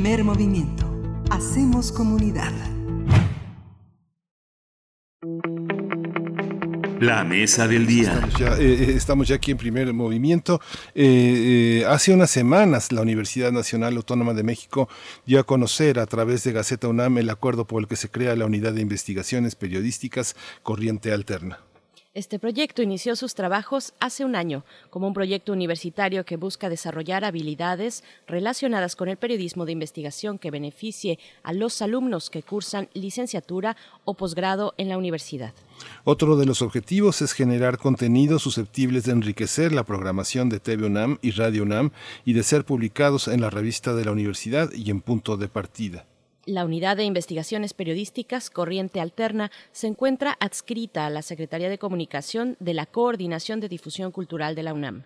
Primer movimiento. Hacemos comunidad. La mesa del día. Estamos ya, eh, eh, estamos ya aquí en primer movimiento. Eh, eh, hace unas semanas la Universidad Nacional Autónoma de México dio a conocer a través de Gaceta UNAM el acuerdo por el que se crea la Unidad de Investigaciones Periodísticas Corriente Alterna. Este proyecto inició sus trabajos hace un año como un proyecto universitario que busca desarrollar habilidades relacionadas con el periodismo de investigación que beneficie a los alumnos que cursan licenciatura o posgrado en la universidad. Otro de los objetivos es generar contenidos susceptibles de enriquecer la programación de TV UNAM y Radio UNAM y de ser publicados en la revista de la universidad y en punto de partida. La Unidad de Investigaciones Periodísticas Corriente Alterna se encuentra adscrita a la Secretaría de Comunicación de la Coordinación de Difusión Cultural de la UNAM.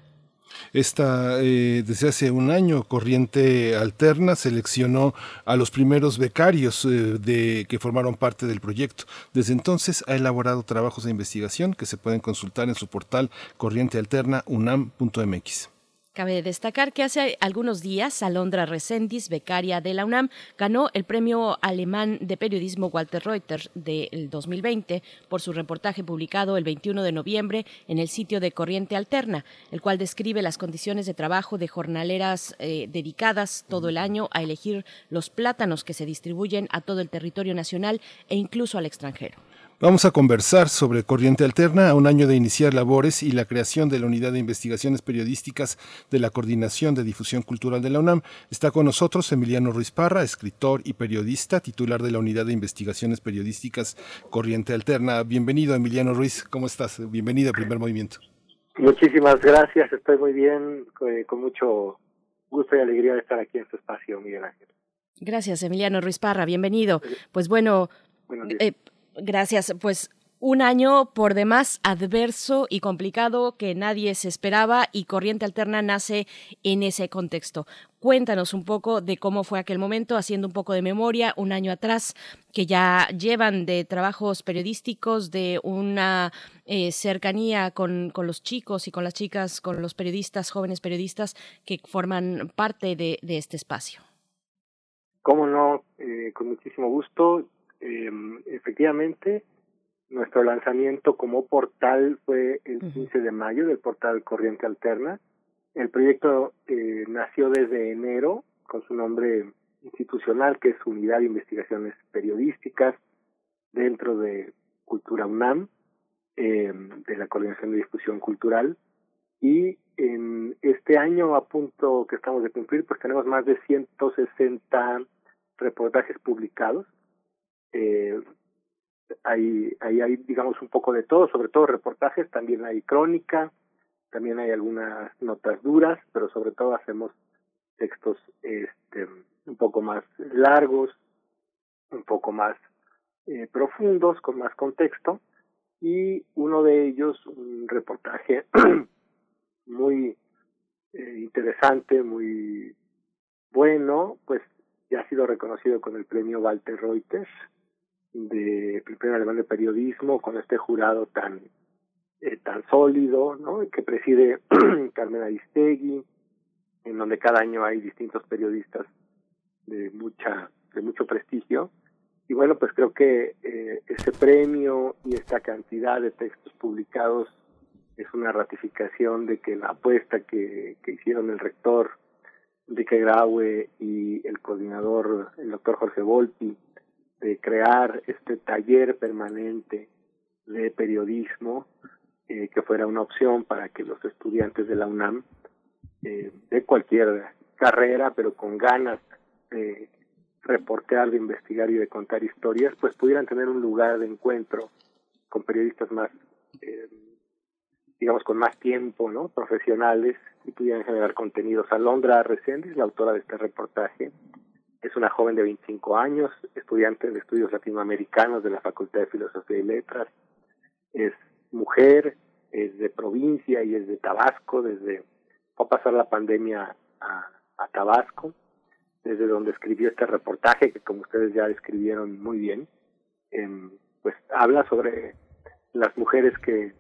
Esta, eh, desde hace un año, Corriente Alterna seleccionó a los primeros becarios eh, de, que formaron parte del proyecto. Desde entonces ha elaborado trabajos de investigación que se pueden consultar en su portal corrientealternaunam.mx. Cabe destacar que hace algunos días Alondra Resendiz, becaria de la UNAM, ganó el premio alemán de periodismo Walter Reuters del 2020 por su reportaje publicado el 21 de noviembre en el sitio de Corriente Alterna, el cual describe las condiciones de trabajo de jornaleras eh, dedicadas todo el año a elegir los plátanos que se distribuyen a todo el territorio nacional e incluso al extranjero. Vamos a conversar sobre Corriente Alterna a un año de iniciar labores y la creación de la Unidad de Investigaciones Periodísticas de la Coordinación de Difusión Cultural de la UNAM. Está con nosotros Emiliano Ruiz Parra, escritor y periodista, titular de la Unidad de Investigaciones Periodísticas Corriente Alterna. Bienvenido, Emiliano Ruiz. ¿Cómo estás? Bienvenido a Primer Movimiento. Muchísimas gracias. Estoy muy bien, eh, con mucho gusto y alegría de estar aquí en este espacio, Miguel Ángel. Gracias, Emiliano Ruiz Parra. Bienvenido. Pues bueno, eh, Gracias. Pues un año por demás adverso y complicado que nadie se esperaba y Corriente Alterna nace en ese contexto. Cuéntanos un poco de cómo fue aquel momento, haciendo un poco de memoria, un año atrás, que ya llevan de trabajos periodísticos, de una eh, cercanía con, con, los chicos y con las chicas, con los periodistas, jóvenes periodistas que forman parte de, de este espacio. Cómo no, eh, con muchísimo gusto. Eh, efectivamente, nuestro lanzamiento como portal fue el 15 de mayo del portal Corriente Alterna. El proyecto eh, nació desde enero con su nombre institucional, que es Unidad de Investigaciones Periodísticas, dentro de Cultura UNAM, eh, de la Coordinación de Difusión Cultural. Y en este año, a punto que estamos de cumplir, pues tenemos más de 160 reportajes publicados eh, ahí, ahí hay, digamos, un poco de todo, sobre todo reportajes, también hay crónica, también hay algunas notas duras, pero sobre todo hacemos textos este, un poco más largos, un poco más eh, profundos, con más contexto, y uno de ellos, un reportaje *clears throat* muy eh, interesante, muy bueno, pues ya ha sido reconocido con el premio Walter Reuters de premio alemán de periodismo con este jurado tan eh, tan sólido, ¿no? Que preside *clears throat* Carmen Aristegui, en donde cada año hay distintos periodistas de mucha de mucho prestigio y bueno pues creo que eh, ese premio y esta cantidad de textos publicados es una ratificación de que la apuesta que, que hicieron el rector Enrique Graue y el coordinador el doctor Jorge Volpi de crear este taller permanente de periodismo eh, que fuera una opción para que los estudiantes de la UNAM eh, de cualquier carrera pero con ganas de reportear, de investigar y de contar historias, pues pudieran tener un lugar de encuentro con periodistas más, eh, digamos, con más tiempo, ¿no? Profesionales y pudieran generar contenidos. Alondra Reséndiz, la autora de este reportaje, es una joven de 25 años, estudiante de estudios latinoamericanos de la Facultad de Filosofía y Letras. Es mujer, es de provincia y es de Tabasco, desde fue a pasar la pandemia a, Tabasco desde donde escribió este reportaje, que como ustedes ya describieron muy bien, eh, pues habla sobre las mujeres que,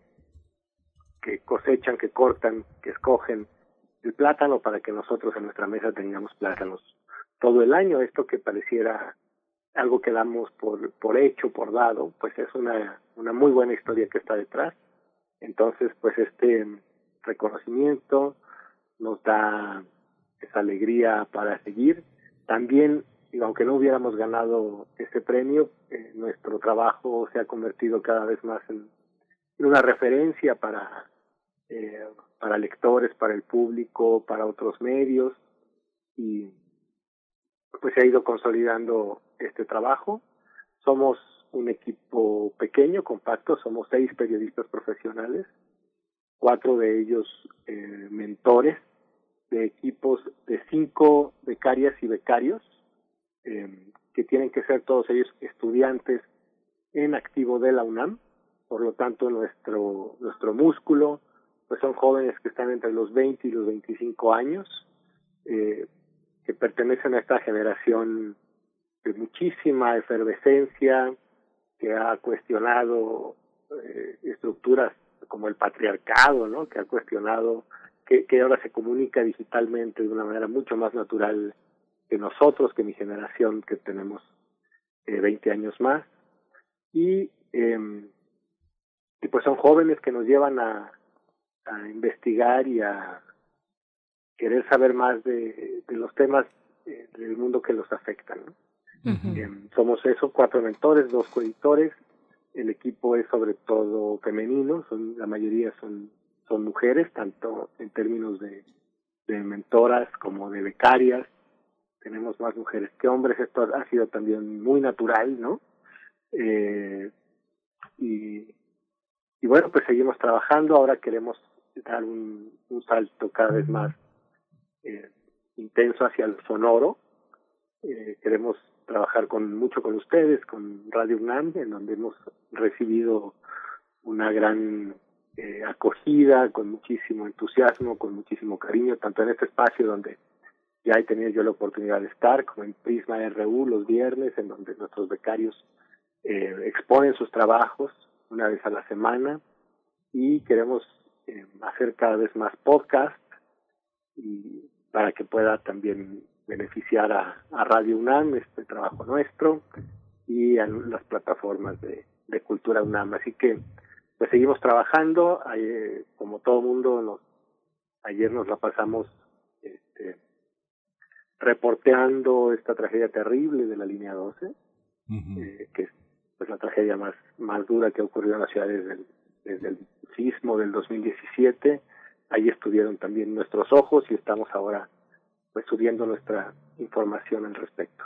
que cosechan, que cortan, que escogen el plátano para que nosotros en nuestra mesa tengamos plátanos todo el año. Esto que pareciera algo que damos por, por hecho, por dado, pues es una, una muy buena historia que está detrás. Entonces, pues este reconocimiento nos da esa alegría para seguir también, aunque no hubiéramos ganado ese premio, eh, nuestro trabajo se ha convertido cada vez más en, una referencia para, eh, para lectores, para el público, para otros medios y pues se ha ido consolidando este trabajo. Somos un equipo pequeño, compacto, somos seis periodistas profesionales, cuatro de ellos eh, mentores de equipos de cinco becarias y becarios, eh, que tienen que ser todos ellos estudiantes en activo de la UNAM, por lo tanto nuestro, nuestro músculo, pues son jóvenes que están entre los 20 y los 25 años, eh, que pertenecen a esta generación de muchísima efervescencia, que ha cuestionado eh, estructuras como el patriarcado, ¿no? que ha cuestionado que, ahora se comunica digitalmente de una manera mucho más natural que nosotros, que mi generación, que tenemos eh, 20 años más. Y, eh, y pues son jóvenes que nos llevan a, a investigar y a querer saber más de, de los temas eh, del mundo que los afectan. Em, somos eso, cuatro mentores, dos coeditores. El equipo es sobre todo femenino, son la mayoría son son mujeres, tanto en términos de, de mentoras como de becarias. Tenemos más mujeres que hombres. Esto ha sido también muy natural, ¿no? Eh, y, y bueno, pues seguimos trabajando. Ahora queremos dar un, un salto cada vez más eh, intenso hacia el sonoro. Eh, queremos trabajar con mucho con ustedes, con Radio UNAM, en donde hemos recibido una gran eh, acogida, con muchísimo entusiasmo, con muchísimo cariño, tanto en este espacio donde ya he tenido yo la oportunidad de estar, como en Prisma RU los viernes, en donde nuestros becarios eh, exponen sus trabajos una vez a la semana y queremos eh, hacer cada vez más podcast y para que pueda también beneficiar a, a Radio UNAM, este trabajo nuestro, y a las plataformas de, de Cultura UNAM. Así que pues seguimos trabajando, eh, como todo mundo, nos, ayer nos la pasamos este, reporteando esta tragedia terrible de la línea 12, eh, que es pues, la tragedia más, más dura que ha ocurrido en la ciudad desde el, desde el sismo del 2017. Ahí estuvieron también nuestros ojos y estamos ahora pues subiendo nuestra información al respecto.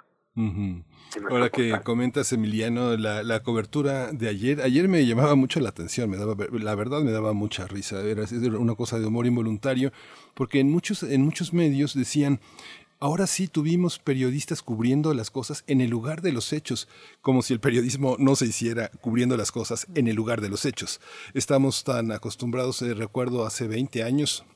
Ahora que comentas, Emiliano, la, la, cobertura de ayer, ayer me llamaba mucho la atención, me daba, la verdad me daba mucha risa, era, una cosa de humor involuntario, porque en muchos, en muchos medios decían, Ahora sí tuvimos periodistas cubriendo las cosas en el lugar de los hechos, como si el periodismo no se hiciera cubriendo las cosas en el lugar de los hechos. Estamos tan acostumbrados, eh, recuerdo hace 20 años,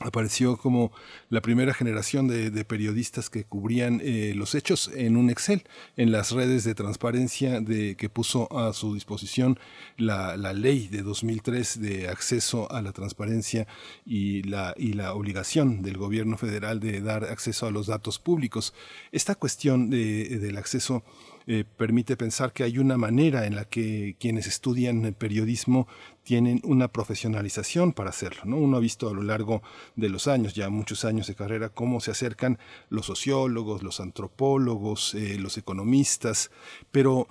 apareció como la primera generación de, periodistas que cubrían eh, los hechos en un Excel, en las redes de transparencia de, que puso a su disposición la, ley de 2003 de acceso a la transparencia y la, y la obligación del gobierno federal de dar acceso a los datos públicos. Esta cuestión de, del acceso eh, permite pensar que hay una manera en la que quienes estudian periodismo tienen una profesionalización para hacerlo. ¿no? Uno ha visto a lo largo de los años, ya muchos años de carrera, cómo se acercan los sociólogos, los antropólogos, eh, los economistas, pero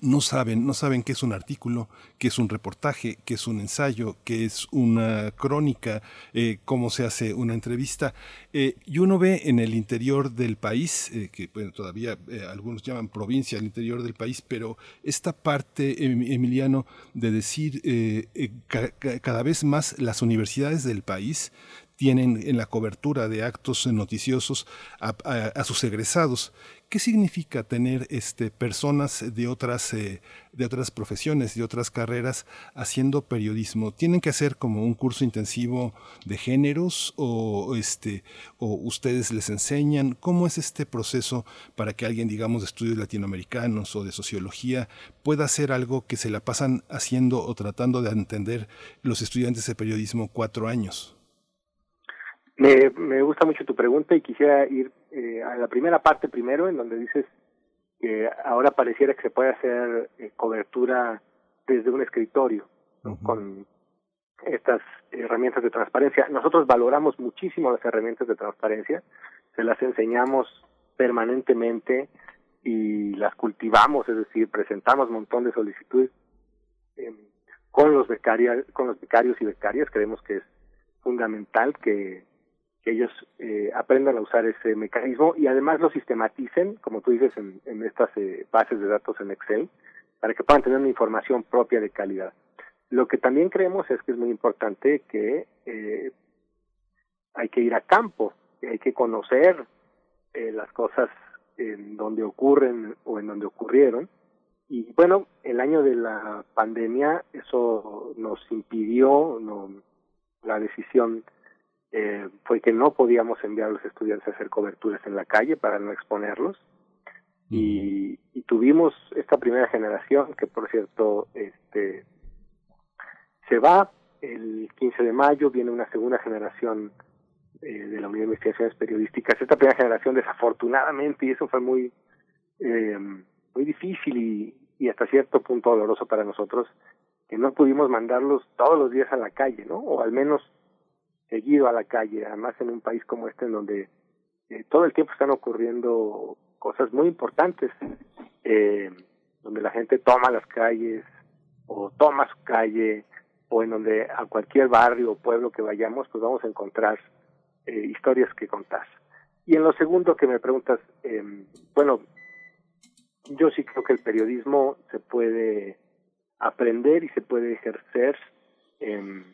no saben, no saben qué es un artículo, qué es un reportaje, qué es un ensayo, qué es una crónica, eh, cómo se hace una entrevista. Eh, y uno ve en el interior del país, eh, que todavía algunos llaman provincia al interior del país, pero esta parte, em, Emiliano, de decir cada vez más las universidades del país tienen en la cobertura de actos noticiosos a sus egresados ¿Qué significa tener este, personas de otras, eh, de otras profesiones, de otras carreras haciendo periodismo? ¿Tienen que hacer como un curso intensivo de géneros o, este, o ustedes les enseñan? ¿Cómo es este proceso para que alguien, digamos, de estudios latinoamericanos o de sociología pueda hacer algo que se la pasan haciendo o tratando de entender los estudiantes de periodismo cuatro años? Me, me gusta mucho tu pregunta y quisiera ir eh, a la primera parte primero, en donde dices que ahora pareciera que se puede hacer eh, cobertura desde un escritorio con estas herramientas de transparencia. Nosotros valoramos muchísimo las herramientas de transparencia, se las enseñamos permanentemente y las cultivamos, es decir, presentamos un montón de solicitudes eh, con los becarios, con los becarios y becarias. Creemos que es fundamental que que ellos eh, aprendan a usar ese mecanismo y además lo sistematicen, como tú dices, en, en estas eh, bases de datos en Excel, para que puedan tener una información propia de calidad. Lo que también creemos es que es muy importante que eh, hay que ir a campo, hay que conocer eh, las cosas en donde ocurren o en donde ocurrieron. Y bueno, el año de la pandemia eso nos impidió no, la decisión eh, fue que no podíamos enviar a los estudiantes a hacer coberturas en la calle para no exponerlos. Y, tuvimos esta primera generación, que por cierto, este, se va el 15 de mayo, viene una segunda generación eh, de la Unidad de Investigaciones Periodísticas. Esta primera generación, desafortunadamente, y eso fue muy, eh, muy difícil y hasta cierto punto doloroso para nosotros, que no pudimos mandarlos todos los días a la calle, ¿no? O al menos seguido a la calle, además en un país como este en donde eh, todo el tiempo están ocurriendo cosas muy importantes, eh, donde la gente toma las calles o toma su calle o en donde a cualquier barrio o pueblo que vayamos pues vamos a encontrar eh, historias que contar. Y en lo segundo que me preguntas, eh, bueno, yo sí creo que el periodismo se puede aprender y se puede ejercer eh,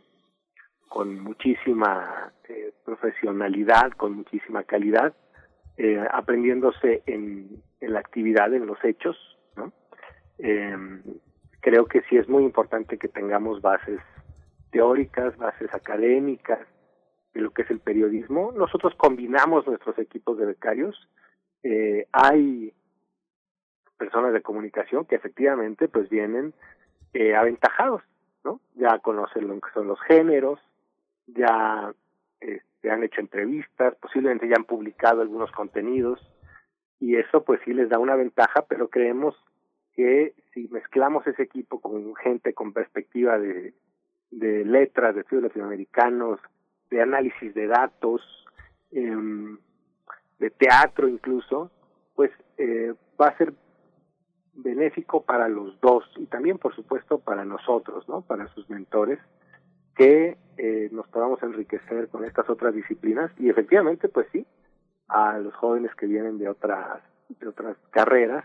con muchísima eh, profesionalidad, con muchísima calidad, eh, aprendiéndose en, en, la actividad, en los hechos. ¿no? Eh, creo que sí es muy importante que tengamos bases teóricas, bases académicas de lo que es el periodismo. Nosotros combinamos nuestros equipos de becarios. Eh, hay personas de comunicación que efectivamente pues vienen eh, aventajados, ¿no? Ya conocen lo que son los géneros, ya este, han hecho entrevistas, posiblemente ya han publicado algunos contenidos y eso pues sí les da una ventaja, pero creemos que si mezclamos ese equipo con gente con perspectiva de, de letras, de estudios latinoamericanos, de análisis de datos, eh, de teatro incluso, pues eh, va a ser benéfico para los dos y también por supuesto para nosotros, ¿no? Para sus mentores que eh, nos podamos enriquecer con estas otras disciplinas. Y efectivamente pues sí a los jóvenes que vienen de otras de otras carreras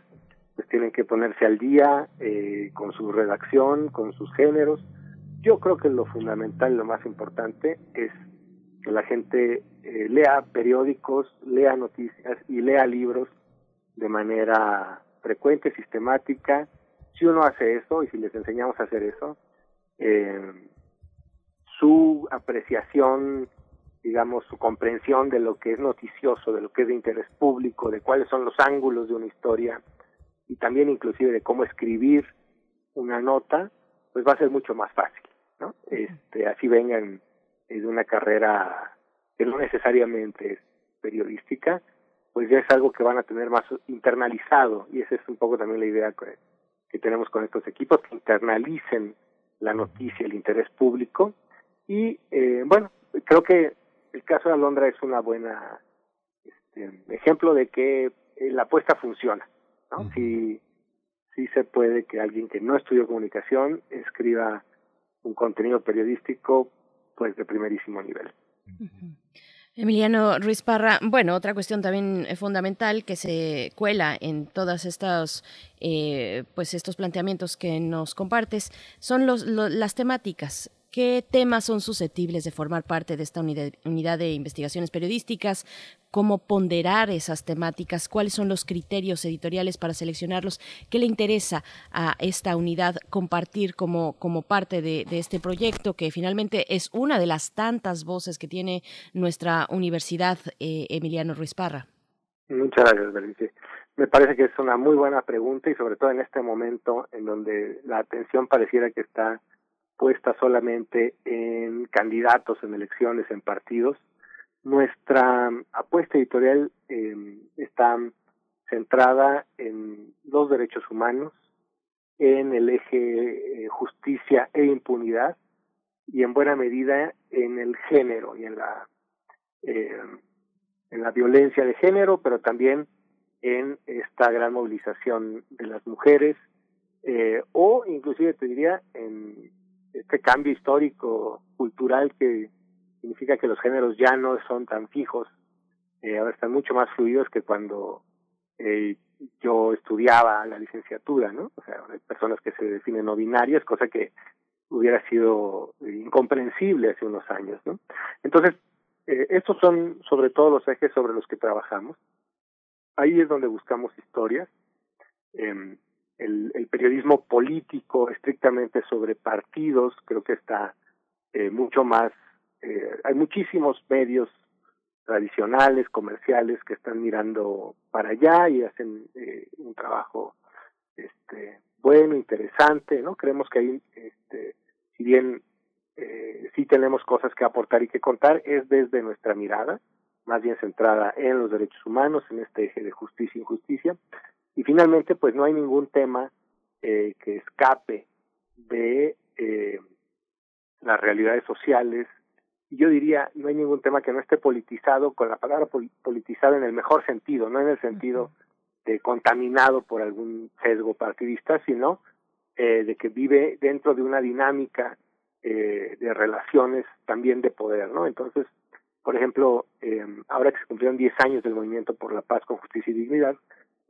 pues tienen que ponerse al día eh, con su redacción con sus géneros. Yo creo que lo fundamental lo más importante es que la gente eh, lea periódicos lea noticias y lea libros de manera frecuente sistemática. Si uno hace eso y si les enseñamos a hacer eso eh, su apreciación digamos, su comprensión de lo que es noticioso, de lo que es de interés público, de cuáles son los ángulos de una historia y también inclusive de cómo escribir una nota, pues va a ser mucho más fácil, ¿no? Este, así vengan de una carrera que no necesariamente es periodística, pues ya es algo que van a tener más internalizado y esa es un poco también la idea que, que tenemos con estos equipos, que internalicen la noticia, el interés público y eh, bueno, creo que el caso de Alondra es una buena este, ejemplo de que eh, la apuesta funciona, ¿no? Si sí se puede que alguien que no estudió comunicación escriba un contenido periodístico pues de primerísimo nivel. Emiliano Ruiz Parra, bueno, otra cuestión también eh, fundamental que se cuela en todas estas, eh, pues estos planteamientos que nos compartes son los, las temáticas qué temas son susceptibles de formar parte de esta unidad, de investigaciones periodísticas, cómo ponderar esas temáticas, cuáles son los criterios editoriales para seleccionarlos, qué le interesa a esta unidad compartir como, como parte de, este proyecto, que finalmente es una de las tantas voces que tiene nuestra universidad, eh, Emiliano Ruiz Parra. Muchas gracias, Berenice. Me parece que es una muy buena pregunta y sobre todo en este momento en donde la atención pareciera que está puesta solamente en candidatos, en elecciones, en partidos. Nuestra apuesta editorial eh, está centrada en los derechos humanos, en el eje eh, justicia e impunidad y en buena medida en el género y en la eh, en la violencia de género, pero también en esta gran movilización de las mujeres eh, o inclusive te diría en este cambio histórico, cultural, que significa que los géneros ya no son tan fijos, eh, ahora están mucho más fluidos que cuando eh, yo estudiaba la licenciatura, ¿no? O sea, hay personas que se definen no binarias, cosa que hubiera sido incomprensible hace unos años, ¿no? Entonces, eh, estos son sobre todo los ejes sobre los que trabajamos. Ahí es donde buscamos historias. Eh, el, el periodismo político estrictamente sobre partidos creo que está eh, mucho más eh, hay muchísimos medios tradicionales comerciales que están mirando para allá y hacen eh, un trabajo este bueno interesante no creemos que hay este si bien eh, sí tenemos cosas que aportar y que contar es desde nuestra mirada más bien centrada en los derechos humanos en este eje de justicia e injusticia y finalmente, pues no hay ningún tema eh, que escape de eh, las realidades sociales. Y yo diría, no hay ningún tema que no esté politizado, con la palabra politizado en el mejor sentido, no en el sentido de contaminado por algún sesgo partidista, sino eh, de que vive dentro de una dinámica eh, de relaciones también de poder, ¿no? Entonces, por ejemplo, eh, ahora que se cumplieron 10 años del movimiento por la paz con justicia y dignidad,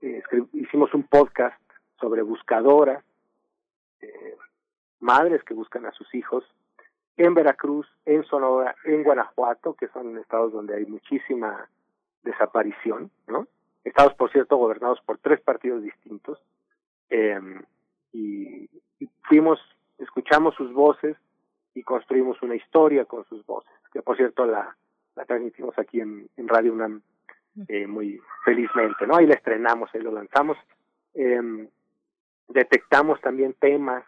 eh, hicimos un podcast sobre buscadoras, eh, madres que buscan a sus hijos en Veracruz, en Sonora, en Guanajuato, que son estados donde hay muchísima desaparición, ¿no? Estados, por cierto, gobernados por tres partidos distintos. Eh, y, fuimos, escuchamos sus voces y construimos una historia con sus voces, que por cierto la, la transmitimos aquí en, en Radio UNAM eh, muy felizmente, ¿no? Ahí la estrenamos, ahí lo lanzamos. Eh, detectamos también temas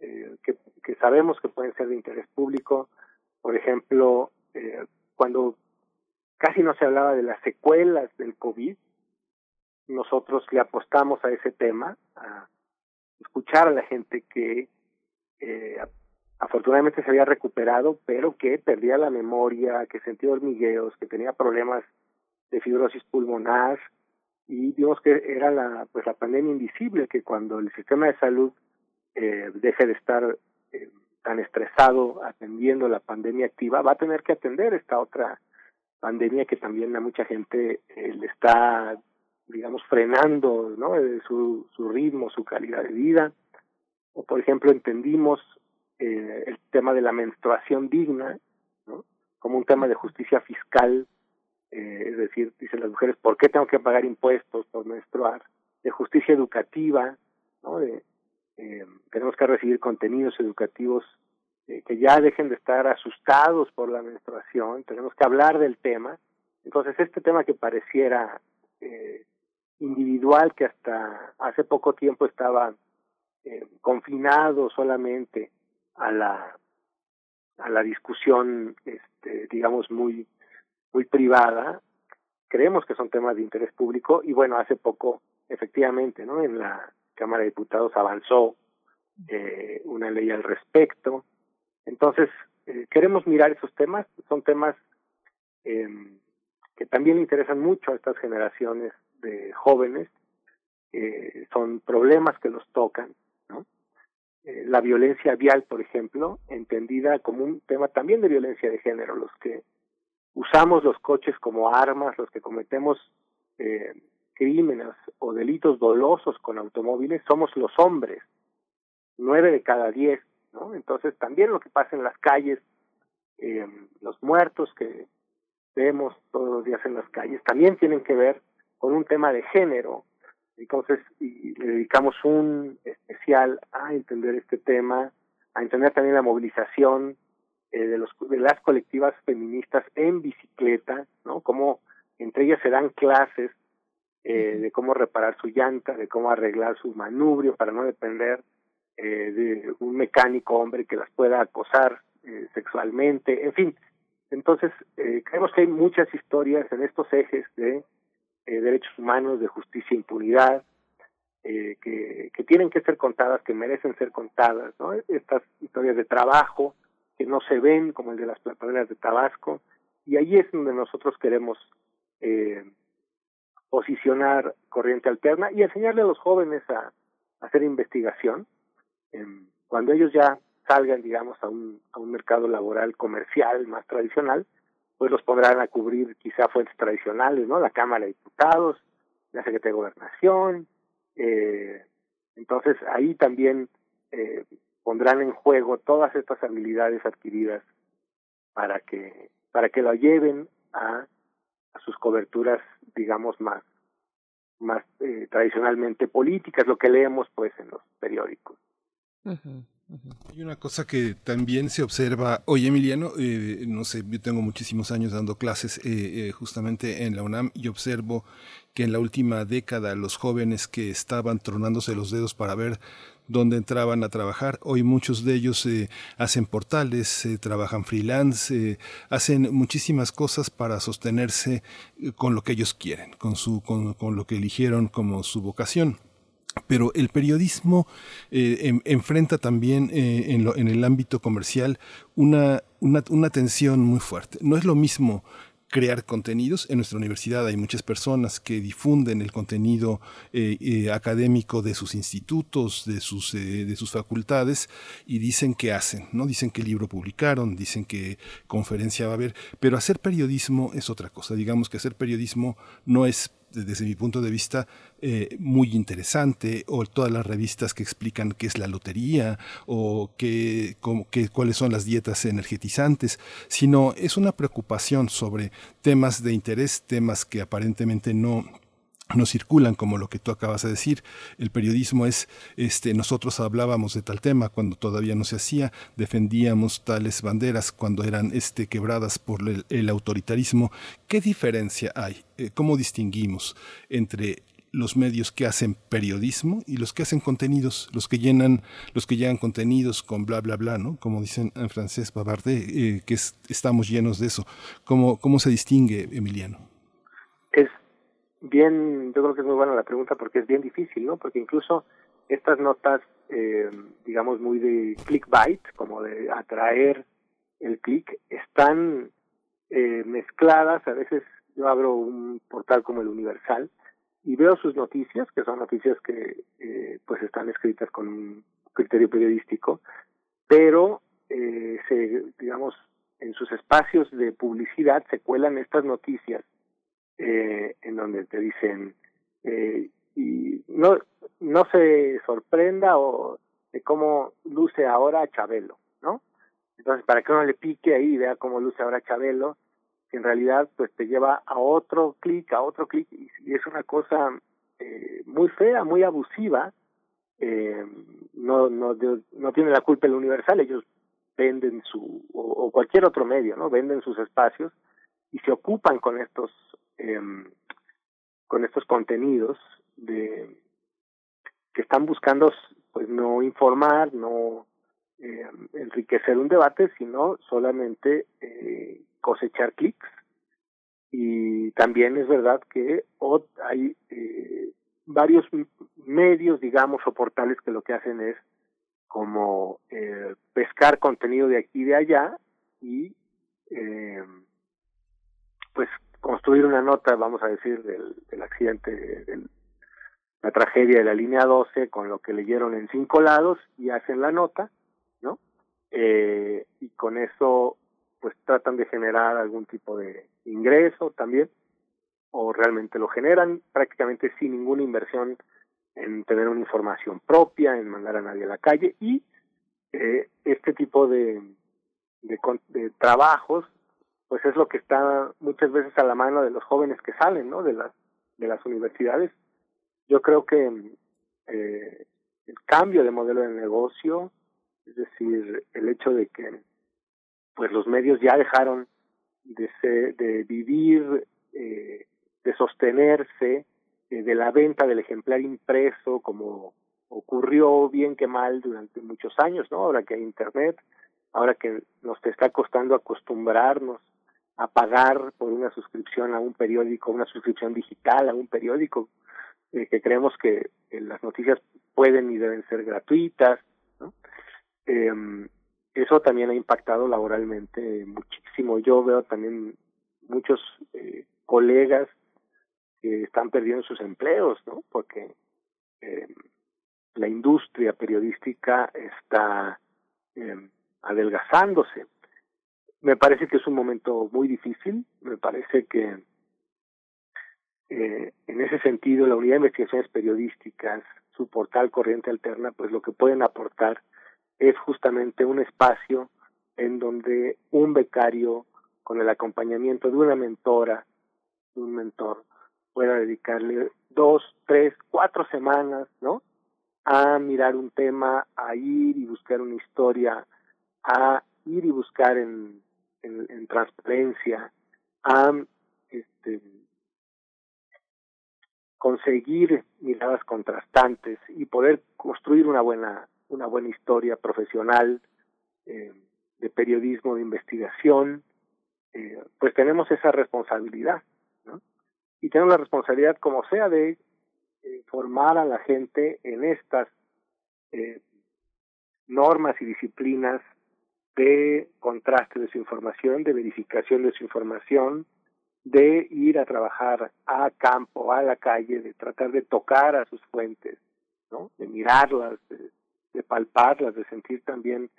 eh, que, que sabemos que pueden ser de interés público, por ejemplo, eh, cuando casi no se hablaba de las secuelas del COVID, nosotros le apostamos a ese tema, a escuchar a la gente que eh, afortunadamente se había recuperado, pero que perdía la memoria, que sentía hormigueos, que tenía problemas de fibrosis pulmonar y vimos que era la pues la pandemia invisible que cuando el sistema de salud eh, deje de estar eh, tan estresado atendiendo la pandemia activa va a tener que atender esta otra pandemia que también a mucha gente eh, le está digamos frenando no eh, su su ritmo su calidad de vida. O por ejemplo entendimos eh, el tema de la menstruación digna como un tema de justicia fiscal eh, es decir, dicen las mujeres, ¿por qué tengo que pagar impuestos por menstruar? De justicia educativa, ¿no? De, eh, tenemos que recibir contenidos educativos eh, que ya dejen de estar asustados por la menstruación, tenemos que hablar del tema. Entonces, este tema que pareciera eh, individual, que hasta hace poco tiempo estaba eh, confinado solamente a la a la discusión, este, digamos muy muy privada, creemos que son temas de interés público y bueno, hace poco efectivamente, ¿no? En la Cámara de Diputados avanzó eh, una ley al respecto. Entonces, eh, queremos mirar esos temas, son temas eh, que también interesan mucho a estas generaciones de jóvenes, son problemas que los tocan, ¿no? Eh, la violencia vial, por ejemplo, entendida como un tema también de violencia de género, los que usamos los coches como armas, los que cometemos eh, crímenes o delitos dolosos con automóviles, somos los hombres, nueve de cada diez, ¿no? Entonces también lo que pasa en las calles, eh, los muertos que vemos todos los días en las calles, también tienen que ver con un tema de género. Entonces, y le dedicamos un especial a entender este tema, a entender también la movilización eh, de, los, de las colectivas feministas en bicicleta, ¿no? Cómo entre ellas se dan clases eh, de cómo reparar su llanta, de cómo arreglar su manubrio para no depender eh, de un mecánico hombre que las pueda acosar eh, sexualmente, en fin. Entonces, eh, creemos que hay muchas historias en estos ejes de eh, derechos humanos, de justicia e impunidad, eh, que, que tienen que ser contadas, que merecen ser contadas, ¿no? Estas historias de trabajo que no se ven, como el de las plataformas de Tabasco, y ahí es donde nosotros queremos eh, posicionar corriente alterna y enseñarle a los jóvenes a, hacer investigación. Eh, cuando ellos ya salgan, digamos, a un, a un mercado laboral comercial más tradicional, pues los pondrán a cubrir quizá fuentes tradicionales, ¿no? La Cámara de Diputados, la Secretaría de Gobernación. Eh, entonces ahí también eh, pondrán en juego todas estas habilidades adquiridas para que para que lo lleven a, a sus coberturas, digamos más más eh, tradicionalmente políticas, lo que leemos pues en los periódicos. Ujú. Hay una cosa que también se observa, oye Emiliano, eh, no sé, yo tengo muchísimos años dando clases eh, eh, justamente en la UNAM y observo que en la última década los jóvenes que estaban tronándose los dedos para ver dónde entraban a trabajar, hoy muchos de ellos eh, hacen portales, eh, trabajan freelance, hacen muchísimas cosas para sostenerse con lo que ellos quieren, con, su, con, con lo que eligieron como su vocación. Pero el periodismo eh, en- enfrenta también eh, en, el ámbito comercial una, una, tensión muy fuerte. No es lo mismo crear contenidos. En nuestra universidad hay muchas personas que difunden el contenido eh, académico de sus institutos, de sus, de sus facultades y dicen qué hacen, ¿no? Dicen qué libro publicaron, dicen qué conferencia va a haber, pero hacer periodismo es otra cosa. Digamos que hacer periodismo no es desde mi punto de vista, eh, muy interesante, o todas las revistas que explican qué es la lotería, o qué, qué- cuáles son las dietas energetizantes, sino es una preocupación sobre temas de interés, temas que aparentemente no no circulan como lo que tú acabas de decir. El periodismo es, este, nosotros hablábamos de tal tema cuando todavía no se hacía, defendíamos tales banderas cuando eran este, quebradas por el, autoritarismo. ¿Qué diferencia hay? Eh, ¿Cómo distinguimos entre los medios que hacen periodismo y los que hacen contenidos, los que llenan, los que llenan contenidos con bla bla bla, ¿no? Como dicen en francés Babardé, eh, que es- estamos llenos de eso. ¿Cómo, cómo se distingue, Emiliano? Bien, yo creo que es muy buena la pregunta porque es bien difícil, ¿no? Porque incluso estas notas, eh, digamos, muy de clickbait, como de atraer el click, están eh, mezcladas. A veces yo abro un portal como el Universal y veo sus noticias, que son noticias que eh, pues están escritas con un criterio periodístico, pero eh, se, digamos, en sus espacios de publicidad se cuelan estas noticias eh, en donde te dicen eh, y no no se sorprenda o de cómo luce ahora Chabelo, ¿no? Entonces para que uno le pique ahí y vea cómo luce ahora Chabelo, que en realidad pues te lleva a otro clic, a otro clic y, es una cosa eh, muy fea, muy abusiva. Eh, no no no tiene la culpa el Universal, ellos venden su, o, cualquier otro medio, ¿no? Venden sus espacios y se ocupan con estos, eh, con estos contenidos de que están buscando, pues no informar, no eh, enriquecer un debate, sino solamente eh, cosechar clics. Y también es verdad que hay eh, varios medios, digamos, o portales que lo que hacen es como eh, pescar contenido de aquí y de allá y eh, pues construir una nota, vamos a decir, del, accidente, de la tragedia de la línea 12 con lo que leyeron en cinco lados y hacen la nota, ¿no? Eh, y con eso pues tratan de generar algún tipo de ingreso también o realmente lo generan prácticamente sin ninguna inversión en tener una información propia, en mandar a nadie a la calle y eh, este tipo de, de trabajos pues es lo que está muchas veces a la mano de los jóvenes que salen no de las de las universidades yo creo que eh, el cambio de modelo de negocio es decir el hecho de que pues los medios ya dejaron de ser, de vivir eh, de sostenerse eh, de la venta del ejemplar impreso como ocurrió bien que mal durante muchos años, ¿no? Ahora que hay internet, ahora que nos está costando acostumbrarnos a pagar por una suscripción a un periódico, una suscripción digital a un periódico, eh, que creemos que las noticias pueden y deben ser gratuitas, ¿no? Eh, eso también ha impactado laboralmente muchísimo. Yo veo también muchos eh, colegas que están perdiendo sus empleos, ¿no? Porque eh, la industria periodística está eh, adelgazándose. Me parece que es un momento muy difícil, me parece que eh, en ese sentido la unidad de investigaciones periodísticas, su portal Corriente Alterna, pues lo que pueden aportar es justamente un espacio en donde un becario con el acompañamiento de una mentora, un mentor, pueda dedicarle dos, tres, cuatro semanas, ¿no? A mirar un tema, a ir y buscar una historia, a ir y buscar en, en, transparencia, a este, conseguir miradas contrastantes y poder construir una buena una buena historia profesional eh, de periodismo de investigación eh, pues tenemos esa responsabilidad y tenemos la responsabilidad, como sea, de eh, formar a la gente en estas normas y disciplinas de contraste de su información, de verificación de su información, de ir a trabajar a campo, a la calle, de tratar de tocar a sus fuentes, ¿no? de mirarlas, de, palparlas, de sentir también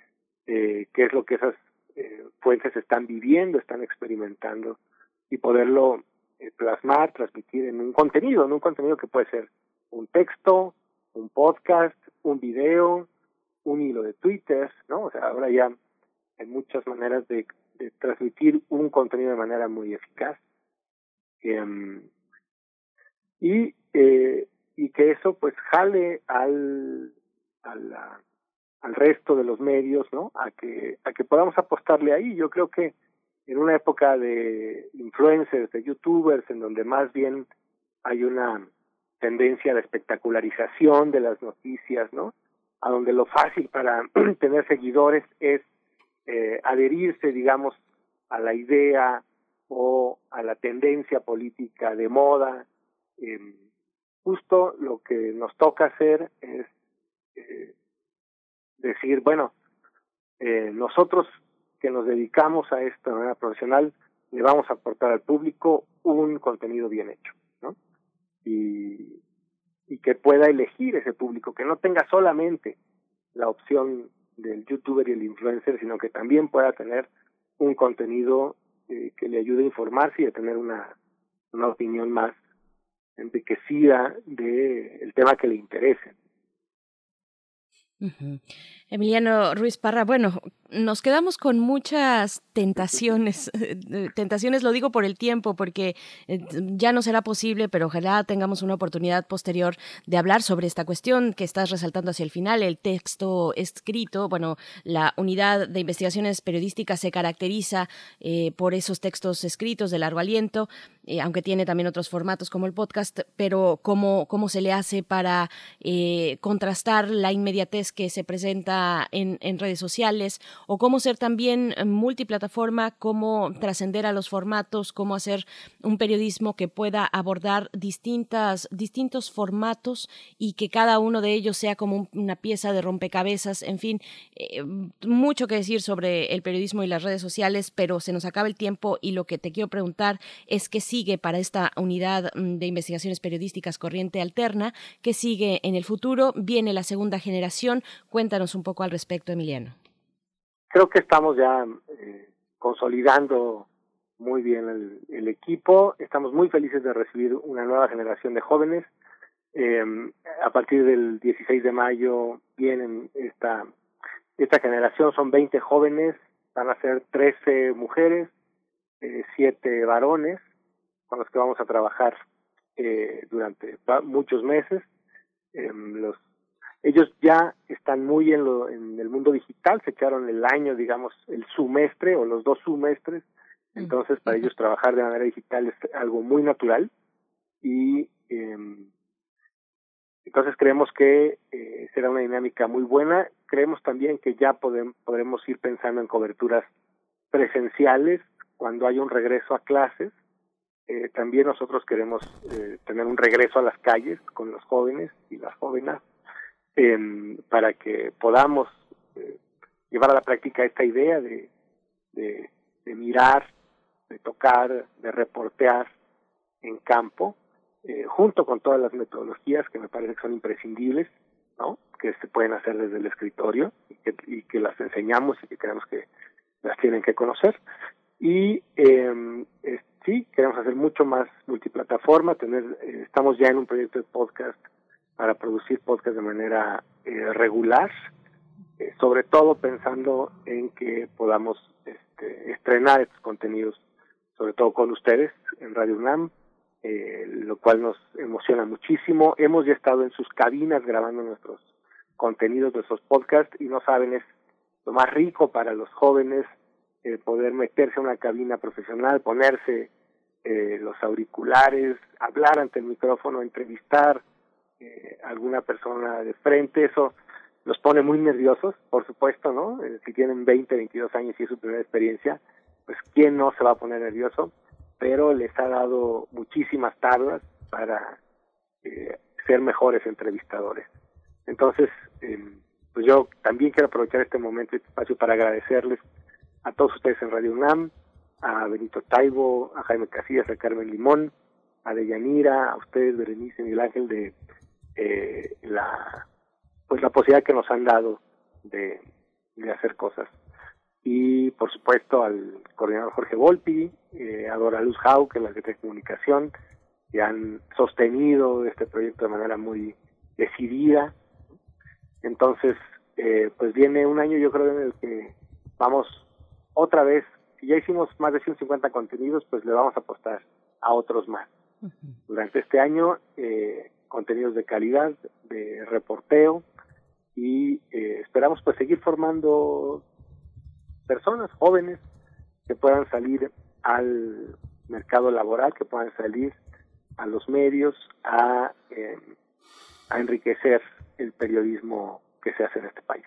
eh, qué es lo que esas eh, fuentes están viviendo, están experimentando y poderlo eh, plasmar, transmitir en un contenido, en un contenido que puede ser un texto, un podcast, un video, un hilo de Twitter, ¿no? O sea, ahora ya hay muchas maneras de, transmitir un contenido de manera muy eficaz. Eh, y, eh, y que eso pues jale al, al, al resto de los medios, ¿no? A que, a que podamos apostarle ahí. Yo creo que en una época de influencers, de youtubers, en donde más bien hay una tendencia a la espectacularización de las noticias, ¿no? A donde lo fácil para *clears throat* tener seguidores es eh, adherirse, digamos, a la idea o a la tendencia política de moda. Eh, justo lo que nos toca hacer es eh, decir, bueno, eh, nosotros que nos dedicamos a esto de manera profesional, le vamos a aportar al público un contenido bien hecho, ¿no? Y, y que pueda elegir ese público, que no tenga solamente la opción del youtuber y el influencer, sino que también pueda tener un contenido eh, que le ayude a informarse y a tener una, una opinión más enriquecida del el tema que le interese. Emiliano Ruiz Parra, bueno, nos quedamos con muchas tentaciones. *laughs* tentaciones lo digo por el tiempo, porque eh, ya no será posible, pero ojalá tengamos una oportunidad posterior de hablar sobre esta cuestión que estás resaltando hacia el final, el texto escrito. Bueno, la unidad de investigaciones periodísticas se caracteriza eh, por esos textos escritos de largo aliento, eh, aunque tiene también otros formatos como el podcast, pero cómo, cómo se le hace para contrastar la inmediatez que se presenta en, redes sociales o cómo ser también eh, multiplataforma, cómo trascender a los formatos, cómo hacer un periodismo que pueda abordar distintas, distintos formatos y que cada uno de ellos sea como una pieza de rompecabezas, en fin, eh, mucho que decir sobre el periodismo y las redes sociales, pero se nos acaba el tiempo y lo que te quiero preguntar es qué sigue para esta unidad mm, de investigaciones periodísticas corriente alterna, qué sigue en el futuro, viene la segunda generación, cuéntanos un poco al respecto, Emiliano. Creo que estamos ya eh, consolidando muy bien el, equipo. Estamos muy felices de recibir una nueva generación de jóvenes. Eh, a partir del 16 de mayo vienen esta, esta generación, son 20 jóvenes, van a ser 13 mujeres, eh, 7 varones, con los que vamos a trabajar eh, durante muchos meses. Eh, los ellos ya están muy en, lo, en el mundo digital, se echaron el año, digamos, el semestre o los dos semestres, entonces para ellos trabajar de manera digital es algo muy natural y eh, entonces creemos que eh, será una dinámica muy buena. Creemos también que ya podemos, podremos ir pensando en coberturas presenciales cuando haya un regreso a clases. Eh, también nosotros queremos eh, tener un regreso a las calles con los jóvenes y las jóvenes para que podamos eh, llevar a la práctica esta idea de, mirar, de tocar, de reportear en campo, eh, junto con todas las metodologías que me parece que son imprescindibles, ¿no? que se pueden hacer desde el escritorio y que, las enseñamos y que creemos que las tienen que conocer. Y eh, sí, queremos hacer mucho más multiplataforma, tener, eh, estamos ya en un proyecto de podcast para producir podcast de manera eh, regular, eh, sobre todo pensando en que podamos este, estrenar estos contenidos, sobre todo con ustedes en Radio UNAM, eh, lo cual nos emociona muchísimo. Hemos ya estado en sus cabinas grabando nuestros contenidos, nuestros podcasts, y no saben, es lo más rico para los jóvenes poder meterse a una cabina profesional, ponerse los auriculares, hablar ante el micrófono, entrevistar, eh, alguna persona de frente, eso los pone muy nerviosos, por supuesto, ¿no? Eh, si tienen 20, 22 años y es su primera experiencia, pues quién no se va a poner nervioso, pero les ha dado muchísimas tablas para eh, ser mejores entrevistadores. Entonces, em, pues yo también quiero aprovechar este momento, este espacio para agradecerles a todos ustedes en Radio UNAM, a Benito Taibo, a Jaime Casillas, a Carmen Limón, a Deyanira, a ustedes, Berenice, Miguel Ángel, de eh, la pues la posibilidad que nos han dado de, de hacer cosas y por supuesto al coordinador Jorge Volpi, eh, a Dora Luz Jau, que es la de comunicación, que han sostenido este proyecto de manera muy decidida. Entonces, eh, pues viene un año yo creo en el que vamos otra vez, si ya hicimos más de 150 contenidos, pues le vamos a apostar a otros más. Durante este año eh, contenidos de calidad, de reporteo y eh, esperamos pues seguir formando personas jóvenes que puedan salir al mercado laboral, que puedan salir a los medios a, eh, a enriquecer el periodismo que se hace en este país.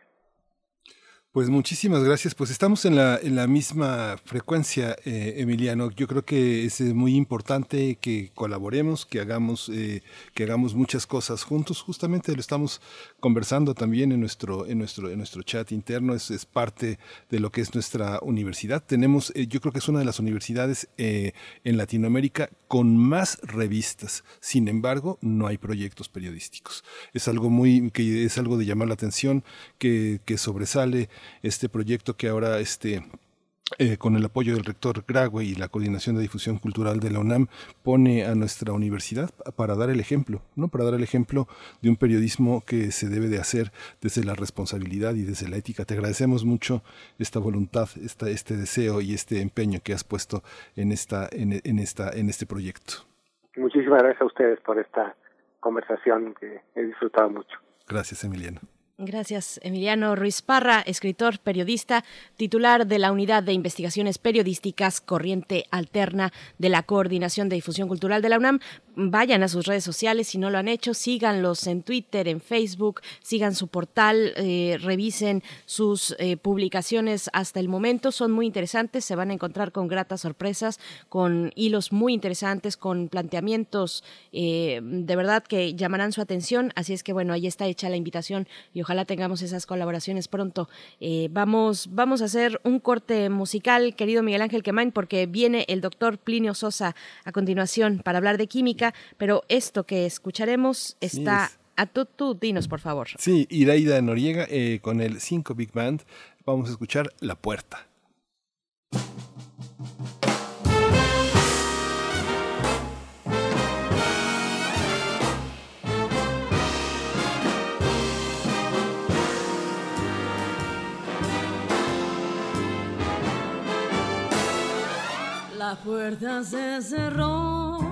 Pues muchísimas gracias. Pues estamos en la, en la misma frecuencia, eh, Emiliano. Yo creo que es eh, muy importante que colaboremos, que hagamos, eh, que hagamos muchas cosas juntos. Justamente lo estamos conversando también en nuestro, en nuestro, en nuestro chat interno. Es, es parte de lo que es nuestra universidad. Tenemos, yo creo que es una de las universidades en Latinoamérica con más revistas. Sin embargo, no hay proyectos periodísticos. Es algo muy, que es algo de llamar la atención, que, que sobresale este proyecto que ahora este eh, con el apoyo del rector Grague y la coordinación de difusión cultural de la UNAM, pone a nuestra universidad para dar el ejemplo, ¿no? Para dar el ejemplo de un periodismo que se debe de hacer desde la responsabilidad y desde la ética. Te agradecemos mucho esta voluntad, esta, este deseo y este empeño que has puesto en esta, en, en esta, en este proyecto. Muchísimas gracias a ustedes por esta conversación que he disfrutado mucho. Gracias, Emiliano. Gracias, Emiliano Ruiz Parra, escritor, periodista, titular de la Unidad de Investigaciones Periodísticas Corriente Alterna de la Coordinación de Difusión Cultural de la UNAM. Vayan a sus redes sociales si no lo han hecho, síganlos en Twitter, en Facebook, sigan su portal, eh, revisen sus eh, publicaciones hasta el momento, son muy interesantes, se van a encontrar con gratas sorpresas, con hilos muy interesantes, con planteamientos eh, de verdad que llamarán su atención, así es que bueno, ahí está hecha la invitación y ojalá tengamos esas colaboraciones pronto. vamos, vamos a hacer un corte musical, querido Miguel Ángel Quemain, porque viene el doctor Plinio Sosa a continuación para hablar de química pero esto que escucharemos está... a tú, tú, dinos por favor. Sí, Iraida Noriega eh, con el 5 Big Band. Vamos a escuchar La Puerta. La puerta se cerró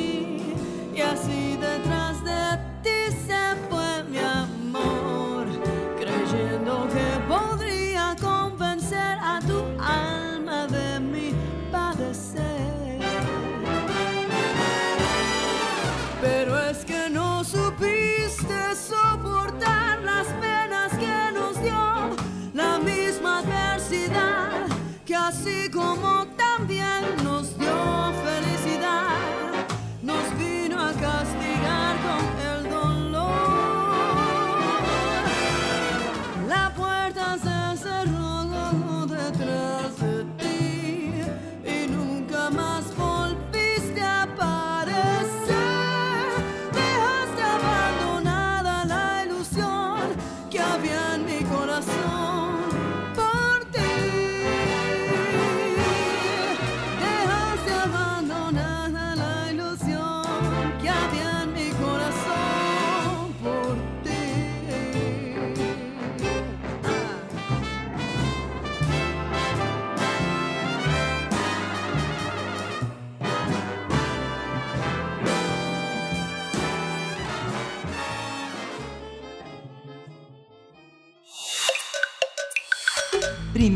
así como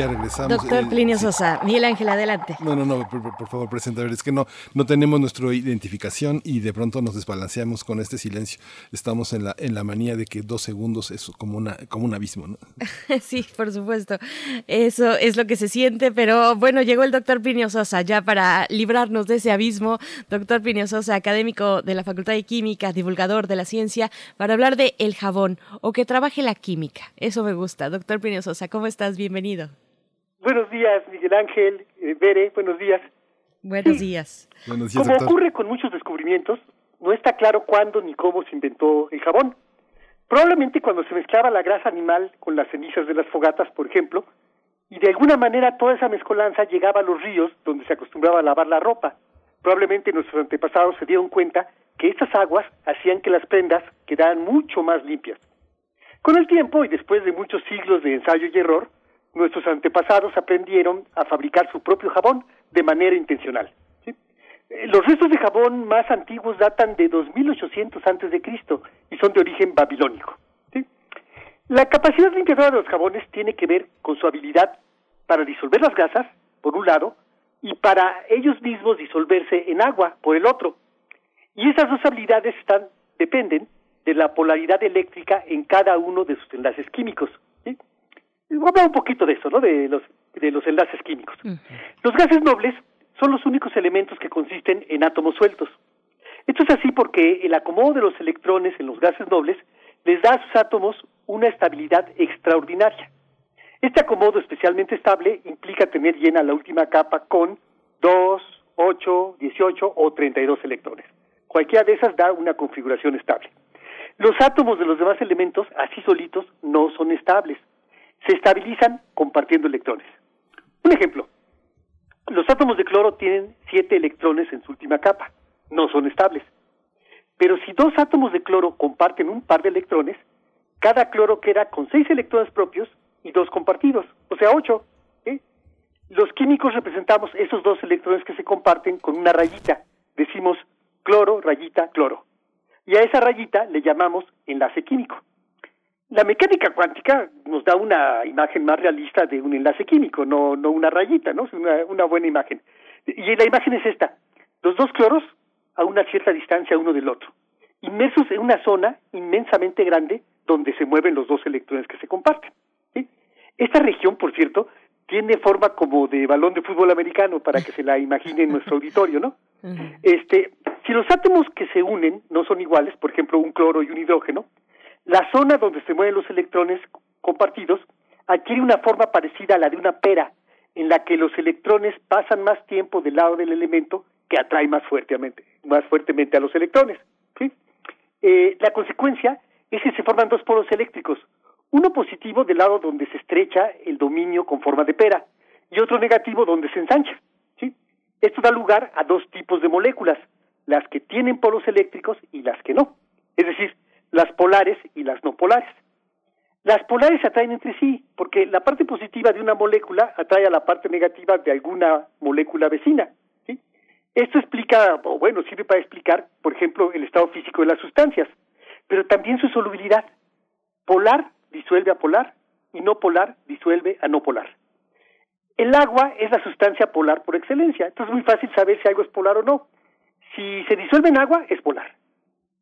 Ya regresamos. Doctor Eh, Plinio sí. Sosa, Miguel Ángel, adelante. No, no, no, por, por- por favor, presenta. A ver, es que no, no tenemos nuestra identificación y de pronto nos desbalanceamos con este silencio. Estamos en la, en la manía de que dos segundos es como, una, como un abismo, ¿no? *laughs* Sí, por supuesto. Eso es lo que se siente, pero bueno, llegó el doctor Plinio Sosa ya para librarnos de ese abismo. Doctor Plinio Sosa, académico de la Facultad de Química, divulgador de la ciencia, para hablar de el jabón o que trabaje la química. Eso me gusta. Doctor Plinio Sosa, ¿cómo estás? Bienvenido. Buenos días, Miguel Ángel, eh, Bere, buenos días. Buenos días. Buenos Como ocurre con muchos descubrimientos, no está claro cuándo ni cómo se inventó el jabón. Probablemente cuando se mezclaba la grasa animal con las cenizas de las fogatas, por ejemplo, y de alguna manera toda esa mezcolanza llegaba a los ríos donde se acostumbraba a lavar la ropa. Probablemente nuestros antepasados se dieron cuenta que estas aguas hacían que las prendas quedaran mucho más limpias. Con el tiempo y después de muchos siglos de ensayo y error, nuestros antepasados aprendieron a fabricar su propio jabón de manera intencional. Eh, Los restos de jabón más antiguos datan de 2800 antes de Cristo y son de origen babilónico. La capacidad limpiadora de los jabones tiene que ver con su habilidad para disolver las gasas, por un lado, y para ellos mismos disolverse en agua, por el otro. Y esas dos habilidades están, dependen de la polaridad eléctrica en cada uno de sus enlaces químicos. Voy a hablar un poquito de eso, ¿no? De los, de los enlaces químicos. Los gases nobles son los únicos elementos que consisten en átomos sueltos. Esto es así porque el acomodo de los electrones en los gases nobles les da a sus átomos una estabilidad extraordinaria. Este acomodo especialmente estable implica tener llena la última capa con 2, 8, 18 o 32 electrones. Cualquiera de esas da una configuración estable. Los átomos de los demás elementos, así solitos, no son estables. Se estabilizan compartiendo electrones. Un ejemplo, los átomos de cloro tienen 7 electrones en su última capa. No son estables. Pero si dos átomos de cloro comparten un par de electrones, cada cloro queda con 6 electrones propios y dos compartidos, o sea, 8. Los químicos representamos esos dos electrones que se comparten con una rayita. Decimos cloro, rayita, cloro. Y a esa rayita le llamamos enlace químico. La mecánica cuántica nos da una imagen más realista de un enlace químico, no, no una rayita, ¿no? Es una, una buena imagen. Y la imagen es esta. Los dos cloros a una cierta distancia uno del otro, inmersos en una zona inmensamente grande donde se mueven los dos electrones que se comparten. Esta región, por cierto, tiene forma como de balón de fútbol americano para que se la imagine en nuestro auditorio, ¿no? Este, si los átomos que se unen no son iguales, por ejemplo, un cloro y un hidrógeno, la zona donde se mueven los electrones compartidos adquiere una forma parecida a la de una pera, en la que los electrones pasan más tiempo del lado del elemento que atrae más fuertemente, más fuertemente a los electrones. Eh, la consecuencia es que se forman dos polos eléctricos, uno positivo del lado donde se estrecha el dominio con forma de pera y otro negativo donde se ensancha. Esto da lugar a dos tipos de moléculas, las que tienen polos eléctricos y las que no, es decir, las polares y las no polares. Las polares se atraen entre sí, porque la parte positiva de una molécula atrae a la parte negativa de alguna molécula vecina. Esto explica, o bueno, sirve para explicar, por ejemplo, el estado físico de las sustancias, pero también su solubilidad. Polar disuelve a polar y no polar disuelve a no polar. El agua es la sustancia polar por excelencia, entonces es muy fácil saber si algo es polar o no. Si se disuelve en agua, es polar,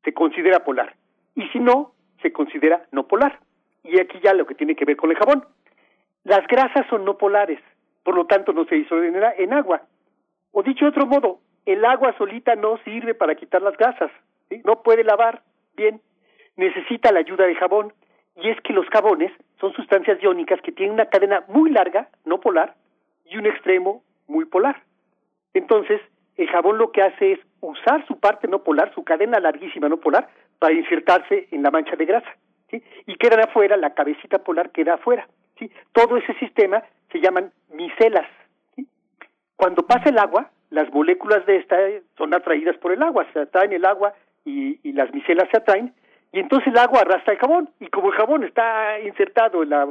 se considera polar, y si no, se considera no polar. Y aquí ya lo que tiene que ver con el jabón. Las grasas son no polares, por lo tanto no se disuelven en agua. O dicho de otro modo, el agua solita no sirve para quitar las grasas, no puede lavar bien, necesita la ayuda del jabón y es que los jabones son sustancias iónicas que tienen una cadena muy larga, no polar, y un extremo muy polar. Entonces, el jabón lo que hace es usar su parte no polar, su cadena larguísima no polar, para insertarse en la mancha de grasa. ¿sí? Y queda afuera, la cabecita polar queda afuera. ¿sí? Todo ese sistema se llaman micelas. Cuando pasa el agua, las moléculas de esta son atraídas por el agua, se atraen el agua y, y las micelas se atraen, y entonces el agua arrastra el jabón y como el jabón está insertado en la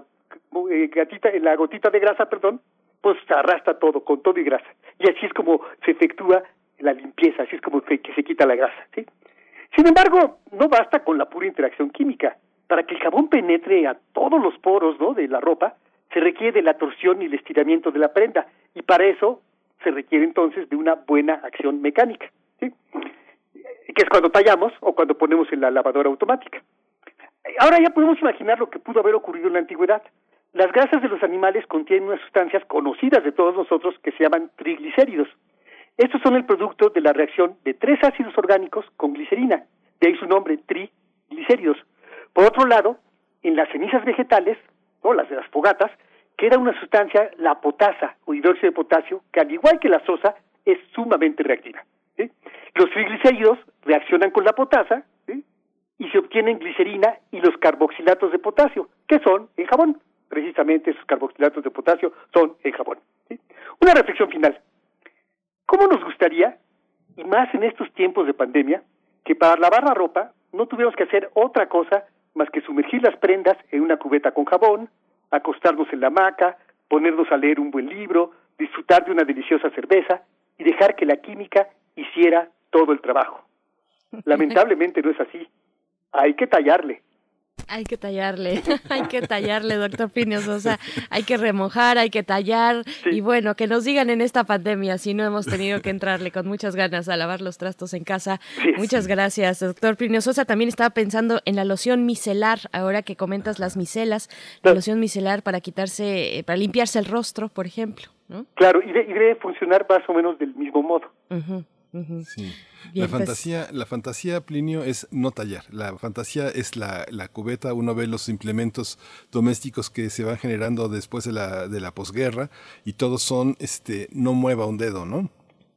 eh, gatita, en la gotita de grasa, perdón, pues arrastra todo con todo y grasa y así es como se efectúa la limpieza, así es como que se quita la grasa, ¿sí? Sin embargo, no basta con la pura interacción química. Para que el jabón penetre a todos los poros, ¿no? de la ropa, se requiere de la torsión y el estiramiento de la prenda y para eso se requiere entonces de una buena acción mecánica, que es cuando tallamos o cuando ponemos en la lavadora automática. Ahora ya podemos imaginar lo que pudo haber ocurrido en la antigüedad. Las grasas de los animales contienen unas sustancias conocidas de todos nosotros que se llaman triglicéridos. Estos son el producto de la reacción de tres ácidos orgánicos con glicerina, de ahí su nombre, triglicéridos. Por otro lado, en las cenizas vegetales, o las de las fogatas, queda una sustancia, la potasa o hidróxido de potasio, que al igual que la sosa, es sumamente reactiva. Los triglicéridos reaccionan con la potasa y se obtienen glicerina y los carboxilatos de potasio, que son el jabón. Precisamente esos carboxilatos de potasio son el jabón. Una reflexión final. ¿Cómo nos gustaría, y más en estos tiempos de pandemia, que para lavar la ropa no tuviéramos que hacer otra cosa más que sumergir las prendas en una cubeta con jabón, acostarnos en la hamaca, ponernos a leer un buen libro, disfrutar de una deliciosa cerveza y dejar que la química hiciera todo el trabajo. *laughs* Lamentablemente no es así. Hay que tallarle. Hay que tallarle, *laughs* hay que tallarle, doctor Plinio Sosa. Hay que remojar, hay que tallar. Y bueno, que nos digan en esta pandemia si no hemos tenido que entrarle con muchas ganas a lavar los trastos en casa. Muchas gracias, doctor Plinio Sosa. También estaba pensando en la loción micelar, ahora que comentas las micelas, la loción micelar para quitarse, eh, para limpiarse el rostro, por ejemplo. ¿no? Claro, y, debe funcionar más o menos del mismo modo. Sí. La fantasía, la fantasía, Plinio, es no tallar. La fantasía es la, la, cubeta. Uno ve los implementos domésticos que se van generando después de la, de la posguerra y todos son, este, no mueva un dedo, ¿no?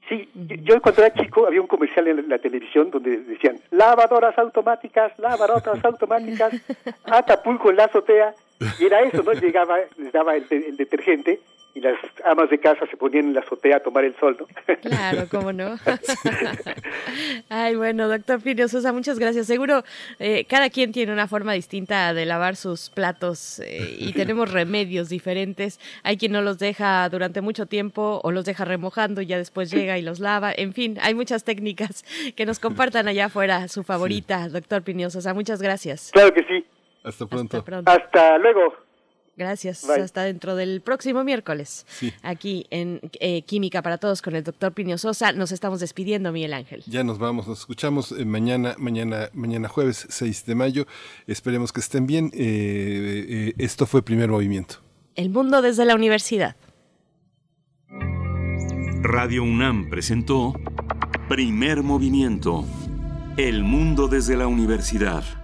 Sí, yo cuando era chico había un comercial en la televisión donde decían lavadoras automáticas, lavadoras automáticas, *laughs* Atapulco en la azotea, y era eso, ¿no? Llegaba, les daba el detergente y las amas de casa se ponían en la azotea a tomar el sol, ¿no? Claro, cómo no. *laughs* Ay, bueno, doctor Pirio Sosa, muchas gracias. Seguro eh, cada quien tiene una forma distinta de lavar sus platos eh, y tenemos remedios diferentes. Hay quien no los deja durante mucho tiempo o los deja remojando y ya después llega y los lava. En fin, hay muchas técnicas que nos compartan allá afuera. Su favorita, doctor Pinio Sosa, muchas gracias. Claro que sí. Hasta pronto. Hasta, pronto. Hasta luego. Gracias. Hasta dentro del próximo miércoles. Aquí en eh, Química para Todos con el doctor Pinio Sosa. Nos estamos despidiendo, Miguel Ángel. Ya nos vamos, nos escuchamos eh, mañana, mañana, mañana jueves 6 de mayo. Esperemos que estén bien. Eh, esto fue Primer Movimiento. El mundo desde la universidad. Radio UNAM presentó Primer Movimiento. El mundo desde la universidad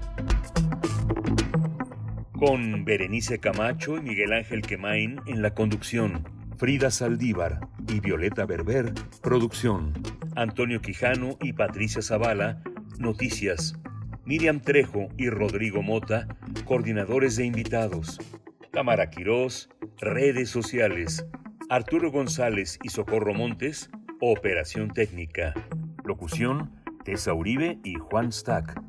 con Berenice Camacho y Miguel Ángel Quemain en la conducción, Frida Saldívar y Violeta Berber, producción, Antonio Quijano y Patricia Zavala, noticias, Miriam Trejo y Rodrigo Mota, coordinadores de invitados, Tamara Quirós, redes sociales, Arturo González y Socorro Montes, operación técnica, locución, Tessa Uribe y Juan Stack.